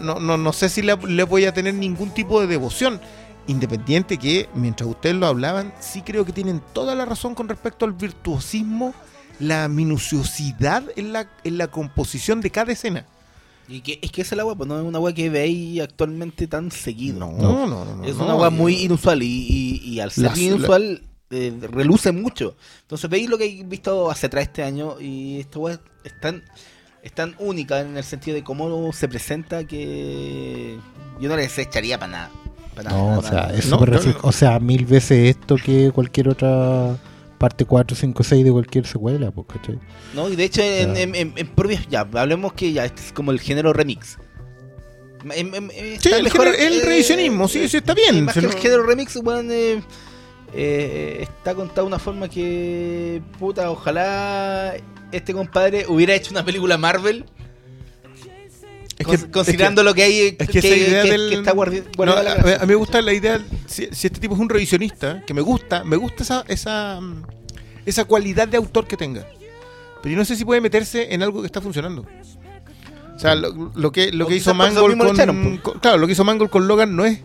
no, no, no sé si le, le voy a tener ningún tipo de devoción. Independiente que, mientras ustedes lo hablaban, sí creo que tienen toda la razón con respecto al virtuosismo, la minuciosidad en la, en la composición de cada escena. Y que, es que esa es la agua, pues no es una agua que veis actualmente tan seguido. No, no, no. no, es no, una agua muy inusual y, y- y al ser inusual eh, reluce mucho. Entonces veis lo que he visto hacia atrás este año y esta agua es tan, es tan única en el sentido de cómo se presenta que yo no les echaría para nada. No, o sea, nada. es No, O sea, mil veces esto que cualquier otra parte 4, 5, 6 de cualquier secuela, pues, ¿cachai? No, y de hecho en, en, en- en propias, ya, hablemos que ya este es como el género remix. Em- em- em, Sí, el, género- el revisionismo, sí, sí, está bien. Más que el género remix, eh, eh, está contado de una forma que, puta, ojalá este compadre hubiera hecho una película Marvel. Es cons- que- considerando lo que hay, Es que, que, esa idea que- del... que está guardi- No, guardada a, la a- gracia. a mí me gusta la idea, si, si este tipo es un revisionista, que me gusta, me gusta esa, esa, mm, esa cualidad de autor que tenga. Pero yo no sé si puede meterse en algo que está funcionando. O sea, lo, lo que, lo O que hizo Mangold con, echaron, con- Claro, lo que hizo Mangold con Logan no es...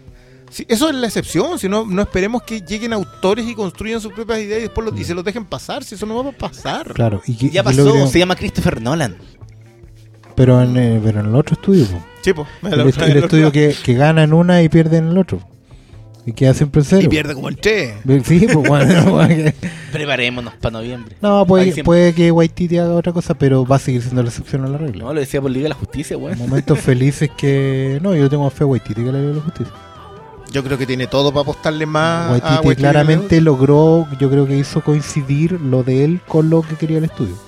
sí, eso es la excepción, si no, no esperemos que lleguen autores y construyan sus propias ideas y después lo- y se los dejen pasar, si eso no va a pasar. Claro. Y que, ya pasó, se llama Christopher Nolan. Pero, en, eh, pero en el otro estudio, pues. Sí, po. El, el estudio que, que gana en una y pierde en el otro. Y queda siempre en cero. Y pierde como en tres. Sí, pues bueno. Preparémonos para noviembre. no, Ahí puede, siempre. puede que Waititi haga otra cosa, pero va a seguir siendo la excepción a la regla. No, lo decía por Liga de la Justicia, weón. Momentos felices que. No, yo tengo fe a Waititi que la Liga de la Justicia. Yo creo que tiene todo para apostarle más a Waititi Waititi claramente logró, yo creo que hizo coincidir lo de él con lo que quería el estudio.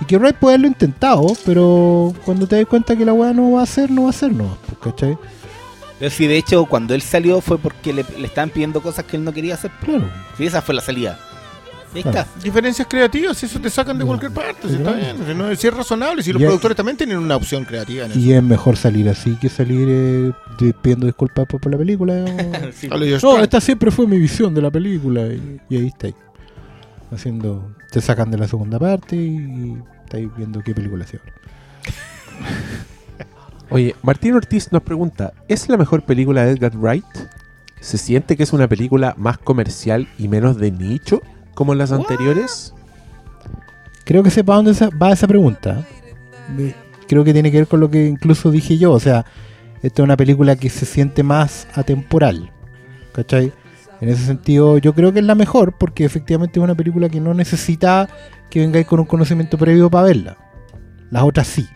Y que Wright puede haberlo intentado, pero cuando te das cuenta que la weá no va a hacer, no va a hacer, no. pues, ¿Cachai? Pero sí, de hecho, cuando él salió fue porque le, le estaban pidiendo cosas que él no quería hacer. Claro. Sí, esa fue la salida. Está. Diferencias creativas, eso te sacan de cualquier parte, si está bien. Si, no, si es razonable, si los productores también tienen una opción creativa en eso. Y es mejor salir así que salir eh, de- pidiendo disculpas por, por la película. No, esta siempre fue mi visión de la película. Y, y ahí está. ahí. Haciendo. Te sacan de la segunda parte y, estáis viendo qué película se ahora. Oye, Martín Ortiz nos pregunta, ¿es la mejor película de Edgar Wright? ¿Se siente que es una película más comercial y menos de nicho como las anteriores? Creo que sepa dónde va esa pregunta. Creo que tiene que ver con lo que incluso dije yo. O sea, esta es una película que se siente más atemporal. ¿Cachai? En ese sentido, yo creo que es la mejor porque efectivamente es una película que no necesita que vengáis con un conocimiento previo para verla. Las otras sí.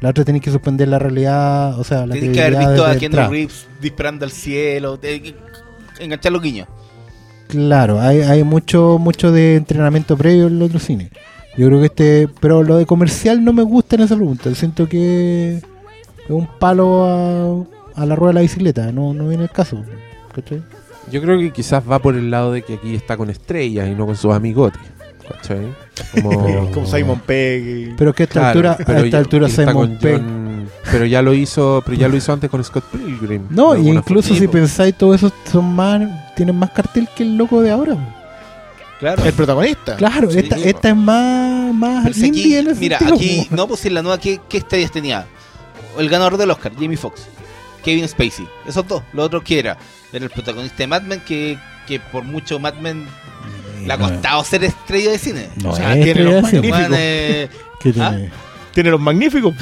Las otras tenéis que suspender la realidad, o sea, la Tienes que haber visto a entrada. Reeves disparando al cielo. que- enganchar los guiños. Claro, hay, hay mucho mucho de entrenamiento previo en el otro cine. Yo creo que este, pero lo de comercial no me gusta en esa pregunta. Siento que es un palo a, a la rueda de la bicicleta, no, no viene el caso. ¿cachai? Yo creo que quizás va por el lado de que aquí está con estrellas y no con sus amigotes. ¿Cachai? Como, Como Simon Pegg. y- Pero que a esta Claro, altura, a pero esta ya- altura y está Simon Pegg. John- pero ya lo hizo, pero ya lo hizo antes con Scott Pilgrim. No, y incluso si pensáis, todos esos son más, tienen más cartel que el loco de ahora. Claro. El protagonista. Claro, Sí, esta, esta es más, más Pero si indie aquí, en ese mira, sentido, aquí, no, pues en la nueva, ¿qué, qué estrellas tenía? El ganador del Oscar, Jamie Foxx, Kevin Spacey, esos dos. Lo otro que era, era el protagonista de Mad Men, que, que por mucho Mad Men le ha No, costado ser estrella de cine. No, O sea, es tiene los magníficos. Eh, ¿Qué ¿Ah? tiene? Tiene los magníficos.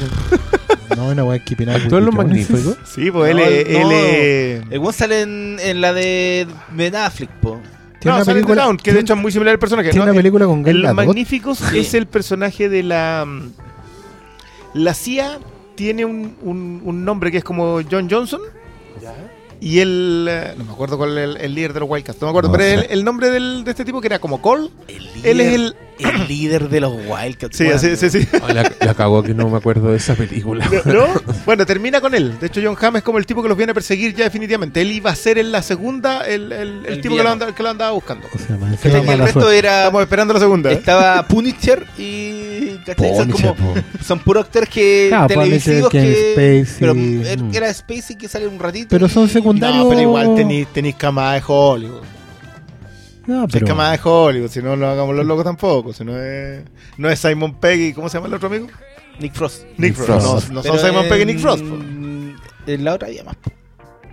No, una weá que Keeping Up with Actúa en the Los. Magníficos. Sí, pues No, él, él el buen sale en, en la de Ben Affleck, po. Tiene No, una sale en The película, Town, que de hecho es muy similar al personaje. tiene ¿no? una película con Gal Los. Magníficos Sí. es el personaje de la. mm, La CIA tiene un, un- un nombre que es como John Johnson. Y él. eh, No me acuerdo cuál es el, el líder de los Wildcats. No me acuerdo. No pero el, el nombre del- de este tipo que era como Cole. El Él es el. el líder de los Wildcats. Sí, sí, sí. sí. Ay, la, la cagó que no me acuerdo de esa película. ¿No? Bueno, termina con él. De hecho, John Hamm es como el tipo que los viene a perseguir ya definitivamente. Él iba a ser en la segunda el, el- el El tipo que lo, andaba, que lo andaba buscando. O sea, más Y encima el resto suerte. era. Estamos esperando la segunda. ¿eh? Estaba Punisher y. ¿cachai? Son, Punisher, como, son puros actores que. Claro, televisivos Punisher, que. Kevin Spacey, pero er- era Spacey que sale un ratito. Pero son y- No, pero igual tenéis camada de Hollywood. No, Si pero, es camada de Hollywood, si no lo hagamos los locos tampoco. Si no es, no es Simon Pegg y ¿cómo se llama el otro amigo? Nick Frost. Nick, Nick Frost. Frost. No, son Simon Pegg y Nick Frost. En la otra más. po.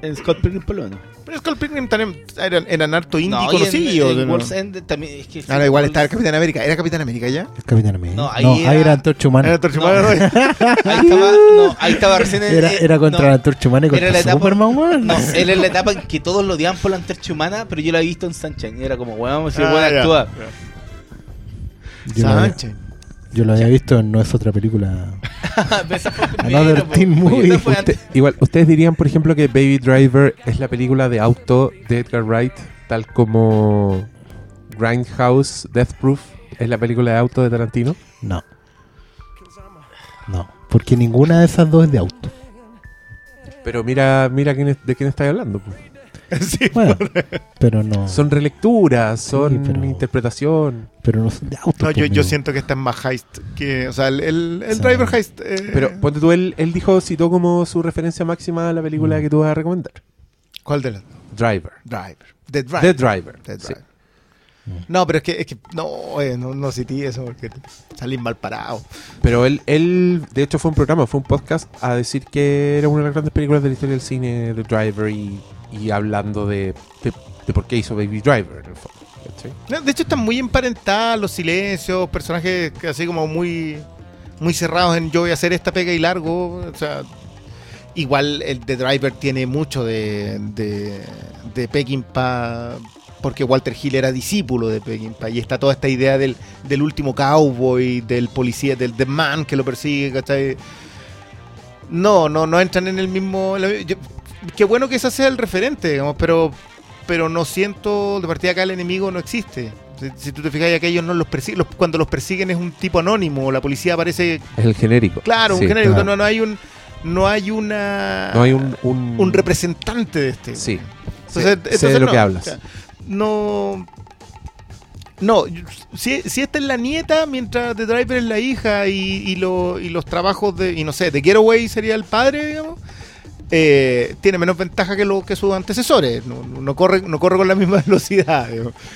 En Scott Pilgrim por lo menos. Pero Skull Pilgrim también eran, eran harto indie No, y en- en End también. Es que Ah, no, igual estaba el Capitán América. ¿Era Capitán América ya? Es Capitán América. No, No, ahí ahí, era- era Antorcha Humana. Era. Humano, ¿no? Ahí estaba, no, ahí estaba recién en- Era, era contra no, la Antorcha Humana y era contra la etapa- Superman, weón. No, él es la etapa en que todos lo odiaban por la antorcha humana, pero yo la he visto en Sunshine. y Era como, weón, si el Ah, weón ya. actúa. Sánchez. Yo lo había visto en No es otra película. Esa fue primero, Another po. Teen Oye, Movie. esa fue Usted- antes. igual, ustedes dirían, por ejemplo, que Baby Driver es la película de auto de Edgar Wright, tal como Grindhouse, Death Proof es la película de auto de Tarantino. No. No, porque ninguna de esas dos es de auto. Pero mira, mira quién es- de quién estáis hablando. pues. Sí. Bueno, pero no. Son relecturas, son pero- interpretación. Pero no son de auto. No, yo, pues, yo siento que esta es más heist que. O sea, el, el, driver heist. eh, Pero ponte tú, él, él dijo, citó como su referencia máxima a la película Mm. que tú vas a recomendar. ¿Cuál de las? Driver. Driver. The Driver. The Driver. The sí. Driver. No, pero es que, es que no, eh, no, no cité eso porque salís mal parado. Pero él, él, de hecho, fue un programa, fue un podcast a decir que era una de las grandes películas de la historia del cine, The Driver, y, y hablando de, de, por qué hizo Baby Driver, De hecho, están muy emparentados los silencios, personajes así como muy, muy cerrados en yo voy a hacer esta pega y largo. O sea, igual el The Driver tiene mucho de, de, de Peckinpah, porque Walter Hill era discípulo de Peckinpah, y está toda esta idea del, del último cowboy, del policía, del The Man que lo persigue, ¿cachai? No, no, no entran en el mismo... qué bueno que ese sea el referente, digamos, pero pero no siento de partida acá el enemigo no existe. Si, si tú te fijas, que ellos no los persiguen, los- cuando los persiguen es un tipo anónimo, la policía aparece, Es el genérico. claro, Sí, un genérico, claro. no, no hay un no hay una No hay un... Un, un representante de este. Sí. Entonces, sé, entonces sé de lo no, que o hablas. sea, no No, si, si esta es la nieta, mientras The Driver es la hija y, y, lo- y los trabajos de, y no sé, de Getaway sería el padre, digamos, eh, tiene menos ventaja que, lo, que sus antecesores. No, no- corre, no corre con la misma velocidad.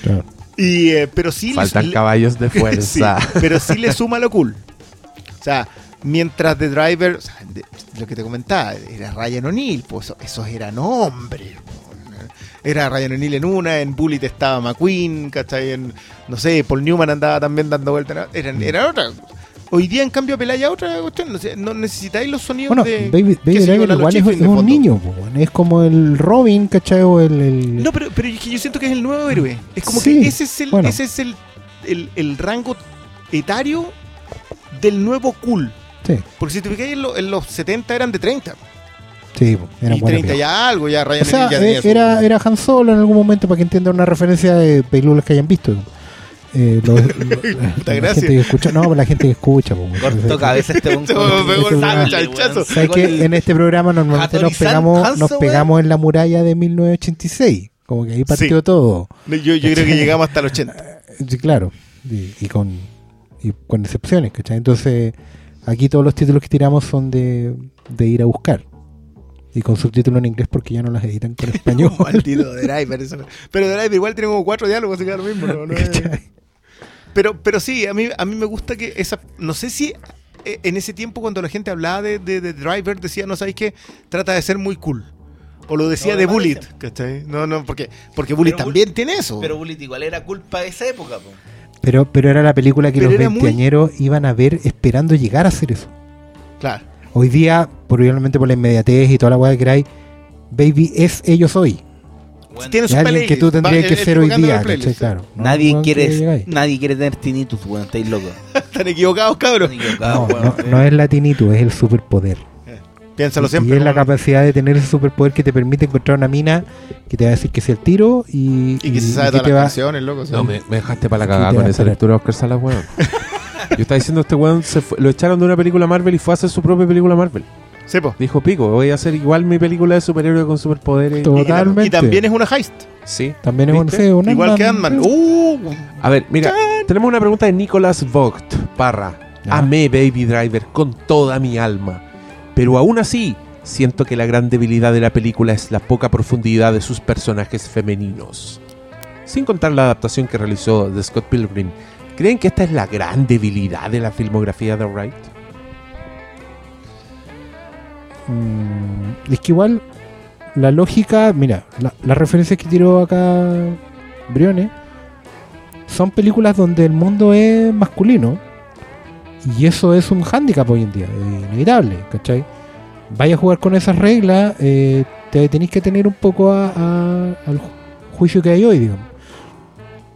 Claro. Y, eh, pero sí le- Faltan le- caballos de Sí, fuerza. pero sí le suma lo cool. O sea, mientras The Driver, o sea, de- lo que te comentaba, era Ryan O'Neill, pues eso- esos eran hombres. Era Ryan O'Neill en una, en Bullet estaba McQueen, ¿cachai? En, no sé, Paul Newman andaba también dando vueltas. Eran, era otra. Hoy día, en cambio, Pelaya otra cuestión. No, necesitáis los sonidos Bueno, de. Baby, Baby Driver igual es, es un niño, po, es como el Robin, ¿cachai? O el, el- No, pero, pero es que yo siento que es el nuevo héroe. Es como Sí, que ese es el, bueno. ese es el, el, el rango etario del nuevo cool. Sí, Porque si te fijas en, lo- en los 70 eran de 30. sí, po, era y buena 30 pega. ya algo, ya Ryan O sea, ya eh, era, era Han Solo en algún momento para que entiendan una referencia de películas que hayan visto. Eh, lo- lo- la gracias. gente que escucha, no, pero la gente que escucha. po, weón. Cortó cabeza este. ¿Sabes que en este programa normalmente nos pegamos, Hanzo, nos pegamos en la muralla de 1986? Como que ahí partió Sí. todo. Yo, yo creo que llegamos hasta el 80. Sí, claro. Y, y con, y con excepciones, ¿cachai? Entonces, aquí todos los títulos que tiramos son de, de ir a buscar. Y con subtítulos en inglés porque ya no las editan con español. Maldito Driver. Pero Driver igual tiene como cuatro diálogos, así que lo mismo. ¿no? No es-. Pero, pero sí, a mí, a mí me gusta que esa. No sé si eh, en ese tiempo, cuando la gente hablaba de, de, de Driver, decía, no sabéis qué, trata de ser muy cool. O lo decía No, de Bullet. ¿cachai? No, no, porque, porque Bullet Pero también tiene eso. Pero Bullet igual era culpa de esa época, po. Pero, pero era la película que Pero los muy- veinteañeros iban a ver esperando llegar a hacer eso. claro. Hoy día, probablemente por la inmediatez y toda la weá que queráis, Baby es ellos hoy. Weón, Tiene Es su alguien que tú tendrías Va- que el ser hoy día. Claro. No nadie, quiere, nadie quiere tener tinnitus, weón. Estáis locos. Están equivocados, cabros. Están equivocados, No, weón. no, no es la tinitud, es el superpoder. Piénsalo y siempre. es la capacidad de tener ese superpoder que te permite encontrar una mina que te va a decir que sea el tiro y, Y que se sabe y todas las va, canciones, loco. No, me, me dejaste para la cagada con esa lectura de Oscar Salas, weón. Yo estaba diciendo, este weón se fue- lo echaron de una película Marvel y fue a hacer su propia película Marvel. Sí, po. Dijo, pico, voy a hacer igual mi película de superhéroe con superpoderes. Y, Totalmente. y también es una heist. Sí. También es un, ¿Viste? sí, un Igual que Ant-Man. Uh, A ver, mira, tenemos una pregunta de Nicolas Vogt, Parra. Ya. Amé Baby Driver con toda mi alma. Pero aún así, siento que la gran debilidad de la película es la poca profundidad de sus personajes femeninos. Sin contar la adaptación que realizó de Scott Pilgrim, ¿creen que esta es la gran debilidad de la filmografía de Wright? Mm, es que igual la lógica, mira, la- las referencias que tiró acá Briones son películas donde el mundo es masculino y eso es un hándicap hoy en día, inevitable, ¿cachai? Vaya a jugar con esas reglas, eh, te tenéis que tener un poco a- a- al ju- juicio que hay hoy, digamos.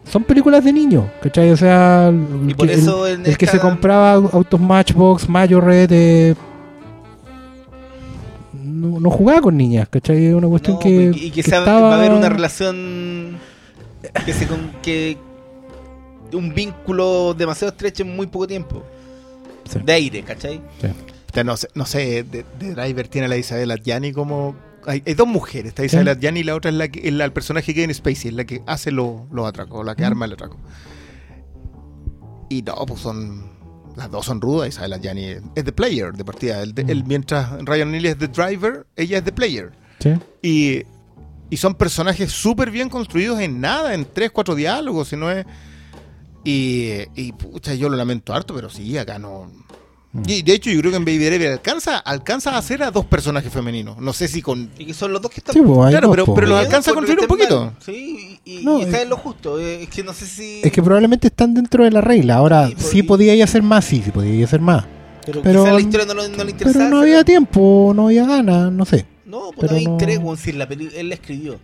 Son películas de niños, ¿cachai? O sea, el, que- el- el que se compraba autos Matchbox, Majorette, eh, no, no jugaba con niñas, ¿cachai? Es una cuestión No, que, y que, que va- estaba- va a haber una relación que se con, que un vínculo demasiado estrecho en muy poco tiempo Sí. de aire, ¿cachai? Puta, No sé, no sé de, de Driver tiene a la Isabel Adjani como... Hay, hay dos mujeres, está Isabel Sí. Adjani y la otra es la que es la, el personaje que en Spacey, es la que hace los los atracos, la que arma el atraco. Y no, pues son... Las dos son rudas, Isabel Adjani es, es The Player de partida. El, Mm. el- mientras Ryan Neal es The Driver, ella es The Player. Sí. Y, y son personajes súper bien construidos en nada, en tres, cuatro diálogos, si no es... Y, y pucha, yo lo lamento harto, pero sí, acá no... Mm. Y de hecho yo creo que en Baby Driver alcanza, alcanza a hacer a dos personajes femeninos. No sé si con... Y que son los dos que están Sí, pues, Claro, dos, pero- po. pero los alcanza a construir un poquito. mal. Sí, y, y- No, y está es- en lo justo. eh, Es que no sé si. Es que probablemente están dentro de la regla. Ahora, Sí, pues, sí y- podía hacer más, sí, sí podía hacer más. pero, pero- la historia no, lo- no le interesaba. Pero no había tiempo, no había ganas, no sé. No, pues pero no había no- interés, si la peli- él la escribió.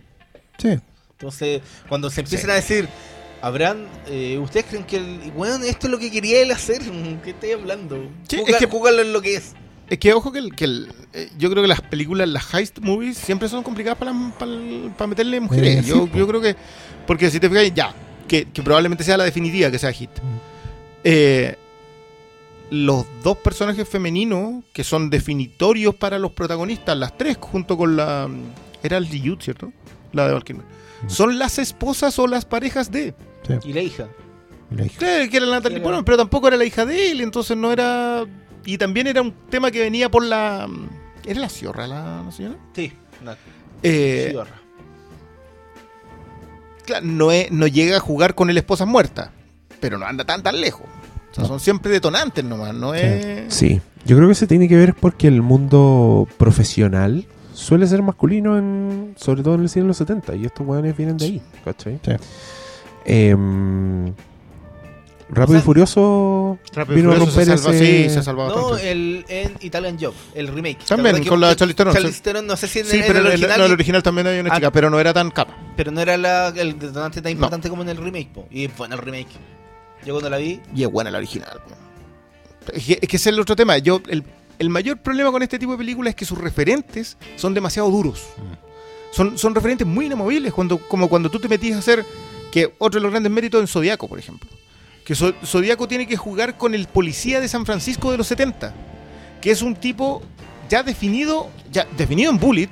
Sí. Entonces, cuando se empiezan a decir, habrán, eh, ¿ustedes creen que el, weón, esto es lo que quería él hacer? ¿Qué estoy hablando? Sí, Jugar- es que- jugarlo en lo que es. Es que ojo que, el, que el- eh, yo creo que las películas, las heist movies, siempre son complicadas para, para, el- para meterle mujeres. Sí, yo, yo creo que... Porque si te fijas, ya, que, que probablemente sea la definitiva que sea hit. Eh, los dos personajes femeninos que son definitorios para los protagonistas, las tres junto con la... Era Liu, ¿cierto? La de Val Kilmer. Son las esposas o las parejas de... Y la hija. La hija. Claro, que era la Natalie Portman, pero tampoco era la hija de él, entonces no era. Y también era un tema que venía por la. ¿Era la Sierra la, la señora? Sí. No, Eh, sí, barra. claro, no, es- no llega a jugar con el esposa muerta, pero no anda tan tan lejos. O sea, No. son siempre detonantes nomás, no es. Sí, yo creo que se tiene que ver porque el mundo profesional suele ser masculino, en, sobre todo en el cine de los 70, y estos weones vienen de ahí, ¿cachai? Sí. Em, Rápido O sea, y Furioso Rápido vino a romper se salva, ese... sí, se ha salvado No, bastante. el en Italian Job, el remake. ¿Te También, con la Charlize Theron, Charlize sí. Theron, no sé si en, Sí, en pero el en el, original, no, el original también hay una Ah. chica, pero no era tan capa. pero no era la, el detonante tan importante como en el remake. po. Y es bueno el remake. Yo cuando la vi, Y es buena la original. po. Es que, es que ese es el otro tema. Yo, el, el mayor problema con este tipo de películas es que sus referentes son demasiado duros. Son, son referentes muy inamovibles, cuando, como cuando tú te metías a hacer, que otro de los grandes méritos en Zodíaco, por ejemplo. Que Zodíaco tiene que jugar con el policía de San Francisco de los 70, que es un tipo ya definido, ya definido en Bullet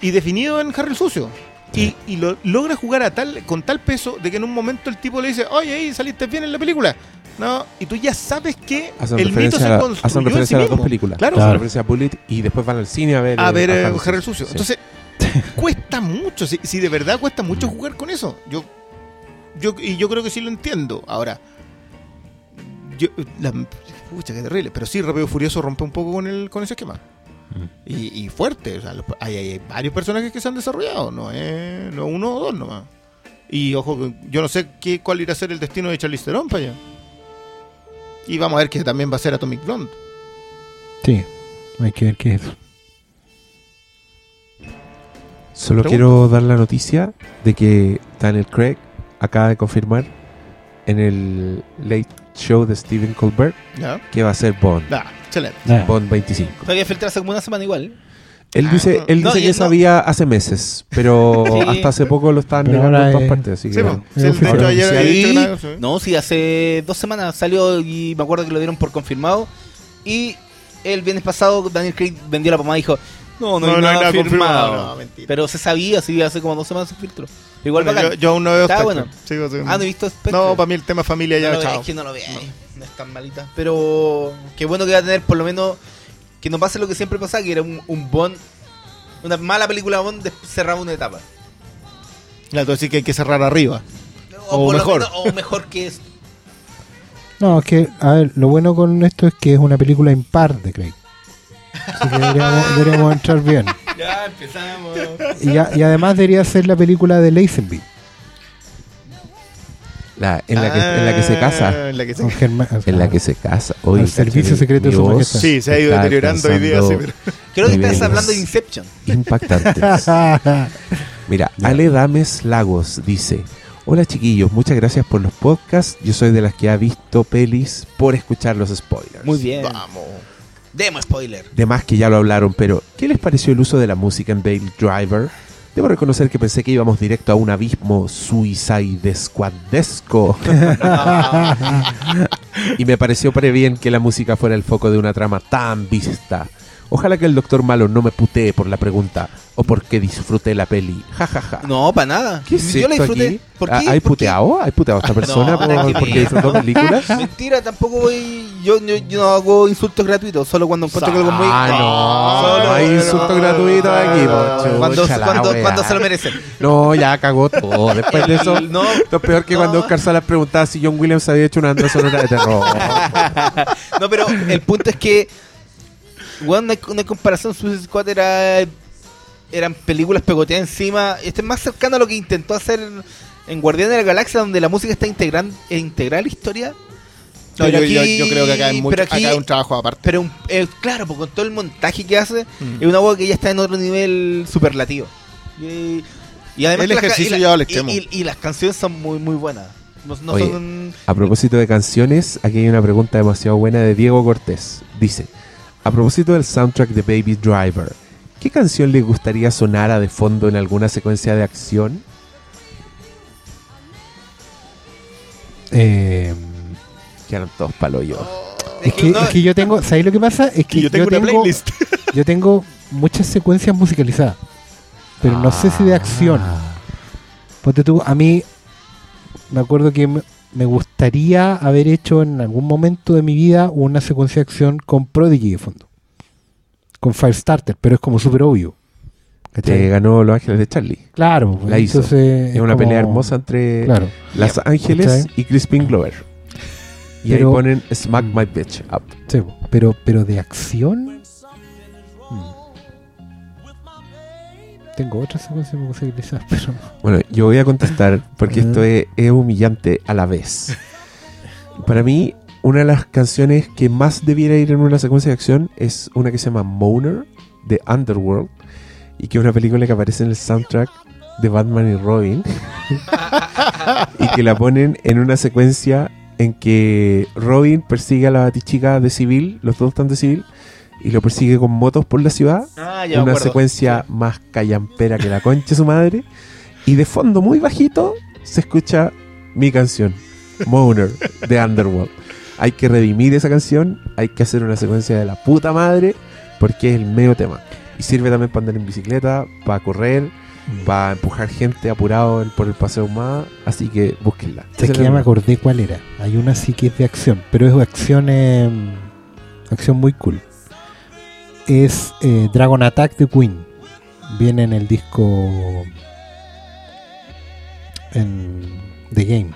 y definido en Harry el Sucio. Y, y lo logra jugar a tal, con tal peso de que en un momento el tipo le dice, oye, ahí saliste bien en la película. No, y tú ya sabes que Hacen el mito se construyó hacen en sí a las dos mismo. películas. Claro. Hacen referencia a Bullet y después van al cine a ver... a eh, ver eh, Harry Harry el Sucio. Sí. Entonces, cuesta mucho. Si, si de verdad cuesta mucho jugar con eso. Yo, yo, y yo creo que sí lo entiendo. Ahora, yo, la, pucha, qué terrible. Pero sí, Rápido Furioso rompe un poco con, el, con ese esquema. Y, y fuerte. O sea, los- hay, hay varios personajes que se han desarrollado. No es no uno o dos nomás. Y ojo, yo no sé qué, cuál irá a ser el destino de Charlize Theron para allá. Y vamos a ver que también va a ser Atomic Blonde. Sí, hay que ver qué es. Solo Pregunta. quiero dar la noticia de que Daniel Craig acaba de confirmar en el Late Show de Stephen Colbert ¿Ya? que va a ser Bond. Ah, excelente. Ah, Bond 25. todavía como una semana igual. Él Ah, dice, él no, dice que no- sabía hace meses, pero Sí. hasta hace poco lo estaban Pero negando en todas es- partes. Así que, Sí, po. Es Sí, de oficial. hecho, ayer había Sí. dicho que nada, sí. No, sí, hace dos semanas salió y me acuerdo que lo dieron por confirmado. Y el viernes pasado Daniel Craig vendió la pomada y dijo, no, no, hay nada, firmado. No, mentira. Pero se sabía, sí, hace como dos semanas se filtró. Igual Bueno, bacán. yo, yo aún no veo Está Spectre. bueno. Sigo- sigo- Ah, no he visto Spectre. No, para mí el tema familia ya, no lo ve- chao. Es que no lo veáis. No es tan malita. Pero qué bueno que va a tener por lo menos que no pase lo que siempre pasa, que era un, un Bond, una mala película Bond de- cerraba una etapa. Claro, decís que hay que cerrar arriba. O mejor. menos- o mejor que esto. No, es que, a ver, lo bueno con esto es que es una película impar de Craig. Así que deberíamos, deberíamos entrar bien. Ya empezamos. Y, ya- y además debería ser la película de Lazenby. la- en, la que, en la que se casa. Ah, En la que se con Germán- En la que se casa. Oye, Al servicio secreto de su majestad. Sí, se ha ido está deteriorando hoy día, sí, pero- Creo que estás hablando de Inception. Impactantes. Mira, Ale Dames Lagos dice: Hola chiquillos, muchas gracias por los podcasts. Yo soy de las que ha visto pelis por escuchar los spoilers. Muy bien. Vamos. Demo spoiler. De más que ya lo hablaron, pero ¿qué les pareció el uso de la música en Bail Driver? Debo reconocer que pensé que íbamos directo a un abismo suicidescuadesco. y me pareció pre bien que la música fuera el foco de una trama tan vista. Ojalá que el doctor Malo no me putee por la pregunta o porque disfruté la peli. Ja, ja, ja. No, para nada. ¿Qué es Yo la disfruté. aquí? ¿Por qué? ¿Ah, ¿Hay ¿Por qué? puteado? ¿Hay puteado a esta persona No, por- porque disfrutó películas? Mentira, tampoco voy. Yo, yo, yo no hago insultos gratuitos, solo cuando encuentro que algo muy. Ah, no, Solo- no hay insulto gratuito aquí, po, Cuando, cuando, se lo merecen. No, ya cagó todo. Después de eso, No, Esto es peor que cuando Oscar Salas preguntaba si John Williams había hecho una banda sonora de terror. no, pero el punto es que. Bueno, no hay, no hay comparación. Suicide Squad era. Eran películas pegoteadas encima. Este es más cercano a lo que intentó hacer en, en Guardián de la Galaxia, donde la música está integran, e integrada a la historia. No, Pero yo, aquí- yo creo que acá hay, mucho, pero aquí- acá hay un trabajo aparte. Pero un- eh, claro, pues con todo el montaje que hace, Mm. es una voz que ya está en otro nivel superlativo. Y, y además El ejercicio y la- y- extremo. Y, y las canciones son muy muy buenas. No, no Oye, son A propósito de canciones, aquí hay una pregunta demasiado buena de Diego Cortés. Dice, a propósito del soundtrack de Baby Driver, ¿qué canción les gustaría sonara de fondo en alguna secuencia de acción? Eh, Quedaron todos palo yo. es, que, no- es que yo tengo, ¿sabéis lo que pasa? Es que yo tengo una playlist. yo tengo muchas secuencias musicalizadas, pero no sé si de acción. Ah. Ponte tú, a mí me acuerdo que me- gustaría haber hecho en algún momento de mi vida una secuencia de acción con Prodigy de fondo. Con Firestarter, pero es como súper obvio. Que ganó Los Ángeles de Charlie. Claro, La hizo. entonces Es una como- pelea hermosa entre Claro. Los Ángeles ¿Cachai? y Crispin Glover. Y Pero- ahí ponen Smack My Bitch Up. Sí, pero, pero de acción. Tengo otra secuencia pero no. Bueno, yo voy a contestar porque esto es, es humillante a la vez. Para mí, una de las canciones que más debiera ir en una secuencia de acción es una que se llama Moaner de Underworld y que es una película que aparece en el soundtrack de Batman y Robin y que la ponen en una secuencia en que Robin persigue a la batichica de civil, los dos están de civil, y lo persigue con motos por la ciudad Ah, ya una secuencia más callampera que la concha de su madre. Y de fondo, muy bajito, se escucha mi canción, Moaner, de Underworld. Hay que redimir esa canción, hay que hacer una secuencia de la puta madre, porque es el medio tema. Y sirve también para andar en bicicleta, para correr, para empujar gente apurado por el paseo más. Así que búsquenla. Es que ya me acordé cuál era. Hay una sí que es de acción, pero es acción, eh, acción muy cool. Es eh, Dragon Attack de Queen. Viene en el disco en The Game.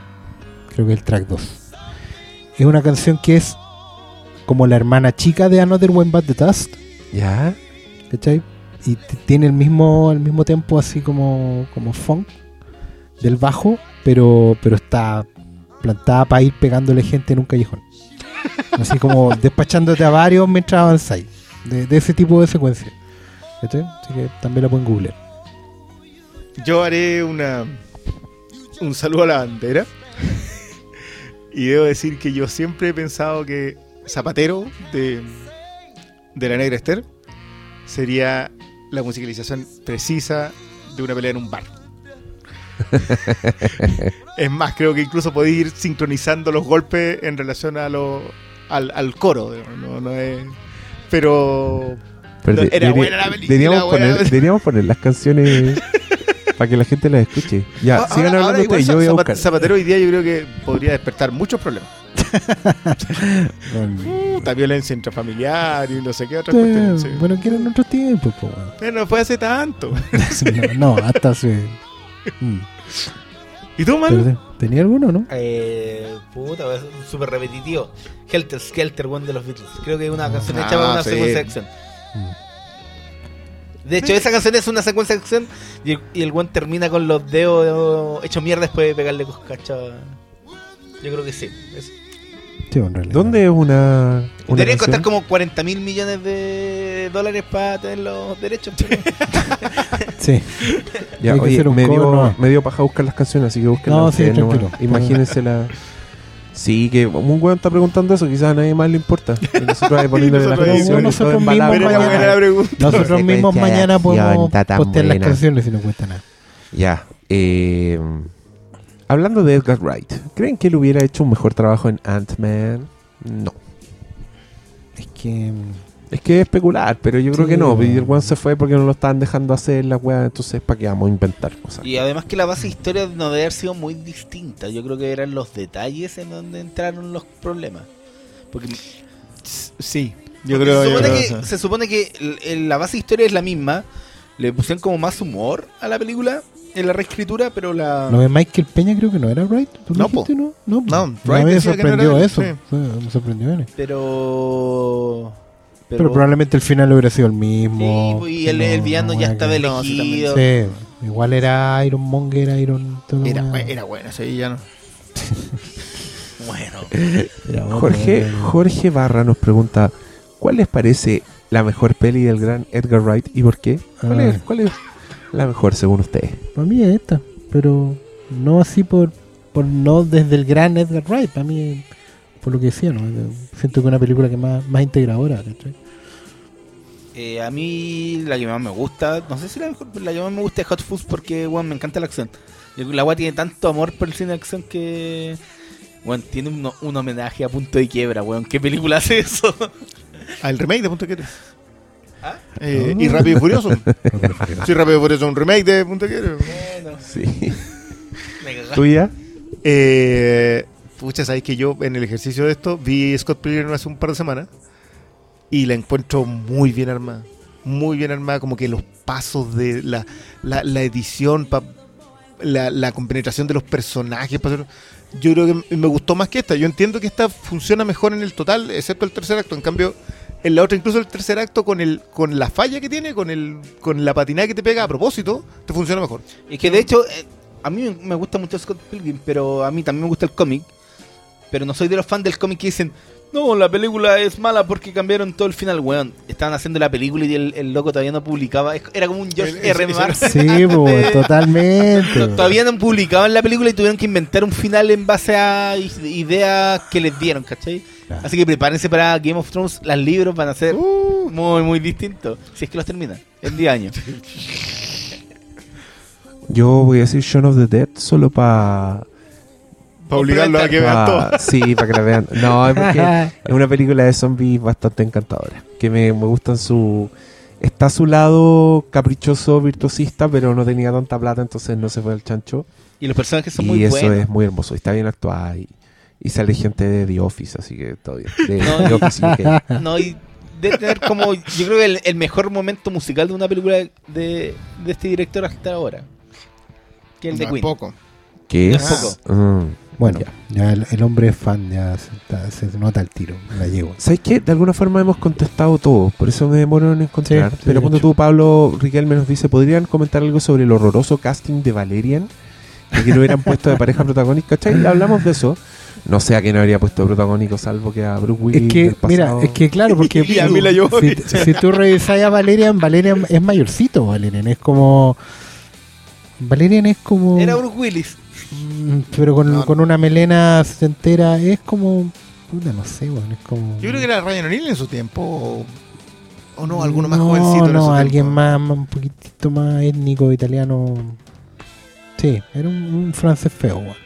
Creo que el track 2. Es una canción que es como la hermana chica de Another One But the Dust. ¿Ya? ¿Cachai? Y tiene el mismo, el mismo tempo así como, como funk del bajo, pero, pero está plantada para ir pegándole gente en un callejón. Así como despachándote a varios mientras avanzáis. De, de ese tipo de secuencia. Así que también la pueden googlear. Yo haré una un saludo a la bandera. y debo decir que yo siempre he pensado que Zapatero de, de la Negra Esther sería la musicalización precisa de una pelea en un bar. es más, creo que incluso podéis ir sincronizando los golpes en relación a lo, al, al coro. No, no es, pero Pero No, era buena la película, Deberíamos buena. poner, deberíamos poner las canciones para que la gente las escuche. Ya, Ah, sigan hablando ustedes, yo voy a buscar. Zapatero hoy día yo creo que podría despertar muchos problemas. Puta, violencia intrafamiliar y no sé qué otras cuestiones. sí. Bueno, que eran otros tiempos, po. Pero no fue hace tanto. no, no, hasta hace. Mm. ¿Y tú, man? ¿Tenía alguno, no? Eh, puta, es súper repetitivo. Helter Skelter, one de los Beatles. Creo que es una canción Ah, hecha para una sí. secuencia de acción. De hecho, esa canción es una secuencia de acción y el, y el one termina con los dedos hechos mierda después de pegarle coscacha. Yo creo que sí. Es- Sí, en realidad. ¿Dónde es una, una Deberían costar como 40 mil millones de dólares para tener los derechos. pero- Sí. Ya, Hay que oye, hacer un me, cover dio, me dio paja buscar las canciones, así que búsquenlas No, sí, tranquilo. Imagínense la... Sí, que un weón está preguntando eso, quizás a nadie más le importa. Y nosotros ahí poniéndole las canciones, nosotros mismos mañana. buena la pregunta. Nosotros mismos mañana podemos postear las canciones y no cuesta nada. Ya. eh, hablando de Edgar Wright, ¿creen que él hubiera hecho un mejor trabajo en Ant-Man? No. Es que. Es que es especular, pero yo creo que no. Y el weón se fue porque no lo estaban dejando hacer la weá, entonces ¿para qué vamos a inventar cosas? Y además que la base de historia no debe haber sido muy distinta. Yo creo que eran los detalles en donde entraron los problemas. Porque Sí, yo creo, se, yo supone creo que, eso. se supone que la base de historia es la misma. Le pusieron como más humor a la película en la reescritura, pero la... Lo de Michael Peña creo que no era Wright. ¿Tú No, dijiste, no? No. No, Wright me decía que no era sorprendió él, eso. sí. Sí, me sorprendió él. Pero... Pero, probablemente el final hubiera sido el mismo. Sí, y el, No, el villano no ya estaba que- No, elegido. Sí, igual era Iron Monger, Iron. todo Era, más- era bueno ese villano. Bueno. Jorge, Jorge Barra nos pregunta, ¿cuál les parece la mejor peli del gran Edgar Wright y por qué? ¿Cuál, Ah. es, cuál es la mejor según ustedes? Para mí es esta, pero no así por, por no desde el gran Edgar Wright. Para mí, por lo que decía, ¿no? siento que es una película que más, más integradora. ¿cachai? Eh, a mí la que más me gusta, no sé si la mejor, pero la que más me gusta es Hot Fuzz porque bueno, me encanta la acción. La weá tiene tanto amor por el cine de acción que bueno, tiene un, un homenaje a punto de quiebra, weón. ¿Qué película hace eso? Al remake de Punto Quiere. ¿Ah? Eh, y Rápido y Furioso. sí, Rápido y Furioso es un remake de Punto Quiere. Bueno, Sí. ¿Tuya? Eh, Pucha, sabéis que yo en el ejercicio de esto vi Scott Pilgrim hace un par de semanas y la encuentro muy bien armada. Muy bien armada, como que los pasos de la, la, la edición, pa- la, la compenetración de los personajes. pa Yo creo que me gustó más que esta. Yo entiendo que esta funciona mejor en el total, excepto el tercer acto. En cambio, en la otra, incluso el tercer acto, con el con la falla que tiene, con el con la patinada que te pega a propósito, te funciona mejor. Es que de hecho, eh, a mí me gusta mucho Scott Pilgrim, pero a mí también me gusta el cómic. Pero no soy de los fans del cómic que dicen, no, la película es mala porque cambiaron todo el final, weón. Estaban haciendo la película y el, el loco todavía no publicaba. Era como un George El- R. Martin. Sí, pues, totalmente. No, todavía no publicaban la película y tuvieron que inventar un final en base a ideas que les dieron, ¿cachai? Claro. Así que prepárense para Game of Thrones. Los libros van a ser muy, muy distintos. Si es que los terminan en 10 años. Yo voy a decir Shaun of the Dead solo para. Para obligarlo a que vean todo. Sí, para que la vean. No, es porque es una película de zombies bastante encantadora. Que me, me gustan su. Está a su lado caprichoso, virtuosista, pero no tenía tanta plata, entonces no se fue al chancho. Y los personajes son y muy eso buenos. es muy hermoso. y Está bien actuada. Y, y sale gente de The Office, así que todo bien. De, No, The y- Office. No, y tener como. Yo creo que el, el mejor momento musical de una película de, de este director hasta ahora. Que el de No, Queen. poco. ¿Qué No es? es Mm. Bueno, Ya. ya el, el hombre es fan, ya se, está- se nota el tiro, la llevo. ¿Sabes qué? De alguna forma hemos contestado todo, por eso me demoro en encontrar. Sí, Pero cuando tú, Pablo Riquelme, nos dice, ¿podrían comentar algo sobre el horroroso casting de Valerian? De que no hubieran puesto de pareja protagónica, ¿cachai? Hablamos de eso. No sé a quién habría puesto protagónico, salvo que a Bruce Willis Es que, del mira, es que claro, porque Y a Mila si, si tú revisas a Valerian, Valerian es mayorcito, Valerian, es como... Valerian es como... Era Bruce Willis. Mm, Pero con, No. con una melena entera es como... Puta, no sé, weón, es como... Yo creo que era Ryan O'Neill en su tiempo. O, o no, alguno más No, jovencito. en No, su alguien más, un poquitito más étnico, italiano. Sí, era un, un francés feo, weón.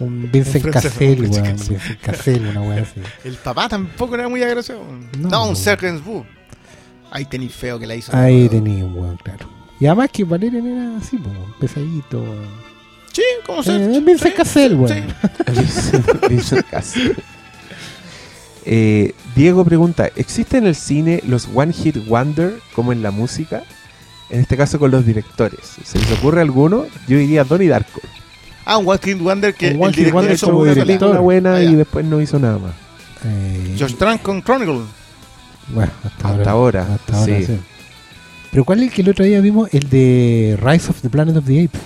Un Vincent Cassel, weón. Vincent Cassel, una weá así. El papá tampoco era muy agraciado. No. No, un Sergeant Wu. Ahí tenéis feo que la hizo. Ahí tenía un weón, claro. Y además que Valerian era así, po, pesadito. weón. Sí, ¿cómo se Eh, Vincent sí, Cassel, weón. Vincent- Vincent Cassel. Eh, Diego pregunta, ¿existe en el cine los One Hit Wonder como en la música? En este caso con los directores. ¿Se les ocurre alguno? Yo diría Donnie Darko. Ah, un One Hit Wonder que Un el director Wonder hizo como una director. buena Ah, y después no hizo nada más. Eh, Josh Trank con Chronicle. bueno, hasta, Hasta ahora, Hasta ahora, sí. sí. Pero ¿cuál es el que el otro día vimos? El de Rise of the Planet of the Apes.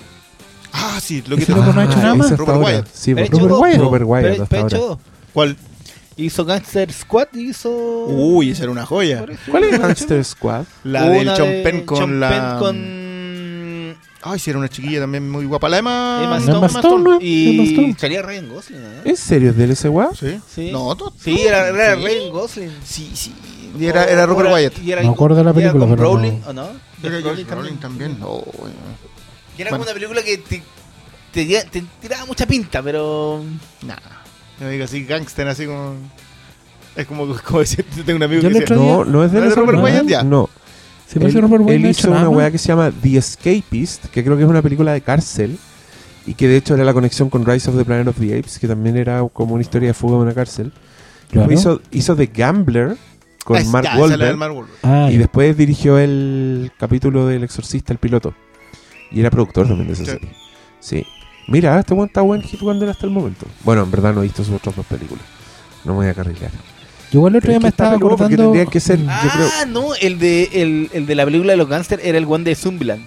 Ah, sí, lo que te loco no ha hecho nada ese más. Robert ahora. Wyatt. Sí, Robert Wyatt. Robert Wyatt ahora. ¿Cuál? Hizo Gangster Squad y hizo. Uy, esa era una joya. ¿Cuál es Gangster. Squad? La Una del de Chompen con Sean la. Penn con. Ay, sí, era una chiquilla también muy guapa. La Emma. Emma Emma Stone, ¿no? Emma Y Stone. salía Ryan Gosling, ¿no? ¿En serio es del ese weá? Sí. Sí. No, to- Sí, era, era sí. Ryan Gosling. Sí, sí. Y era, era Robert Wyatt. y era con- acuerdo de la y era película, con no. Rowling, ¿o no? Era Rowling Brolin también. No. Que era Bueno. como una película que te, te, te tiraba mucha pinta, pero. Nah. Yo digo así, gangster, así como. Es como, como decir, yo tengo un amigo Yo que No, no es de ¿No es de ese Robert. Wyatt? Ya. No. Sí, él, Robert él hizo una weá que se llama The Escapist, que creo que es una película de cárcel. Y que de hecho era la conexión con Rise of the Planet of the Apes, que también era como una historia de fuga de una cárcel. Claro. Hizo, hizo The Gambler con Ah, es- Mark ya, la del Wahlberg. Mark Wahlberg. Ah, Y ya. después dirigió el capítulo del Exorcista, el piloto. Y era productor también de esa Sí. serie. Sí. Mira, este buen está buen hit wonder hasta el momento. Bueno, en verdad no he visto sus otras dos películas. No me voy a carrilar. Yo igual el otro día me estaba acordando. tendría que ser- Yo ah, no, el de, el, el de la película de los gangsters era el one de Zombieland.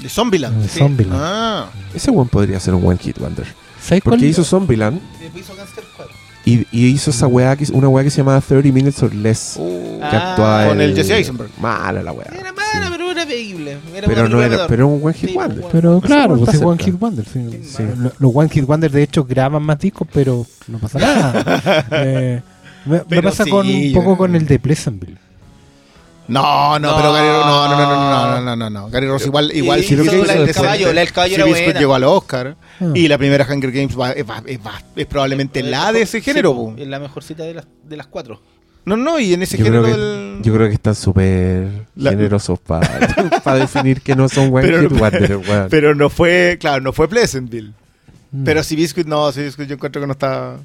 De Zombieland. de Sí. Zombieland. Ah. Ese buen podría ser un buen hit wonder. ¿Sabes Porque cuál? hizo Zombieland Después hizo Gangster Squad. y, y hizo esa weá, que, una weá que se llamaba 30 Minutes or Less. Uh, que Ah, actuaba con el Jesse Eisenberg. Mala la weá. Era sí. era, pero era creíble. Pero, no era, pero un One Hit sí, Wonder. Pero claro, pues es One Hit Wonder. Sí. Los One Hit Wonder, de hecho, graban más discos, pero no pasa nada. eh, me, me, pasa con, un poco con el de Pleasantville. No, no, no, pero Gary no, no, no, no, no, no, no, no. Gary Ross igual, igual si lo que el caballo, la del caballo era buena. llegó al Oscar ah. y la primera Hunger Games va, es, va, va, es, probablemente la de ese género. Sí, es la mejorcita de las, de las cuatro. No, no, y en ese Yo creo, género que, del... yo creo que están súper La- generosos para definir que no son buen Pero- hit wonder, weón. Pero no fue, claro, no fue Pleasantville. Mm. Pero si Biscuit no, si Biscuit yo encuentro que no está.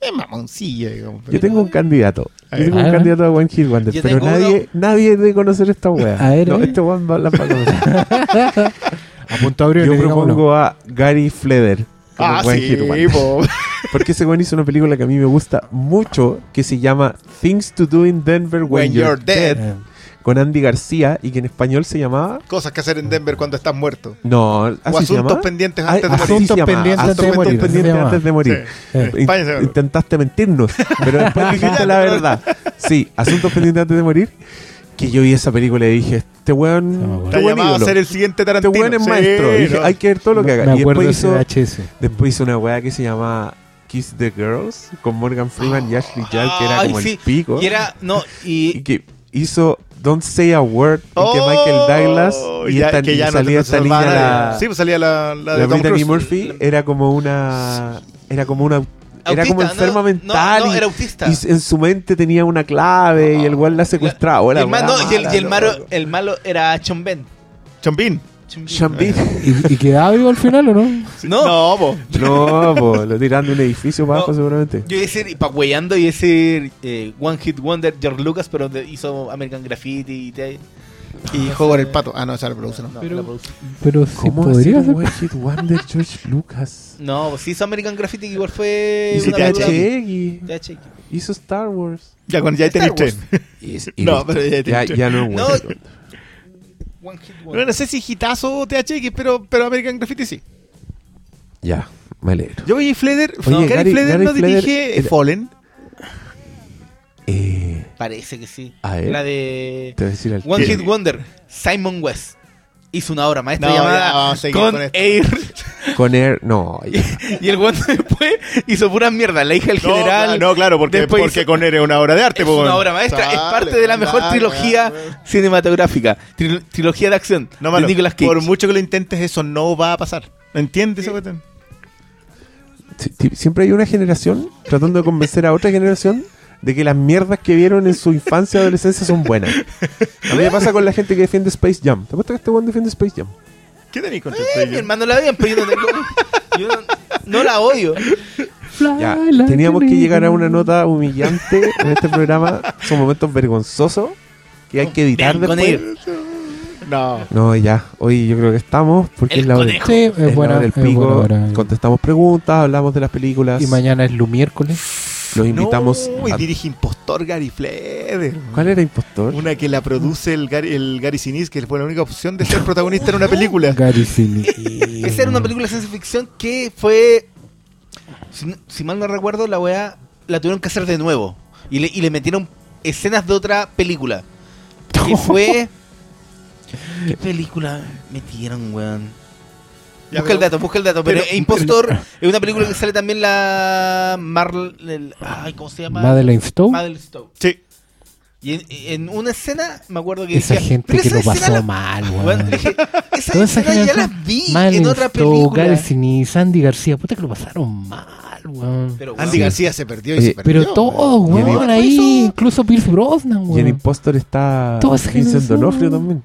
Es mamoncilla, digamos. Yo tengo un candidato. Yo tengo un candidato a One Hit Wonder, pero nadie, nadie debe conocer esta wea. A ver, no, este weón va- a conocer. A punto abrió Yo propongo a Gary Fleder. Como Ah, sí. Porque ese weón hizo una película que a mí me gusta mucho que se llama Things to Do in Denver When, When You're, You're Dead. Dead. con Andy García y que en español se llamaba Cosas que hacer en Denver cuando estás muerto. no así O asuntos pendientes antes de morir. Asuntos pendientes Asuntos antes de morir, pendientes antes de. Sí. Eh, intentaste mentirnos, pero después dijiste la verdad. Sí, Asuntos pendientes antes de morir. Que yo vi esa película y dije, este weón, este Está weón llamado a ser el siguiente Este Tarantino. weón es Sí, maestro. Y dije, hay que ver todo lo que haga. Me Y acuerdo después de hizo, después hizo una weá que se llama Kiss the Girls con Morgan Freeman y Ashley Judd, que era como sí. el pico. Y era, no, y y que hizo Don't Say a Word, en que Oh, Michael Douglas y, ya- esta- que ya y no salía esta niña, la, Sí, pues salía la, la de la Tom Brittany. Murphy, era como una. Era como una. Era Autista, como no, enferma no, mental. no, y- era autista. Y, en su mente tenía una clave y el weón la secuestraba. y el, ma- weá no, y el, y el malo, el malo era Sean Ben. Chompín. Sean Bean. ¿Y, y quedaba vivo al final o no? No, No, po. No, po, lo tiran de un edificio para No. abajo seguramente. yo iba a decir, pa' weyando, iba a decir eh, One Hit Wonder George Lucas, pero hizo American Graffiti y, te- Y juego con el pato. Ah, no, esa la produce, no. no, Pero-. Pero sí ¿Cómo podría hacer Wonder George Lucas? No, pues sí hizo American Graffiti, igual fue Hizo THX, THX. hizo Star Wars. Ya, cuando ya tenéis tres. No, pero ya ya, tiene- ya no es No. One Hit Wonder. One Hit No, no sé si hitazo o THX, pero, pero American Graffiti sí. Ya, me alegro. Yo vi Fleder. Oye, no, Gary, Fleder no dirige Fallen. Eh, Parece que sí. A ver. La de te voy a decir al One tiro. Hit Wonder. Simon West hizo una obra maestra No, ya, llamada vamos a seguir Con con esto. Air. Con Air, no. ya. y el Wonder después hizo pura mierda. La hija del No, general. no, claro, porque, Después porque hizo- con él es una obra de arte. es po, una weón. obra maestra. es parte de la mejor trilogía cinematográfica. Tril- trilogía de acción. No, de Nicolas Cage. por mucho que lo intentes, eso no va a pasar. ¿Entiendes esa cuestión? Siempre hay una generación tratando de convencer a otra generación de que las mierdas que vieron en su infancia y adolescencia son buenas. A mí me pasa con la gente que defiende Space Jam. ¿Te apuesto que este weón defiende Space Jam? ¿Qué tenéis contra Eh, Space mi hermano la veía, pero yo no tengo. yo no, no la odio. Ya, teníamos que llegar a una nota humillante en este programa. Son momentos vergonzosos que hay que editar Ven después. No. No, ya. Hoy yo creo que estamos porque El es la hora, conejo. Sí, es es la buena. hora del es buena pico. hora. Contestamos preguntas, hablamos de las películas. Y mañana es lu miércoles. Los invitamos. No, y a- dirige Impostor Gary Fleder. ¿Cuál era Impostor? Una que la produce el Gary, el Gary Sinise, que fue la única opción de ser protagonista en una película. Gary Sinise. Esa era una película de ciencia ficción que fue. Si mal no recuerdo, la weá la tuvieron que hacer de nuevo. Y le, y le metieron escenas de otra película. Que fue. ¿Qué película metieron, weón? Ya, busca el dato, busca el dato. Pero, pero- Impostor es una película que sale también la. Marl. el- ay, ¿cómo se llama? Madeleine Stowe. Madeleine Stowe. Sí. Y en, en una escena, me acuerdo que Esa decía, gente "Pero que esa lo pasó la- mal, Weón, weón. esa Toda esa escena ya las vi en Madeleine otra Stowe, película. Gary Sinise, Andy García. Puta que lo pasaron mal, weón. Pero, Andy weón, García se perdió y Oye, se perdió. Pero en- weón, ahí. Incluso Pierce Brosnan, Y en weón. Impostor está Toda esa Vincent. Donofrio también.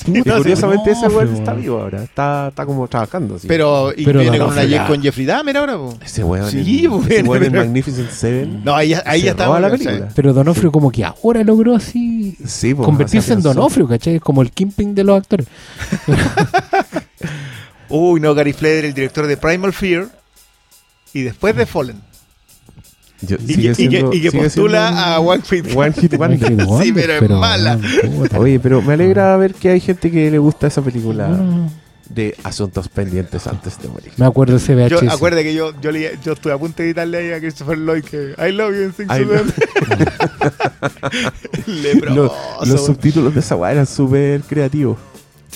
Y no, curiosamente ese weón está vivo ahora. Está, está como trabajando. así. Pero, y Pero viene no, con, no, una ya. con Jeffrey Dahmer ahora, po. ese weón, Sí, bueno, ese weón en pero- Magnificent Seven. No, ahí ya, ahí ya está. roba la película. Pero Donofrio como que ahora logró así Sí, po, convertirse en. Donofrio, ¿cachai? Es como el Kingpin de los actores. Uy, no, Gary Fleder, el director de Primal Fear. Y después de Fallen. Yo- Y, que, y que- y postula siendo a One Hit One Hit Wonder. One Hit Wonder, pero es mala. Oye, pero me alegra ver que hay gente que le gusta esa película No, de asuntos pendientes antes de morir. Me acuerdo de ese Yo, VHS. acuérdate que yo, yo, leía- yo estuve a punto de editarle ahí a Christopher Lloyd que I love you in. Leproso, Los, los subtítulos de esa weá eran súper creativos.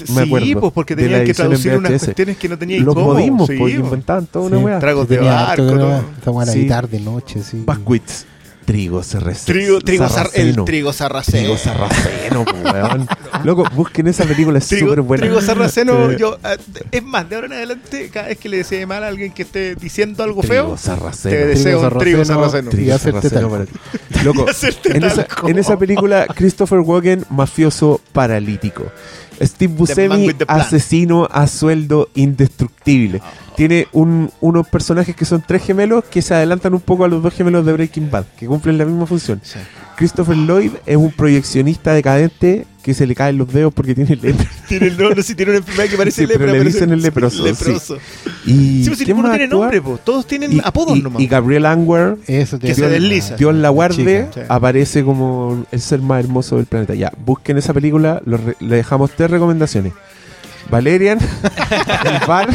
Me Sí, acuerdo pues porque tenían que traducir unas cuestiones que no tenían Los cómo. modismos, sí, pues, pues. inventaban toda una Sí, weá. Tragos de barco, que todo. no- Esta buena Sí. editar de noche, sí. Buckwheats. Trigo sarraceno. Trigo, trigo sar- el trigo sarraceno. Trigo sarraceno, po, weón. Loco, busquen esa película, es Trigo, súper buena. trigo sarraceno, yo, eh, es más, de ahora en adelante, cada vez que le desee mal a alguien que esté diciendo algo Trigo feo, sarraceno. te deseo un trigo sarraceno. Trigo sarraceno para ti. Loco, en esa, en esa película, Christopher Walken, mafioso paralítico. Steve Buscemi, asesino a sueldo indestructible. Tiene un- unos personajes que son tres gemelos que se adelantan un poco a los dos gemelos de Breaking Bad, que cumplen la misma función. Sí. Christopher Lloyd es un proyeccionista decadente que se le caen los dedos porque tiene lepra. Tiene el no, no, si tiene una enfermedad que parece Sí, pero le dicen el leproso, leproso. Y Sí, pues si ¿quién ninguno tiene nombre, po. todos tienen Y- apodos y, nomás. y Gabriel Angwer, Eso Que se desliza. Dios la guarde, chica, sí. aparece como el ser más hermoso del planeta. Ya, busquen esa película, lo re- le dejamos tres recomendaciones. Valerian, El Bar,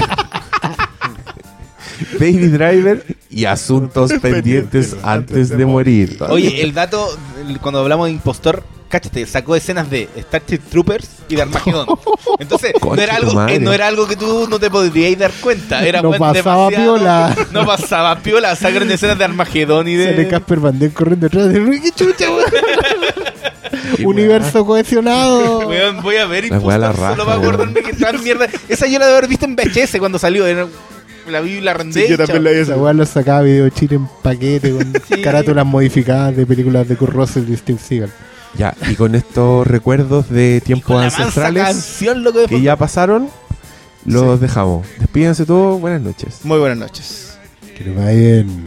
Baby Driver y Asuntos Pendientes antes de morir. Oye, el dato, el- cuando hablamos de impostor, cáchate, sacó escenas de Starship Troopers y de Armagedón. Entonces, no Concha era, tu algo, madre. eh, no era algo que tú no te podrías dar cuenta. Era No bueno, pasaba demasiado- piola. No pasaba piola. Sacaron escenas de Armagedón y Sale de. Casper Van Dien corriendo atrás de Ricky Chucha, weón. Universo cohesionado. Weón, voy a ver La weá la raja, solo para weón. acordarme que esta mierda. Esa yo la debo haber visto en VHS cuando salió. Era- la la rendé. Sí, yo también la vi Esa weá lo sacaba video chile en paquete con Sí. carátulas modificadas de películas de Kurt Russell y Steve Seagal. Ya, y con estos recuerdos de tiempos la ancestrales canción, loco, que ya pasaron, los dejamos. Despídense todos, buenas noches. Muy buenas noches. Que le vayan.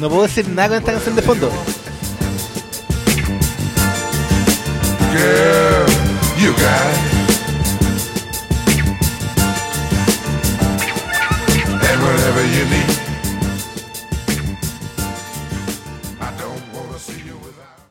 No puedo decir nada con esta canción de fondo. Girl, you got Whatever you need.